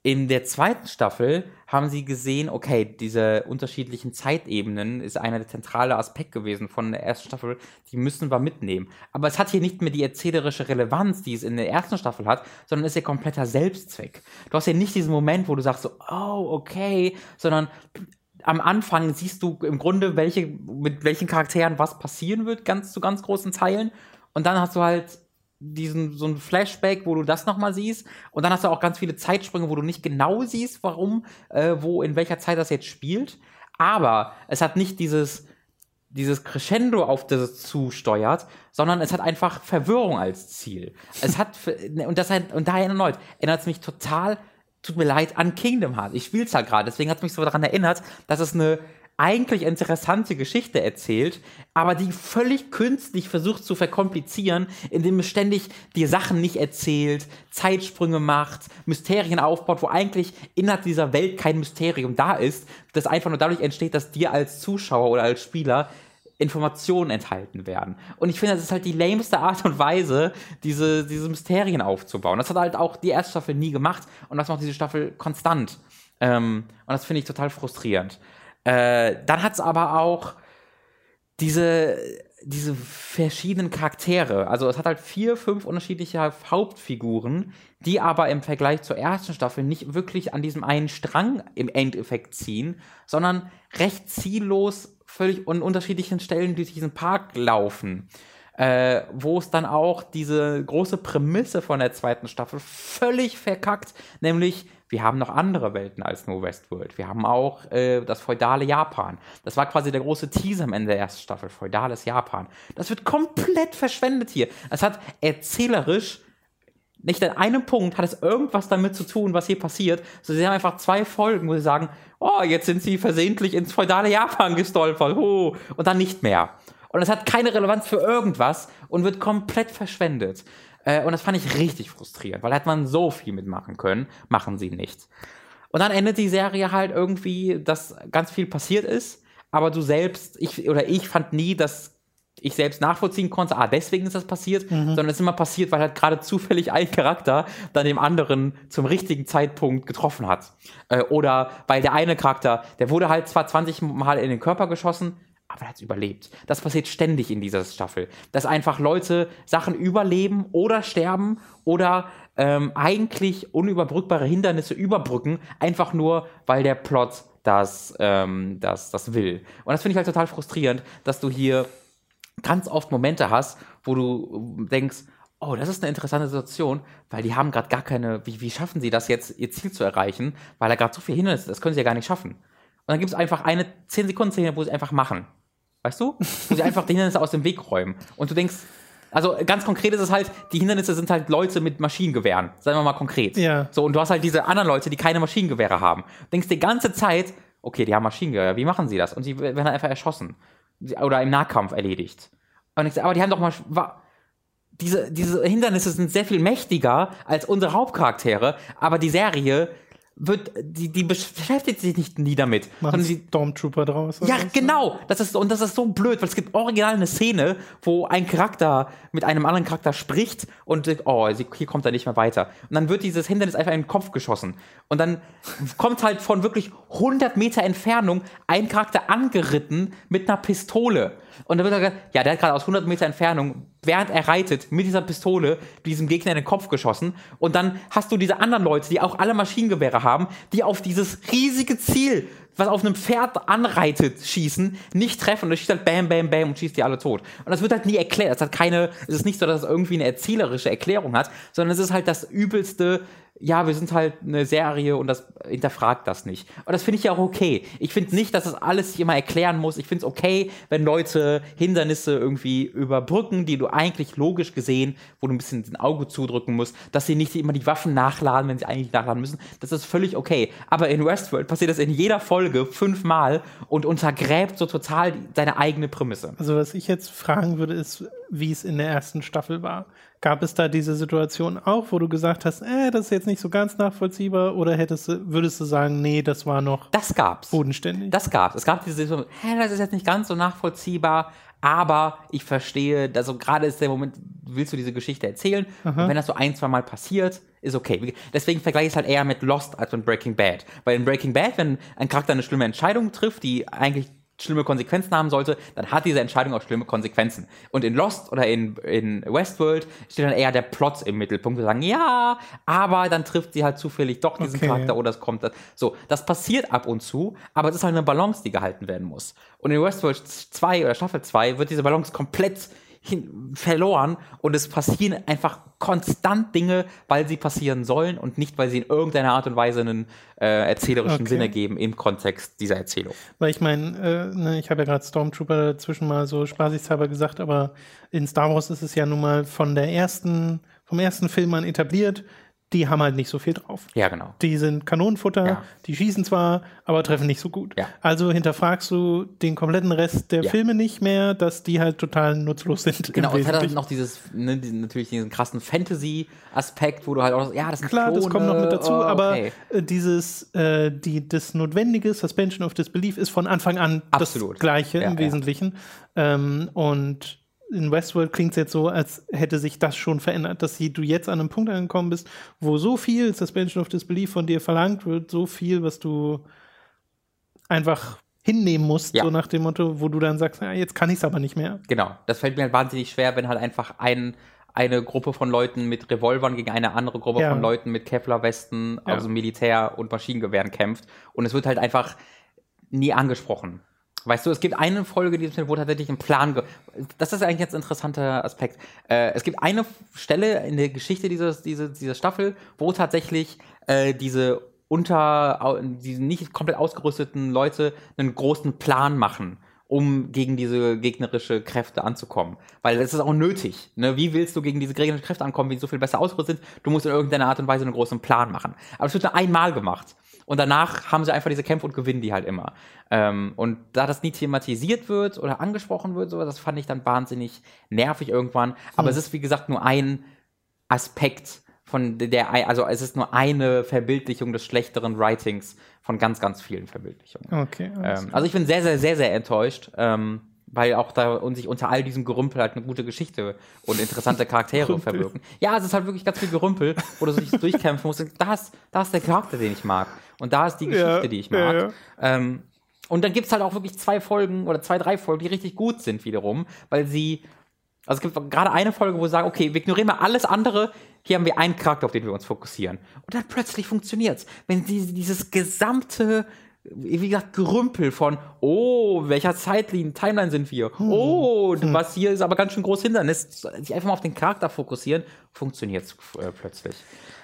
In der zweiten Staffel haben sie gesehen, okay, diese unterschiedlichen Zeitebenen ist einer der zentrale Aspekt gewesen von der ersten Staffel, die müssen wir mitnehmen. Aber es hat hier nicht mehr die erzählerische Relevanz, die es in der ersten Staffel hat, sondern ist ja kompletter Selbstzweck. Du hast ja nicht diesen Moment, wo du sagst so, oh, okay, sondern am Anfang siehst du im Grunde, welche, mit welchen Charakteren was passieren wird, ganz zu ganz großen Teilen. Und dann hast du halt diesen so ein Flashback, wo du das nochmal siehst. Und dann hast du auch ganz viele Zeitsprünge, wo du nicht genau siehst, warum, äh, wo, in welcher Zeit das jetzt spielt. Aber es hat nicht dieses, dieses Crescendo, auf das zusteuert, sondern es hat einfach Verwirrung als Ziel. Es hat, und, das und daher erneut, erinnert es mich total, tut mir leid, an Kingdom Hearts. Ich spiele es halt gerade, deswegen hat es mich so daran erinnert, dass es eine eigentlich interessante Geschichte erzählt, aber die völlig künstlich versucht zu verkomplizieren, indem es ständig dir Sachen nicht erzählt, Zeitsprünge macht, Mysterien aufbaut, wo eigentlich innerhalb dieser Welt kein Mysterium da ist, das einfach nur dadurch entsteht, dass dir als Zuschauer oder als Spieler Informationen enthalten werden. Und ich finde, das ist halt die lameste Art und Weise, diese, diese Mysterien aufzubauen. Das hat halt auch die erste Staffel nie gemacht und das macht diese Staffel konstant. Ähm, und das finde ich total frustrierend. Äh, dann hat es aber auch diese, diese verschiedenen Charaktere. Also es hat halt vier, fünf unterschiedliche Hauptfiguren, die aber im Vergleich zur ersten Staffel nicht wirklich an diesem einen Strang im Endeffekt ziehen, sondern recht ziellos völlig an unterschiedlichen Stellen durch diesen Park laufen. Äh, wo es dann auch diese große Prämisse von der zweiten Staffel völlig verkackt, nämlich wir haben noch andere Welten als nur Westworld. Wir haben auch äh, das feudale Japan. Das war quasi der große Teaser am Ende der ersten Staffel, feudales Japan. Das wird komplett verschwendet hier. Es hat erzählerisch nicht an einem Punkt hat es irgendwas damit zu tun, was hier passiert. So, sie haben einfach zwei Folgen, wo sie sagen, oh, jetzt sind sie versehentlich ins feudale Japan gestolpert, oh, und dann nicht mehr. Und es hat keine Relevanz für irgendwas und wird komplett verschwendet. Äh, und das fand ich richtig frustrierend, weil da hätte man so viel mitmachen können, machen sie nicht. Und dann endet die Serie halt irgendwie, dass ganz viel passiert ist, aber du selbst, ich oder ich fand nie, dass ich selbst nachvollziehen konnte, ah, deswegen ist das passiert, mhm. sondern es ist immer passiert, weil halt gerade zufällig ein Charakter dann dem anderen zum richtigen Zeitpunkt getroffen hat. Äh, oder weil der eine Charakter, der wurde halt zwar 20 Mal in den Körper geschossen, aber er hat es überlebt. Das passiert ständig in dieser Staffel. Dass einfach Leute Sachen überleben oder sterben oder ähm, eigentlich unüberbrückbare Hindernisse überbrücken, einfach nur, weil der Plot das, ähm, das, das will. Und das finde ich halt total frustrierend, dass du hier ganz oft Momente hast, wo du denkst, oh, das ist eine interessante Situation, weil die haben gerade gar keine, wie, wie schaffen sie das jetzt, ihr Ziel zu erreichen, weil da gerade so viel Hindernisse, das können sie ja gar nicht schaffen. Und dann gibt es einfach eine 10 Sekunden Szene, wo sie einfach machen. Weißt du? Wo sie einfach die Hindernisse aus dem Weg räumen. Und du denkst, also ganz konkret ist es halt, die Hindernisse sind halt Leute mit Maschinengewehren. Sagen wir mal konkret. Ja. So, und du hast halt diese anderen Leute, die keine Maschinengewehre haben. Du denkst die ganze Zeit, okay, die haben Maschinengewehre, wie machen sie das? Und sie werden einfach erschossen. Oder im Nahkampf erledigt. Und ich sage, aber die haben doch mal. Diese, diese Hindernisse sind sehr viel mächtiger als unsere Hauptcharaktere, aber die Serie wird, die, die beschäftigt sich nicht nie damit. Machen sie Stormtrooper draus. Ja, genau. Das ist, und das ist so blöd, weil es gibt original eine Szene, wo ein Charakter mit einem anderen Charakter spricht und oh, hier kommt er nicht mehr weiter. Und dann wird dieses Hindernis einfach in den Kopf geschossen. Und dann kommt halt von wirklich 100 Meter Entfernung ein Charakter angeritten mit einer Pistole. Und dann wird er gesagt, ja, der hat gerade aus 100 Meter Entfernung, während er reitet, mit dieser Pistole diesem Gegner in den Kopf geschossen. Und dann hast du diese anderen Leute, die auch alle Maschinengewehre haben, die auf dieses riesige Ziel, was auf einem Pferd anreitet, schießen, nicht treffen. Und er schießt halt bam, bam, bam und schießt die alle tot. Und das wird halt nie erklärt. Es hat keine, es ist nicht so, dass es irgendwie eine erzählerische Erklärung hat, sondern es ist halt das übelste ja, wir sind halt eine Serie und das hinterfragt das nicht. Und das finde ich ja auch okay. Ich finde nicht, dass das alles hier mal erklären muss. Ich finde es okay, wenn Leute Hindernisse irgendwie überbrücken, die du eigentlich logisch gesehen, wo du ein bisschen ein Auge zudrücken musst, dass sie nicht immer die Waffen nachladen, wenn sie eigentlich nachladen müssen. Das ist völlig okay. Aber in Westworld passiert das in jeder Folge fünfmal und untergräbt so total seine eigene Prämisse. Also was ich jetzt fragen würde, ist, wie es in der ersten Staffel war. Gab es da diese Situation auch, wo du gesagt hast, äh, das ist jetzt nicht so ganz nachvollziehbar oder hättest du, würdest du sagen, nee, das war noch das gab's. bodenständig? Das gab's. Es gab diese Situation, hä, das ist jetzt nicht ganz so nachvollziehbar, aber ich verstehe, also gerade ist der Moment, willst du diese Geschichte erzählen? Und wenn das so ein, zwei Mal passiert, ist okay. Deswegen vergleiche ich es halt eher mit Lost als mit Breaking Bad. Weil in Breaking Bad, wenn ein Charakter eine schlimme Entscheidung trifft, die eigentlich schlimme Konsequenzen haben sollte, dann hat diese Entscheidung auch schlimme Konsequenzen. Und in Lost oder in, in Westworld steht dann eher der Plot im Mittelpunkt. Wir sagen, ja, aber dann trifft sie halt zufällig doch diesen Okay. Charakter oder es kommt das. So, das passiert ab und zu, aber es ist halt eine Balance, die gehalten werden muss. Und in Westworld 2 oder Staffel 2 wird diese Balance komplett verloren und es passieren einfach konstant Dinge, weil sie passieren sollen und nicht, weil sie in irgendeiner Art und Weise einen äh, erzählerischen Okay. Sinn ergeben im Kontext dieser Erzählung. Weil ich meine, äh, ne, ich habe ja gerade Stormtrooper dazwischen mal so spaßigshalber gesagt, aber in Star Wars ist es ja nun mal von der ersten, vom ersten Film an etabliert, die haben halt nicht so viel drauf. Ja, genau. Die sind Kanonenfutter, Ja. die schießen zwar, aber treffen nicht so gut. Ja. Also hinterfragst du den kompletten Rest der Ja. Filme nicht mehr, dass die halt total nutzlos sind. Genau, und es hat dann noch dieses, ne, diesen, natürlich diesen krassen Fantasy-Aspekt, wo du halt auch, ja, das sind Klar, das Klone, kommt noch mit dazu, oh, aber okay. äh, dieses, äh, die, das notwendige Suspension of Disbelief ist von Anfang an Absolut. das Gleiche im. Wesentlichen. Ähm, und in Westworld klingt es jetzt so, als hätte sich das schon verändert, dass du jetzt an einem Punkt angekommen bist, wo so viel Suspension of Disbelief von dir verlangt wird, so viel, was du einfach hinnehmen musst, Ja. so nach dem Motto, wo du dann sagst, ja, jetzt kann ich es aber nicht mehr. Genau, das fällt mir halt wahnsinnig schwer, wenn halt einfach ein, eine Gruppe von Leuten mit Revolvern gegen eine andere Gruppe Ja. von Leuten mit Kevlar-Westen, also Militär und Maschinengewehren kämpft. Und es wird halt einfach nie angesprochen. Weißt du, es gibt eine Folge, die wo tatsächlich ein Plan. Das ist eigentlich jetzt ein interessanter Aspekt. Äh, es gibt eine Stelle in der Geschichte dieses, dieses, dieser Staffel, wo tatsächlich äh, diese unter, diese nicht komplett ausgerüsteten Leute einen großen Plan machen, um gegen diese gegnerische Kräfte anzukommen. Weil das ist auch nötig. Ne? Wie willst du gegen diese gegnerischen Kräfte ankommen, wenn sie so viel besser ausgerüstet sind? Du musst in irgendeiner Art und Weise einen großen Plan machen. Aber es wird nur einmal gemacht. Und danach haben sie einfach diese Kämpfe und gewinnen die halt immer. Ähm, und da das nie thematisiert wird oder angesprochen wird, so, das fand ich dann wahnsinnig nervig irgendwann. Aber es ist, wie gesagt, nur ein Aspekt von der, also es ist nur eine Verbildlichung des schlechteren Writings von ganz, ganz vielen Verbildlichungen. Okay. Ähm, also ich bin sehr, sehr, sehr, sehr enttäuscht, ähm, weil auch da und sich unter all diesem Gerümpel halt eine gute Geschichte und interessante Charaktere verwirken. Ja, es ist halt wirklich ganz viel Gerümpel, wo du dich durchkämpfen musst. Da ist, da ist der Charakter, den ich mag. Und da ist die Geschichte, Ja, die ich ja, mag. ja. Ähm, und dann gibt's halt auch wirklich zwei Folgen oder zwei, drei Folgen, die richtig gut sind wiederum, weil sie. Also es gibt gerade eine Folge, wo sie sagen, okay, wir ignorieren mal alles andere, hier haben wir einen Charakter, auf den wir uns fokussieren. Und dann plötzlich funktioniert's. Wenn sie dieses gesamte, wie gesagt, Gerümpel von, oh, welcher Zeitlinie, Timeline sind wir? Oh, was hier ist aber ganz schön groß Hindernis, sich einfach mal auf den Charakter fokussieren, funktioniert's äh, plötzlich.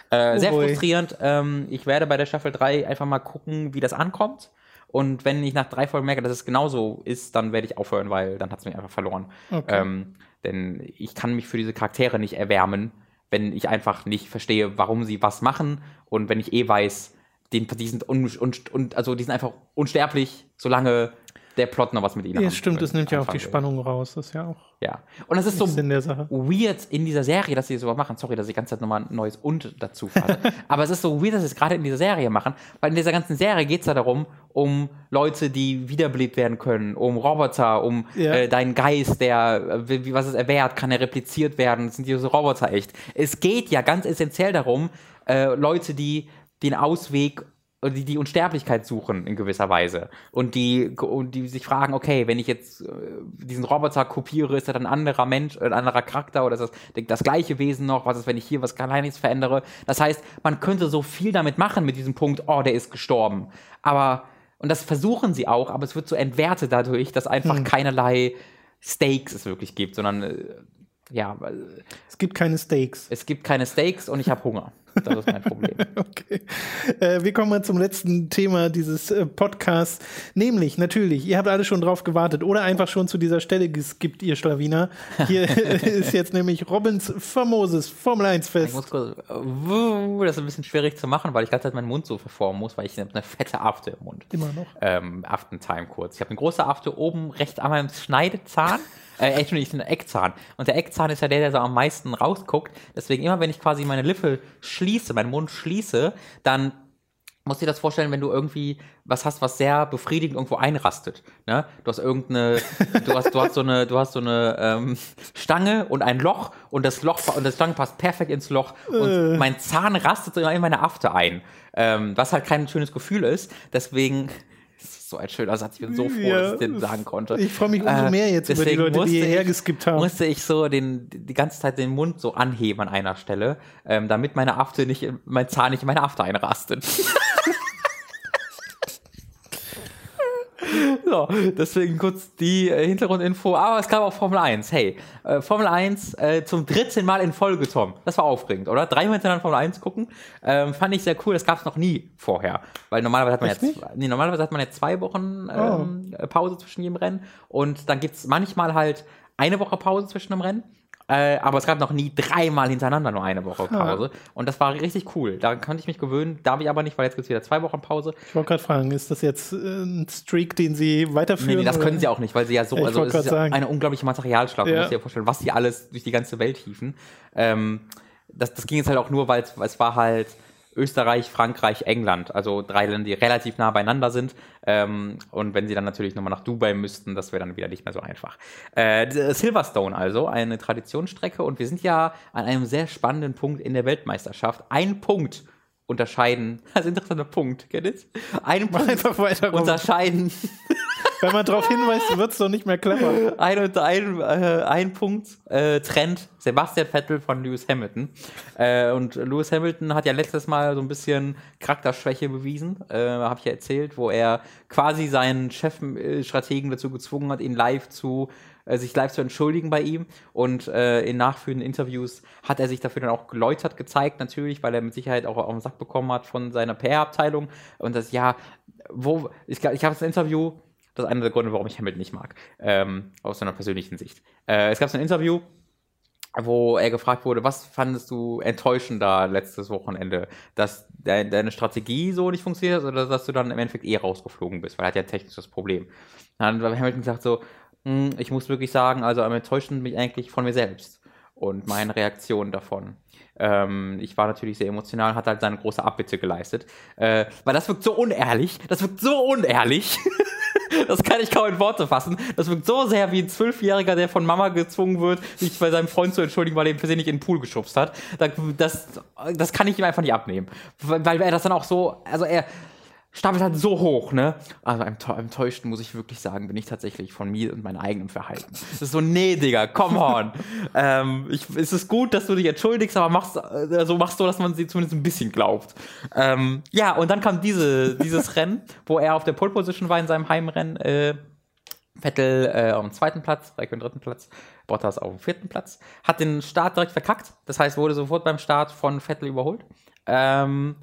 Äh, Oh sehr frustrierend. Ähm, ich werde bei der Staffel 3 einfach mal gucken, wie das ankommt. Und wenn ich nach drei Folgen merke, dass es genauso ist, dann werde ich aufhören, weil dann hat es mich einfach verloren. Okay. Ähm, denn ich kann mich für diese Charaktere nicht erwärmen, wenn ich einfach nicht verstehe, warum sie was machen und wenn ich eh weiß, den, die sind un, un, un, also die sind einfach unsterblich, solange der Plot noch was mit ihnen Ja, an- stimmt, das nimmt ja auch die will. Spannung raus. Das ist ja auch Ja. Und das ist so weird in dieser Serie, dass sie sowas machen. Sorry, dass ich die ganze Zeit nochmal ein neues Und dazu fasse. (laughs) Aber es ist so weird, dass sie es gerade in dieser Serie machen, weil in dieser ganzen Serie geht es ja darum, um Leute, die wiederbelebt werden können, um Roboter, um Ja. äh, deinen Geist, der, äh, wie, was es erwehrt, kann er repliziert werden, sind diese Roboter echt. Es geht ja ganz essentiell darum, äh, Leute, die den Ausweg die die Unsterblichkeit suchen in gewisser Weise und die und die sich fragen, okay, wenn ich jetzt äh, diesen Roboter kopiere, ist er dann ein anderer Mensch, äh, ein anderer Charakter oder ist das das gleiche Wesen noch? Was ist, wenn ich hier was Kleines verändere? Das heißt, man könnte so viel damit machen mit diesem Punkt, oh, der ist gestorben. Aber und das versuchen sie auch, aber es wird so entwertet dadurch, dass einfach keinerlei Stakes es wirklich gibt, sondern äh, ja, weil Es gibt keine Stakes. es gibt keine Stakes und ich habe Hunger. Das ist mein Problem. (laughs) Okay. Äh, wir kommen mal zum letzten Thema dieses äh, Podcasts. Nämlich, natürlich, ihr habt alle schon drauf gewartet oder einfach schon zu dieser Stelle geskippt, ihr Schlawiner. Hier (laughs) (laughs) ist jetzt nämlich Robins famoses Formel 1 Ich Fest. muss kurz, äh, das ist ein bisschen schwierig zu machen, weil ich ganze Zeit meinen Mund so verformen muss, weil ich eine fette Afte im Mund. Immer noch. Ähm, Aftentime kurz. Ich habe eine große Afte oben rechts an meinem Schneidezahn. Äh, Entschuldigung, einen Eckzahn. Und der Eckzahn ist ja der, der so am meisten rausguckt. Deswegen immer, wenn ich quasi meine Lippe schließe, meinen Mund schließe, dann musst dir das vorstellen, wenn du irgendwie was hast, was sehr befriedigend irgendwo einrastet. Ne? Du hast irgendeine, du hast, du hast so eine, du hast so eine ähm, Stange und ein Loch und das Loch und das Stange passt perfekt ins Loch und mein Zahn rastet so in meine Afte ein. Ähm, was halt kein schönes Gefühl ist. Deswegen ist so ein schöner Satz. Ich bin so froh, dass Ja. ich den sagen konnte. Ich freue mich umso Äh, mehr jetzt über die Leute, die hierher geskippt haben. Musste ich so den, die ganze Zeit den Mund so anheben an einer Stelle, ähm, damit meine Afte nicht, in- mein Zahn nicht in meine Afte einrastet. (laughs) (laughs) So, deswegen kurz die äh, Hintergrundinfo. Aber es gab auch Formel 1. Hey, äh, Formel 1 äh, zum 13. Mal in Folge, Tom. Das war aufregend, oder? Dreimal hintereinander Formel 1 gucken. Ähm, fand ich sehr cool. Das gab es noch nie vorher. Weil normalerweise hat man Echt jetzt nicht? nee, normalerweise hat man jetzt zwei Wochen ähm, Pause zwischen jedem Rennen. Und dann gibt's manchmal halt eine Woche Pause zwischen dem Rennen. Äh, aber es gab noch nie dreimal hintereinander nur eine Woche Pause. Und das war richtig cool. Daran konnte ich mich gewöhnen. Darf ich aber nicht, weil jetzt gibt's wieder zwei Wochen Pause. Ich wollte gerade fragen, ist das jetzt äh, ein Streak, den Sie weiterführen? Nee, nee, das oder? können sie auch nicht, weil sie ja so, Ich also es ist sagen. eine unglaubliche Materialschlacht. Ja. Du musst dir vorstellen, was sie alles durch die ganze Welt hieven. Ähm, das, das ging jetzt halt auch nur, weil es, es war halt Österreich, Frankreich, England, also drei Länder, die relativ nah beieinander sind. Ähm, und wenn sie dann natürlich nochmal nach Dubai müssten, das wäre dann wieder nicht mehr so einfach. Äh, Silverstone also, eine Traditionsstrecke und wir sind ja an einem sehr spannenden Punkt in der Weltmeisterschaft. Ein Punkt unterscheiden, (laughs) das ist ein interessanter Punkt, kennt ihr? Ein Mach Punkt einfach weiter. Unterscheiden (laughs) Wenn man darauf hinweist, wird es doch nicht mehr clever. ein, und ein, äh, ein Punkt äh, trennt Sebastian Vettel von Lewis Hamilton. Äh, und Lewis Hamilton hat ja letztes Mal so ein bisschen Charakterschwäche bewiesen, äh, habe ich ja erzählt, wo er quasi seinen Chefstrategen dazu gezwungen hat, ihn live zu äh, sich live zu entschuldigen bei ihm und äh, in nachführenden Interviews hat er sich dafür dann auch geläutert gezeigt, natürlich, weil er mit Sicherheit auch auf den Sack bekommen hat von seiner PR-Abteilung und das, ja, wo, ich, glaub, ich habe das Interview, das ist einer der Gründe, warum ich Hamilton nicht mag, ähm, aus seiner persönlichen Sicht. Äh, es gab so ein Interview, wo er gefragt wurde, was fandest du enttäuschender letztes Wochenende, dass de deine Strategie so nicht funktioniert hat oder dass du dann im Endeffekt eh rausgeflogen bist, weil er hat ja ein technisches Problem. Dann hat Hamilton gesagt so, "Hm, ich muss wirklich sagen, also am enttäuschend mich eigentlich von mir selbst und meine Reaktion davon. Ähm, ich war natürlich sehr emotional, hat halt seine große Abbitte geleistet. Äh, weil das wirkt so unehrlich, das wirkt so unehrlich. (laughs) Das kann ich kaum in Worte fassen. Das wirkt so sehr wie ein Zwölfjähriger, der von Mama gezwungen wird, sich bei seinem Freund zu entschuldigen, weil er ihn versehentlich in den Pool geschubst hat. Da- Das, das kann ich ihm einfach nicht abnehmen. Weil er das dann auch so, also er stapelt halt so hoch, ne? Also am enttäu- enttäuscht muss ich wirklich sagen, bin ich tatsächlich von mir und meinem eigenen Verhalten. Das ist so, nee, Digga, come on. (laughs) ähm, ich, es ist gut, dass du dich entschuldigst, aber machst, äh, so machst du, dass man sie zumindest ein bisschen glaubt. Ähm, ja, und dann kam diese, dieses (laughs) Rennen, wo er auf der Pole Position war in seinem Heimrennen. Äh, Vettel äh, auf dem zweiten Platz, Raikkonen dritten Platz, Bottas auf dem vierten Platz. Hat den Start direkt verkackt. Das heißt, wurde sofort beim Start von Vettel überholt. Ähm,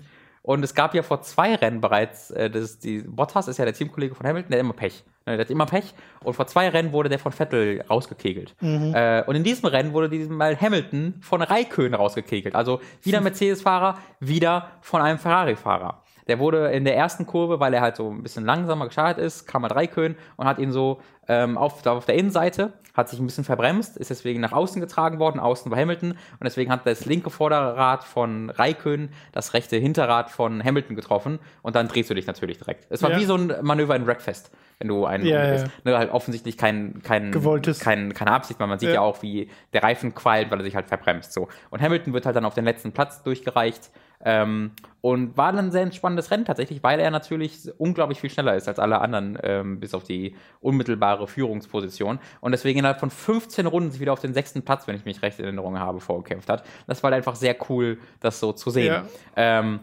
und es gab ja vor zwei Rennen bereits, äh, das, die, Bottas ist ja der Teamkollege von Hamilton, der hat immer Pech. Ne, Der hat immer Pech. Und vor zwei Rennen wurde der von Vettel rausgekegelt. Äh, und in diesem Rennen wurde diesmal Hamilton von Raikön rausgekegelt. Also wieder Mercedes-Fahrer, wieder von einem Ferrari-Fahrer. Der wurde in der ersten Kurve, weil er halt so ein bisschen langsamer gestartet ist, kam halt Raikön und hat ihn so ähm, auf, auf der Innenseite, hat sich ein bisschen verbremst, ist deswegen nach außen getragen worden, außen war Hamilton und deswegen hat das linke Vorderrad von Raikön das rechte Hinterrad von Hamilton getroffen und dann drehst du dich natürlich direkt. Es war Ja. wie so ein Manöver in Wreckfest, wenn du einen Ja, umdrehst. Ne, halt offensichtlich kein, kein, Gewolltes. kein, keine Absicht, weil man sieht Ja. ja. auch, wie der Reifen qualmt, weil er sich halt verbremst. So. Und Hamilton wird halt dann auf den letzten Platz durchgereicht. Ähm, und war dann ein sehr entspannendes Rennen tatsächlich, weil er natürlich unglaublich viel schneller ist als alle anderen, ähm, bis auf die unmittelbare Führungsposition. Und deswegen innerhalb von 15 Runden sich wieder auf den sechsten Platz, wenn ich mich recht in Erinnerung habe, vorgekämpft hat. Das war halt einfach sehr cool, das so zu sehen. Ja. Ähm,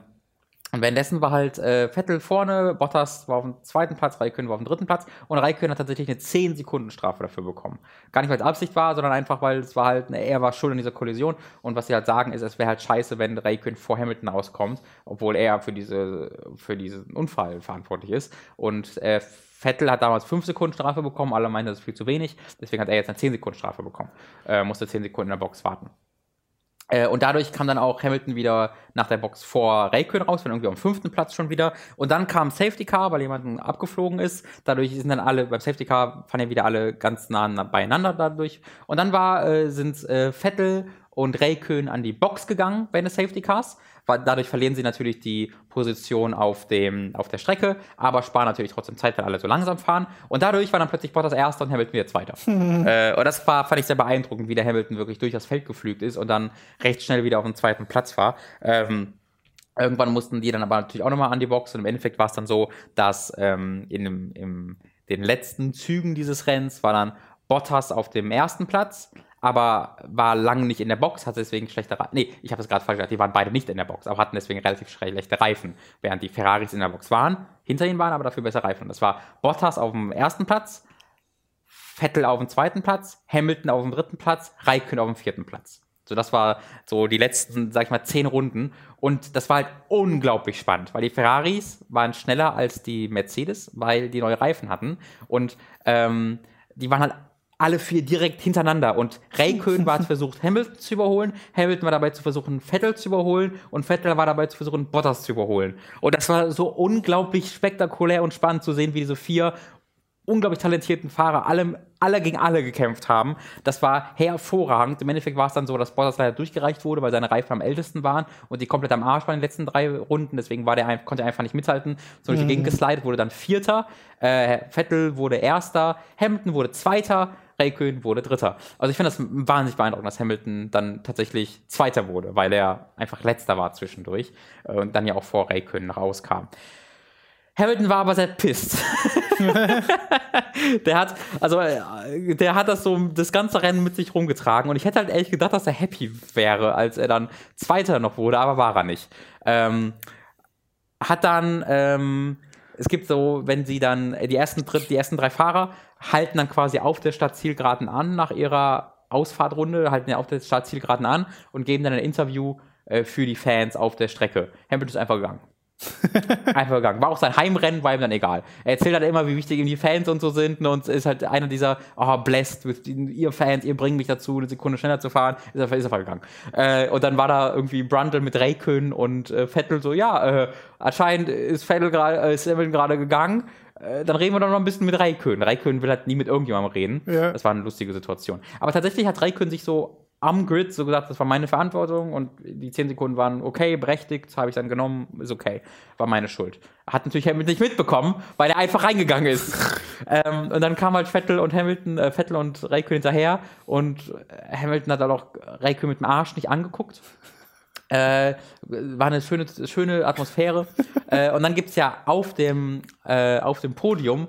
und währenddessen war halt äh, Vettel vorne, Bottas war auf dem zweiten Platz, Raikön war auf dem dritten Platz und Raikön hat tatsächlich eine 10 Sekunden Strafe dafür bekommen. Gar nicht, weil es Absicht war, sondern einfach, weil es war halt, ne, er war schuld an dieser Kollision und was sie halt sagen ist, es wäre halt scheiße, wenn Raikön vor Hamilton rauskommt, obwohl er für, diese, für diesen Unfall verantwortlich ist und äh, Vettel hat damals 5 Sekunden Strafe bekommen, alle meinten, das ist viel zu wenig, deswegen hat er jetzt eine 10 Sekunden Strafe bekommen, äh, musste 10 Sekunden in der Box warten. Äh, und dadurch kam dann auch Hamilton wieder nach der Box vor Raikön raus, wenn irgendwie am fünften Platz schon wieder. Und dann kam Safety Car, weil jemand abgeflogen ist. Dadurch sind dann alle, beim Safety Car fahren ja wieder alle ganz nah beieinander dadurch. Und dann war, äh, sind äh, Vettel und Raikön an die Box gegangen während des Safety Cars. Dadurch verlieren sie natürlich die Position auf, dem, auf der Strecke, aber sparen natürlich trotzdem Zeit, weil alle so langsam fahren. Und dadurch war dann plötzlich Bottas Erster und Hamilton wieder Zweiter. (laughs) äh, und das war, fand ich sehr beeindruckend, wie der Hamilton wirklich durch das Feld geflügt ist und dann recht schnell wieder auf dem zweiten Platz war. Ähm, Irgendwann mussten die dann aber natürlich auch nochmal an die Box und im Endeffekt war es dann so, dass ähm, in, dem, in den letzten Zügen dieses Rennens war dann Bottas auf dem ersten Platz, aber war lange nicht in der Box, hatte deswegen schlechte Reifen. Nee, ich habe es gerade falsch gesagt, die waren beide nicht in der Box, aber hatten deswegen relativ schlechte Reifen, während die Ferraris in der Box waren, hinter ihnen waren aber dafür bessere Reifen. Das war Bottas auf dem ersten Platz, Vettel auf dem zweiten Platz, Hamilton auf dem dritten Platz, Raikkonen auf dem vierten Platz. So, das war so die letzten, sag ich mal, zehn Runden. Und das war halt unglaublich spannend, weil die Ferraris waren schneller als die Mercedes, weil die neue Reifen hatten. Und ähm, die waren halt alle vier direkt hintereinander. Und Raikön (laughs) war versucht, Hamilton zu überholen. Hamilton war dabei zu versuchen, Vettel zu überholen. Und Vettel war dabei zu versuchen, Bottas zu überholen. Und das war so unglaublich spektakulär und spannend zu sehen, wie diese vier unglaublich talentierten Fahrer alle, alle gegen alle gekämpft haben. Das war hervorragend. Im Endeffekt war es dann so, dass Bottas leider durchgereicht wurde, weil seine Reifen am ältesten waren und die komplett am Arsch waren in den letzten drei Runden. Deswegen war der, konnte er einfach nicht mithalten. So durch die Gegend geslidet, wurde dann Vierter. Äh, Vettel wurde Erster. Hamilton wurde Zweiter. Raikön wurde Dritter. Also ich finde das wahnsinnig beeindruckend, dass Hamilton dann tatsächlich Zweiter wurde, weil er einfach Letzter war zwischendurch äh, und dann ja auch vor Raikön rauskam. Hamilton war aber sehr pisst. (laughs) der hat, also, äh, der hat das so das ganze Rennen mit sich rumgetragen und ich hätte halt ehrlich gedacht, dass er happy wäre, als er dann Zweiter noch wurde, aber war er nicht. Ähm, hat dann, ähm, es gibt so, wenn sie dann, die ersten, die ersten drei Fahrer halten dann quasi auf der Stadtzielgeraden an nach ihrer Ausfahrtrunde, halten ja auf der Stadtzielgeraden an und geben dann ein Interview äh, für die Fans auf der Strecke. Hamilton ist einfach gegangen. (laughs) Einfach gegangen. War auch sein Heimrennen, war ihm dann egal. Er erzählt halt immer, wie wichtig ihm die Fans und so sind ne, und ist halt einer dieser, oh, blessed with ihr Fans, ihr bringt mich dazu, eine Sekunde schneller zu fahren. Ist er, ist einfach gegangen. Äh, und dann war da irgendwie Brundle mit Raikön und äh, Vettel so, ja, äh, anscheinend ist Vettel gerade, äh, ist Hamilton gerade gegangen. Äh, dann reden wir doch noch ein bisschen mit Raikön. Raikön will halt nie mit irgendjemandem reden. Ja. Das war eine lustige Situation. Aber tatsächlich hat Raikön sich so am Grid so gesagt, das war meine Verantwortung und die 10 Sekunden waren okay, berechtigt, habe ich dann genommen, ist okay, war meine Schuld. Hat natürlich Hamilton nicht mitbekommen, weil er einfach reingegangen ist. (laughs) ähm, und dann kam halt Vettel und Hamilton, äh, Vettel und Raikön hinterher und Hamilton hat dann auch Raikön mit dem Arsch nicht angeguckt. Äh, war eine schöne, schöne Atmosphäre. (laughs) äh, und dann gibt es ja auf dem, äh, auf dem Podium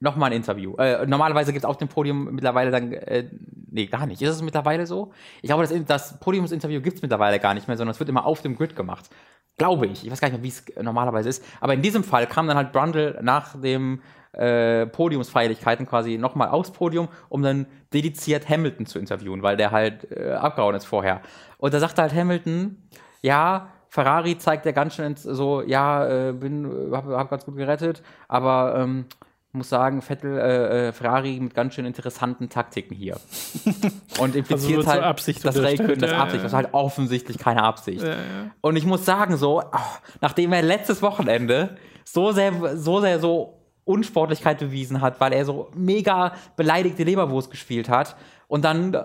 nochmal ein Interview. Äh, normalerweise gibt es auf dem Podium mittlerweile dann, äh, nee, gar nicht. Ist es mittlerweile so? Ich glaube, das, das Podiumsinterview gibt es mittlerweile gar nicht mehr, sondern es wird immer auf dem Grid gemacht. Glaube ich. Ich weiß gar nicht mehr, wie es normalerweise ist. Aber in diesem Fall kam dann halt Brundle nach dem äh, Podiumsfeierlichkeiten quasi nochmal aufs Podium, um dann dediziert Hamilton zu interviewen, weil der halt äh, abgehauen ist vorher. Und da sagte halt Hamilton, ja, Ferrari zeigt ja ganz schön so, ja, äh, bin, hab, hab ganz gut gerettet, aber ähm, muss sagen, Vettel, äh, äh, Ferrari mit ganz schön interessanten Taktiken hier. (laughs) Und impliziert also halt, Absicht dass Raikkonen das ja, Absicht, das ist halt offensichtlich keine Absicht. Ja, ja. Und ich muss sagen, so, ach, nachdem er letztes Wochenende so sehr, so sehr so Unsportlichkeit bewiesen hat, weil er so mega beleidigte Leberwurst gespielt hat und dann äh,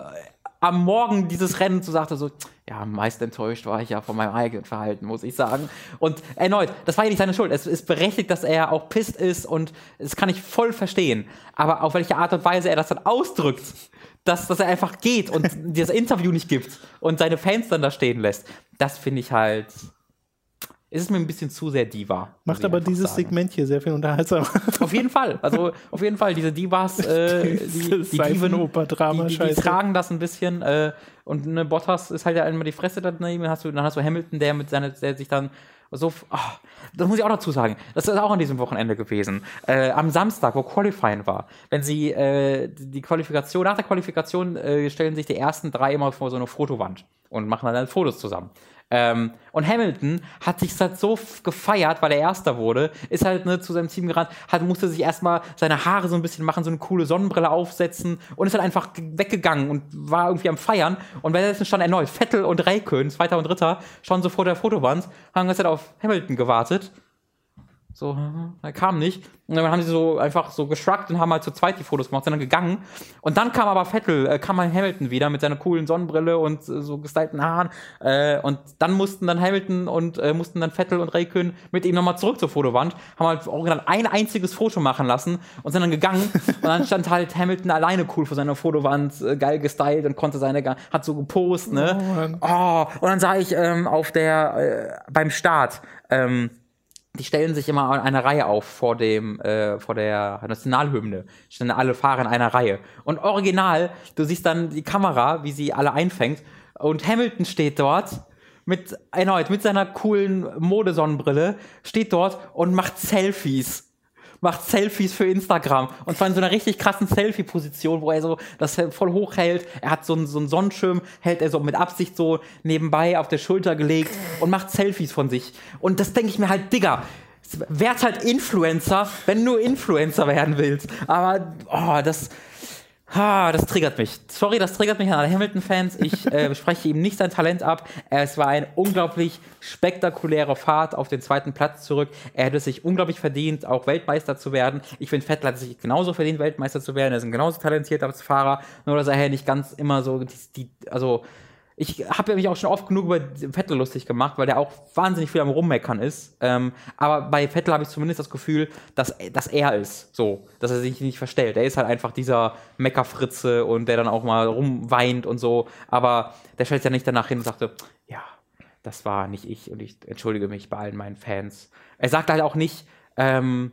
am Morgen dieses Rennen zu sagte so, ja, meist enttäuscht war ich ja von meinem eigenen Verhalten, muss ich sagen. Und erneut, das war ja nicht seine Schuld. Es ist berechtigt, dass er auch pisst ist und das kann ich voll verstehen. Aber auf welche Art und Weise er das dann ausdrückt, dass, dass er einfach geht und (laughs) das Interview nicht gibt und seine Fans dann da stehen lässt, das finde ich halt ist es mir ein bisschen zu sehr Diva. Macht aber dieses sagen. Segment hier sehr viel unterhaltsamer. (laughs) Auf jeden Fall. Also auf jeden Fall, diese Divas, (laughs) äh, die, die, die, Diven, die, die, die, tragen das ein bisschen. Äh, und eine Bottas ist halt ja immer die Fresse daneben. Dann hast du, dann hast du Hamilton, der mit seiner, der sich dann so, oh, das muss ich auch dazu sagen. Das ist auch an diesem Wochenende gewesen. Äh, am Samstag, wo Qualifying war. Wenn sie äh, die Qualifikation, nach der Qualifikation äh, stellen sich die ersten drei immer vor so eine Fotowand und machen dann Fotos zusammen. Ähm, und Hamilton hat sich halt so gefeiert, weil er Erster wurde, ist halt ne, zu seinem Team gerannt, hat, musste sich erstmal seine Haare so ein bisschen machen, so eine coole Sonnenbrille aufsetzen und ist halt einfach weggegangen und war irgendwie am Feiern. Und währenddessen stand erneut Vettel und Raikön, Zweiter und Dritter, schon so vor der Fotowand, haben jetzt halt auf Hamilton gewartet. So, er kam nicht. Und dann haben sie so einfach so geschruckt und haben halt zu zweit die Fotos gemacht, sind dann gegangen. Und dann kam aber Vettel, äh, kam mal Hamilton wieder mit seiner coolen Sonnenbrille und äh, so gestylten Haaren. Äh, und dann mussten dann Hamilton und äh, mussten dann Vettel und Raikön mit ihm nochmal zurück zur Fotowand, haben halt original ein einziges Foto machen lassen und sind dann gegangen. und dann stand halt Hamilton alleine cool vor seiner Fotowand, äh, geil gestylt und konnte seine, hat so gepost, ne? Oh, oh und dann sah ich ähm, auf der, äh, beim Start, ähm, die stellen sich immer in einer Reihe auf vor dem äh, vor der Nationalhymne. Stellen alle Fahrer in einer Reihe. Und original, du siehst dann die Kamera, wie sie alle einfängt und Hamilton steht dort mit erneut mit seiner coolen Modesonnenbrille steht dort und macht Selfies macht Selfies für Instagram. Und zwar in so einer richtig krassen Selfie-Position, wo er so das voll hoch hält. Er hat so einen, so einen Sonnenschirm, hält er so mit Absicht so nebenbei auf der Schulter gelegt und macht Selfies von sich. Und das denke ich mir halt, Digga, werd halt Influencer, wenn du Influencer werden willst. Aber, oh, das, Ha, das triggert mich. Sorry, das triggert mich an alle Hamilton-Fans. Ich äh, (laughs) spreche ihm nicht sein Talent ab. Es war eine unglaublich spektakuläre Fahrt auf den zweiten Platz zurück. Er hätte sich unglaublich verdient, auch Weltmeister zu werden. Ich finde, Vettel hat sich genauso verdient, Weltmeister zu werden. Er ist ein genauso talentierter Fahrer, nur dass er ja nicht ganz immer so die, die also ich habe mich auch schon oft genug über Vettel lustig gemacht, weil der auch wahnsinnig viel am Rummeckern ist. Ähm, aber bei Vettel habe ich zumindest das Gefühl, dass, dass er ist so, dass er sich nicht verstellt. Er ist halt einfach dieser Meckerfritze und der dann auch mal rumweint und so. Aber der stellt ja nicht danach hin und sagte, ja, das war nicht ich und ich entschuldige mich bei allen meinen Fans. Er sagt halt auch nicht, ähm,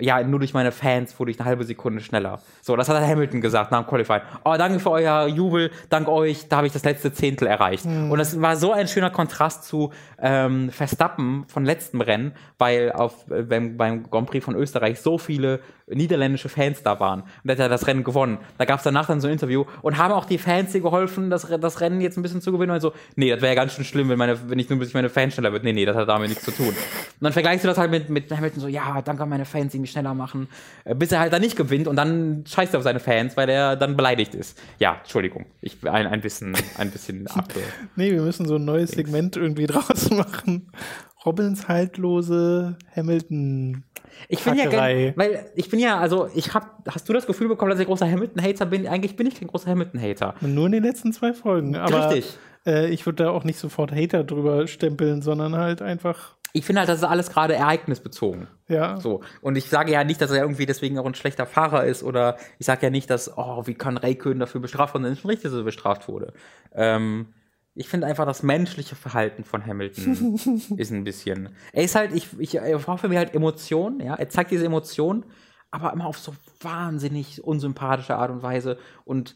ja, nur durch meine Fans wurde ich eine halbe Sekunde schneller. So, das hat Hamilton gesagt nach dem Qualifying. Oh, danke für euer Jubel, dank euch, da habe ich das letzte Zehntel erreicht. Mhm. Und das war so ein schöner Kontrast zu ähm, Verstappen von letztem Rennen, weil auf, äh, beim, beim Grand Prix von Österreich so viele niederländische Fans da waren. Und der hat ja das Rennen gewonnen. Da gab es danach dann so ein Interview und haben auch die Fans hier geholfen, das, das Rennen jetzt ein bisschen zu gewinnen. Und so, nee, das wäre ja ganz schön schlimm, wenn, meine, wenn ich nur durch meine Fans schneller wird. Nee, nee, das hat damit nichts zu tun. Und dann vergleichst du das halt mit, mit Hamilton so, ja, danke an meine Fans, die mich schneller machen. Äh, bis er halt dann nicht gewinnt und dann scheißt er auf seine Fans, weil er dann beleidigt ist. Ja, Entschuldigung. Ich ein, ein bisschen, ein bisschen (laughs) ab. nee, wir müssen so ein neues Segment irgendwie (laughs) draus machen. Robins haltlose Hamilton ich bin ja, weil ich bin ja, also ich hab, hast du das Gefühl bekommen, dass ich großer Hamilton-Hater bin? Eigentlich bin ich kein großer Hamilton-Hater. Nur in den letzten zwei Folgen. Aber, Richtig. Äh, ich würde da auch nicht sofort Hater drüber stempeln, sondern halt einfach. Ich finde halt, das ist alles gerade ereignisbezogen. Ja. So. Und ich sage ja nicht, dass er irgendwie deswegen auch ein schlechter Fahrer ist oder ich sage ja nicht, dass, oh, wie kann Raikön dafür bestraft werden? Schon richtig, dass er bestraft wurde. Ähm, ich finde einfach das menschliche Verhalten von Hamilton (laughs) ist ein bisschen. Er ist halt, ich, ich, er braucht für mich halt Emotionen, ja. Er zeigt diese Emotionen, aber immer auf so wahnsinnig unsympathische Art und Weise und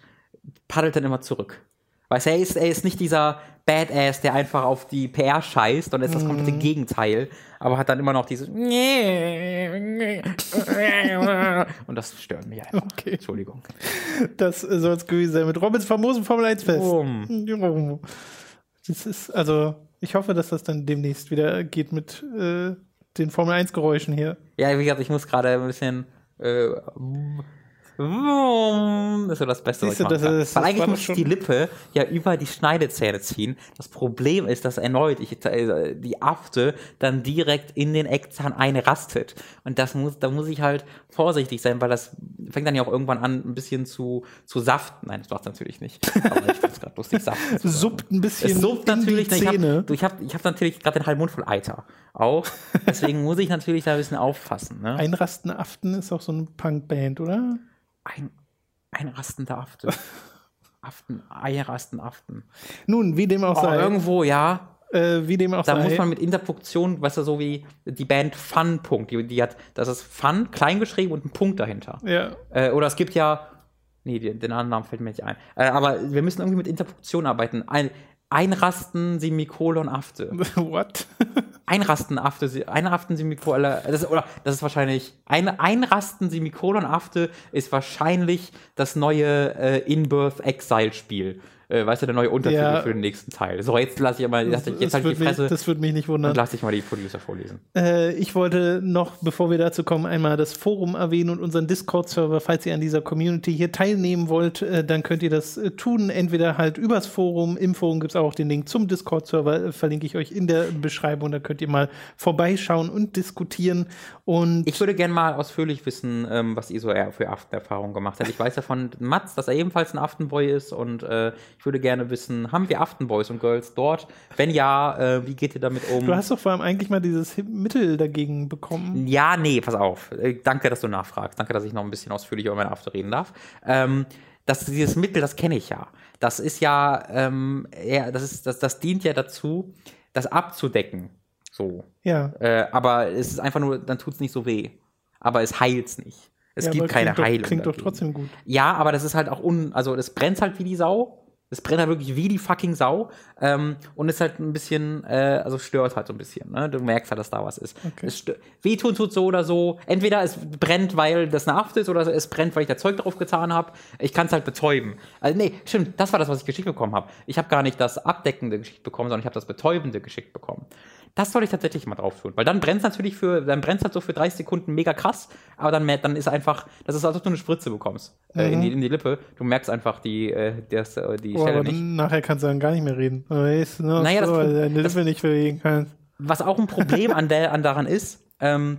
paddelt dann immer zurück. Weißt du, er ist, er ist nicht dieser Badass, der einfach auf die PR scheißt und ist das komplette mhm. Gegenteil, aber hat dann immer noch dieses und das stört mich einfach. Okay. Entschuldigung. Das soll es gewesen sein mit Robins famosen Formel 1 Fest. Um. Das ist, also, ich hoffe, dass das dann demnächst wieder geht mit äh, den Formel 1 Geräuschen hier. Ja, wie gesagt, ich muss gerade ein bisschen äh, das ist so das Beste, Siehst was ich machen das, Weil eigentlich muss ich die Lippe ja über die Schneidezähne ziehen. Das Problem ist, dass erneut ich, äh, die Afte dann direkt in den Eckzahn einrastet. Und das muss, da muss ich halt vorsichtig sein, weil das fängt dann ja auch irgendwann an, ein bisschen zu, zu saften. Nein, das macht natürlich nicht. Aber ich finde es gerade lustig, saften. (laughs) suppt ein bisschen. Es suppt natürlich. Ich habe ich hab, ich hab natürlich gerade den halben Mund voll Eiter. Auch. Deswegen muss ich natürlich da ein bisschen aufpassen. Ne? Einrasten Aften ist auch so eine Punkband, oder? Ein, einrastender Afte. Aften, (laughs) einrasten Aften. Nun, wie dem auch oh, sei. Irgendwo, ja. Äh, wie dem auch da sei. muss man mit Interpunktion, weißt du, so wie die Band Fun Punkt, die, die hat, das ist Fun, klein geschrieben und ein Punkt dahinter. Ja. Äh, oder es gibt ja, nee, den anderen Namen fällt mir nicht ein. Äh, aber wir müssen irgendwie mit Interpunktion arbeiten. Ein, Einrasten, Semikolon, Afte. (laughs) What? Einrasten, Afte, Einrasten, Semikolon, das, oder das ist wahrscheinlich, ein, Einrasten, Semikolon, Afte ist wahrscheinlich das neue äh, In-Birth Exile-Spiel. Äh, weißt du, der neue Untertitel Ja. für den nächsten Teil. So, jetzt lasse ich aber, jetzt das, halt die würde mich, Fresse das würde mich nicht wundern. und lasse ich mal die Producer vorlesen. Äh, ich wollte noch, bevor wir dazu kommen, einmal das Forum erwähnen und unseren Discord-Server. Falls ihr an dieser Community hier teilnehmen wollt, äh, dann könnt ihr das äh, tun. Entweder halt übers Forum. Im Forum gibt es auch den Link zum Discord-Server. Äh, verlinke ich euch in der Beschreibung. Da könnt ihr mal vorbeischauen und diskutieren. Und Ich würde gerne mal ausführlich wissen, ähm, was ihr so für Aftenerfahrungen gemacht habt. Ich weiß ja von Mats, dass er ebenfalls ein Aftenboy ist und äh, ich würde gerne wissen, haben wir Aftenboys und Girls dort? Wenn ja, äh, wie geht ihr damit um? du hast doch vor allem eigentlich mal dieses Mittel dagegen bekommen. Ja, nee, pass auf. Äh, danke, dass du nachfragst. Danke, dass ich noch ein bisschen ausführlicher über meine After reden darf. Ähm, das, dieses Mittel, das kenne ich ja. Das ist ja, ähm, eher, das, ist, das, das dient ja dazu, das abzudecken. So. Ja. Äh, aber es ist einfach nur, dann tut es nicht so weh. Aber es heilt's nicht. Es ja, gibt keine klingt Heilung. Doch, klingt doch dagegen. trotzdem gut. Ja, aber das ist halt auch un, also das brennt halt wie die Sau. Es brennt halt wirklich wie die fucking Sau. Ähm, und ist halt ein bisschen, äh, also stört halt so ein bisschen. Ne? Du merkst halt, dass da was ist. Okay. Es Wehtun tut so oder so. Entweder es brennt, weil das eine Aft ist, oder es brennt, weil ich da Zeug drauf getan habe. Ich kann es halt betäuben. Also, nee, stimmt, das war das, was ich geschickt bekommen habe. Ich habe gar nicht das abdeckende geschickt bekommen, sondern ich habe das betäubende geschickt bekommen. Das soll ich tatsächlich mal drauf tun. Weil dann brennt es natürlich für, dann brennt halt so für 30 Sekunden mega krass, aber dann, dann ist einfach, das ist, als ob du eine Spritze bekommst äh, in, die, in die Lippe. Du merkst einfach die, äh, das, äh, die Oh, Stelle aber nicht. nachher kannst du dann gar nicht mehr reden. Weißt, ne? Naja, das so, Pro- weil du deine das- Lippe nicht bewegen kannst. Was auch ein Problem an, der, an daran ist, ähm,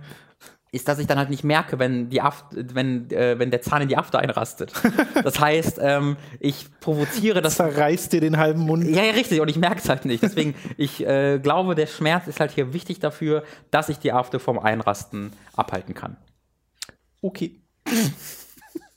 ist, dass ich dann halt nicht merke, wenn die Aft, wenn, äh, wenn der Zahn in die After einrastet. (laughs) Das heißt, ähm, ich provoziere das. Zerreißt dir den halben Mund. Ja, ja, richtig, und ich merke es halt nicht. Deswegen, ich äh, glaube, der Schmerz ist halt hier wichtig dafür, dass ich die After vom Einrasten abhalten kann. Okay.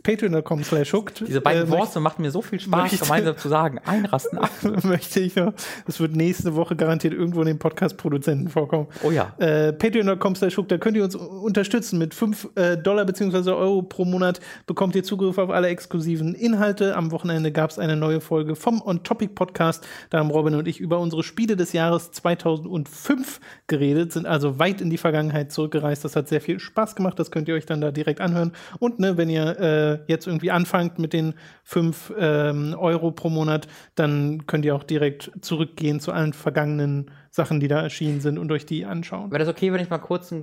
Patreon.com slash hooked. Diese beiden äh, Worte machen mir so viel Spaß, möchte- gemeinsam zu sagen. Einrasten, ab. (laughs) möchte, ich noch. Das wird nächste Woche garantiert irgendwo in den Podcast-Produzenten vorkommen. Oh ja. Äh, Patreon.com slash hooked, da könnt ihr uns unterstützen. Mit 5 äh, Dollar bzw. Euro pro Monat bekommt ihr Zugriff auf alle exklusiven Inhalte. Am Wochenende gab es eine neue Folge vom On Topic Podcast. Da haben Robin und ich über unsere Spiele des Jahres 2005 geredet, sind also weit in die Vergangenheit zurückgereist. Das hat sehr viel Spaß gemacht. Das könnt ihr euch dann da direkt anhören. Und ne, wenn ihr äh, jetzt irgendwie anfangt mit den 5 ähm, Euro pro Monat, dann könnt ihr auch direkt zurückgehen zu allen vergangenen Sachen, die da erschienen sind und euch die anschauen. Wäre das okay, wenn ich mal kurz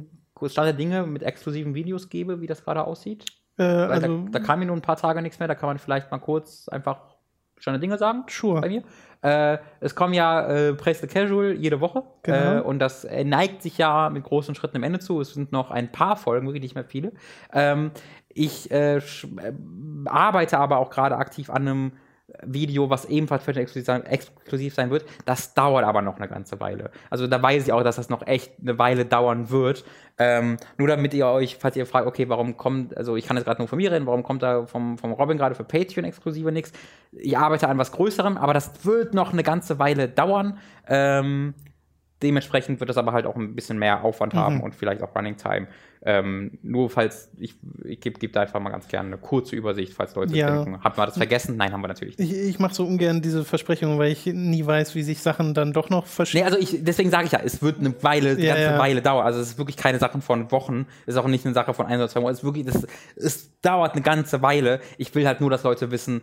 kurz Stand der Dinge mit exklusiven Videos gebe, wie das gerade aussieht? Äh, also, da, da kam mir nur ein paar Tage nichts mehr, da kann man vielleicht mal kurz einfach Stand der Dinge sagen. Sure. Bei mir. Äh, es kommen ja äh, Praise the Casual jede Woche. Genau. Äh, und das äh, neigt sich ja mit großen Schritten am Ende zu. Es sind noch ein paar Folgen, wirklich nicht mehr viele. Ähm, ich äh, äh, arbeite aber auch gerade aktiv an einem Video, was ebenfalls für exklusiv sein, exklusiv sein wird. Das dauert aber noch eine ganze Weile. Also da weiß ich auch, dass das noch echt eine Weile dauern wird. Ähm, nur damit ihr euch, falls ihr fragt, okay, warum kommt, also ich kann jetzt gerade nur von mir reden, warum kommt da vom, vom Robin gerade für Patreon exklusive nichts? Ich arbeite an was Größerem, aber das wird noch eine ganze Weile dauern. Ähm, dementsprechend wird das aber halt auch ein bisschen mehr Aufwand haben und vielleicht auch Running Time. Ähm, nur falls, ich, ich gebe geb da einfach mal ganz gerne eine kurze Übersicht, falls Leute Ja. denken, haben wir das vergessen? Nein, haben wir natürlich nicht. ich, ich mache so ungern diese Versprechungen, weil ich nie weiß, wie sich Sachen dann doch noch Nee, verschieben. also ich, deswegen sage ich ja, es wird eine Weile, eine Ja, ganze ja. Weile dauern. Also es ist wirklich keine Sache von Wochen, es ist auch nicht eine Sache von ein oder zwei Wochen. Es ist wirklich, das, es dauert eine ganze Weile. Ich will halt nur, dass Leute wissen,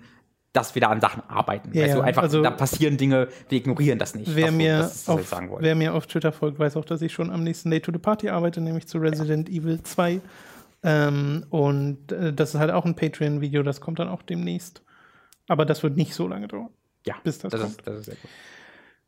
dass wir da an Sachen arbeiten. Ja, weißt du, ja, einfach, also- da passieren Dinge, wir ignorieren das nicht. Wer Das- mir, das auf, wer mir auf Twitter folgt, weiß auch, dass ich schon am nächsten Day to the Party arbeite, nämlich zu Resident Evil 2. Ähm, und äh, das ist halt auch ein Patreon-Video, das kommt dann auch demnächst. Aber das wird nicht so lange dauern. ja, bis das das, kommt. ist, das ist sehr gut.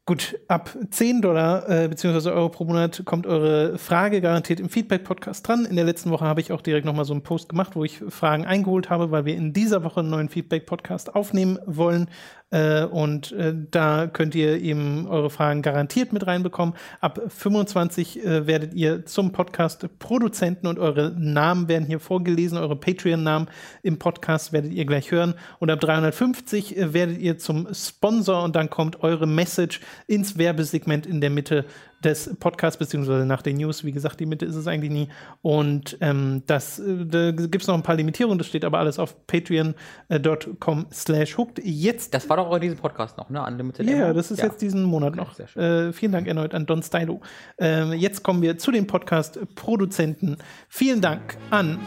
Gut, ab 10 Dollar äh, bzw. Euro pro Monat kommt eure Frage garantiert im Feedback-Podcast dran. In der letzten Woche habe ich auch direkt nochmal so einen Post gemacht, wo ich Fragen eingeholt habe, weil wir in dieser Woche einen neuen Feedback-Podcast aufnehmen wollen. Äh, und äh, da könnt ihr eben eure Fragen garantiert mit reinbekommen. Ab 25 äh, werdet ihr zum Podcast-Produzenten und eure Namen werden hier vorgelesen, eure Patreon-Namen im Podcast werdet ihr gleich hören. Und ab 350 äh, werdet ihr zum Sponsor und dann kommt eure Message ins Werbesegment in der Mitte des Podcasts, beziehungsweise nach den News. Wie gesagt, die Mitte ist es eigentlich nie. Und ähm, das, äh, da gibt es noch ein paar Limitierungen, das steht aber alles auf patreon.com slash hooked. Jetzt Das war doch auch in diesem Podcast noch, ne? Unlimited ja, das ist jetzt diesen Monat Okay, noch. Äh, vielen Dank erneut an Don Stylo. Ähm, jetzt kommen wir zu den Podcast-Produzenten. Vielen Dank an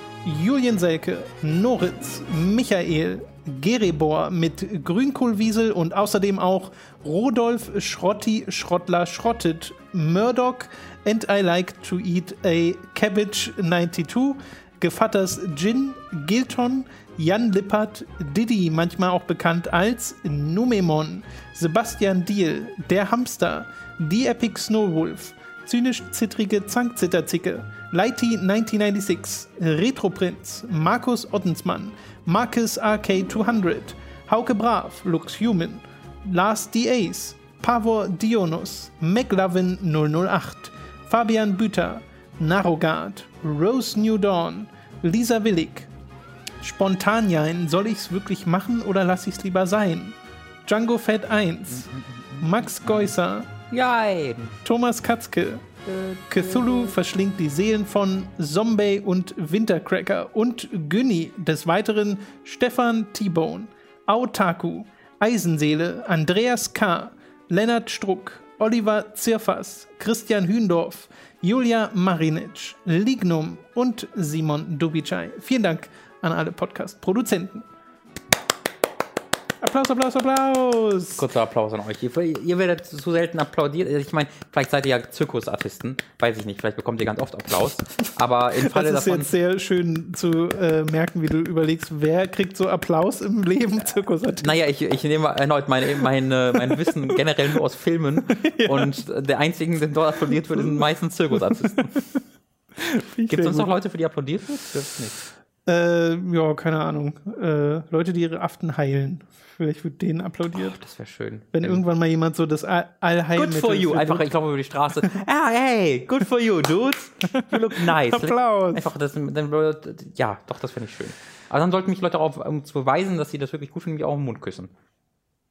Julian Selke, Noritz, Michael, Gerebor mit Grünkohlwiesel und außerdem auch Rodolf Schrotti Schrottler Schrottet, Murdoch and I like to eat a cabbage 92, Gevatters Gin, Gilton, Jan Lippert, Diddy, manchmal auch bekannt als Numemon, Sebastian Diel, Der Hamster, The Epic Snowwolf, Zynisch-zittrige Zankzitterzicke, Lighty 1996, Retroprinz, Markus Ottensmann, Marcus RK200, Hauke Brav, Lux Human, Lars D. Ace, Pavor Dionus, McLovin 008, Fabian Büter, Narogard, Rose New Dawn, Lisa Willig, Spontanjein, soll ich's wirklich machen oder lass ich's lieber sein? Django Fett 1, Max Geusser, Jein. Thomas Katzke, Cthulhu verschlingt die Seelen von Zombie und Wintercracker und Günni, des Weiteren Stefan T-Bone, Autaku, Eisenseele, Andreas K., Lennart Struck, Oliver Zirfas, Christian Hündorf, Julia Marinic, Lignum und Simon Dubicai. Vielen Dank an alle Podcast-Produzenten. Applaus, Applaus, Applaus! Kurzer Applaus an euch. Ihr, ihr werdet so selten applaudiert. Ich meine, vielleicht seid ihr ja Zirkusartisten. Weiß ich nicht. Vielleicht bekommt ihr ganz oft Applaus. Aber im Falle Das ist davon. jetzt sehr schön zu äh, merken, wie du überlegst, wer kriegt so Applaus im Leben Zirkusartist. Naja, ich, ich nehme erneut meine, meine, mein Wissen generell nur aus Filmen. (laughs) Und der einzigen, der dort applaudiert wird, sind meistens Zirkusartisten. (laughs) Gibt es sonst noch Leute, für die applaudiert wird? Das nicht. Äh, ja, keine Ahnung. Äh, Leute, die ihre Aften heilen. Vielleicht wird denen applaudiert. Das wäre schön. Wenn irgendwann mal jemand so das All Allheilmittel... Good for you. Einfach, ich glaube, über die Straße. Ah, hey, good for you, dude. You look nice. Applaus. Einfach, das, dann, ja, doch, das finde ich schön. Aber dann sollten mich Leute darauf, um zu beweisen, dass sie das wirklich gut finden, mich auch im Mund küssen.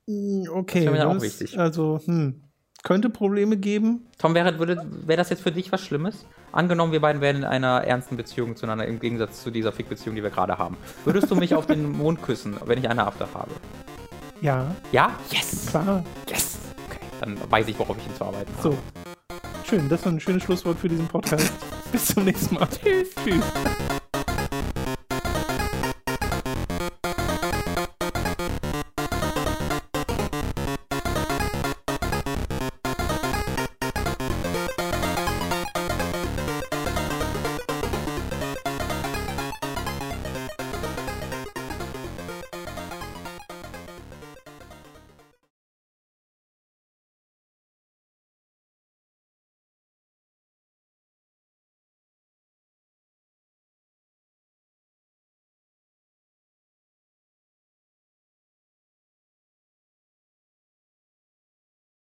Okay, Das wäre mir auch das- wichtig. Also, hm, könnte Probleme geben. Tom, wäre, wäre das jetzt für dich was Schlimmes? Angenommen, wir beiden wären in einer ernsten Beziehung zueinander, im Gegensatz zu dieser Fick-Beziehung, die wir gerade haben. Würdest du mich auf den Mund küssen, wenn ich eine After habe? Ja, Ja? Yes! klar. Yes! Okay, dann weiß ich, worauf ich hinzuarbeiten habe. So. Schön, das war ein schönes Schlusswort für diesen Podcast. Bis zum nächsten Mal. Tschüss. Tschüss.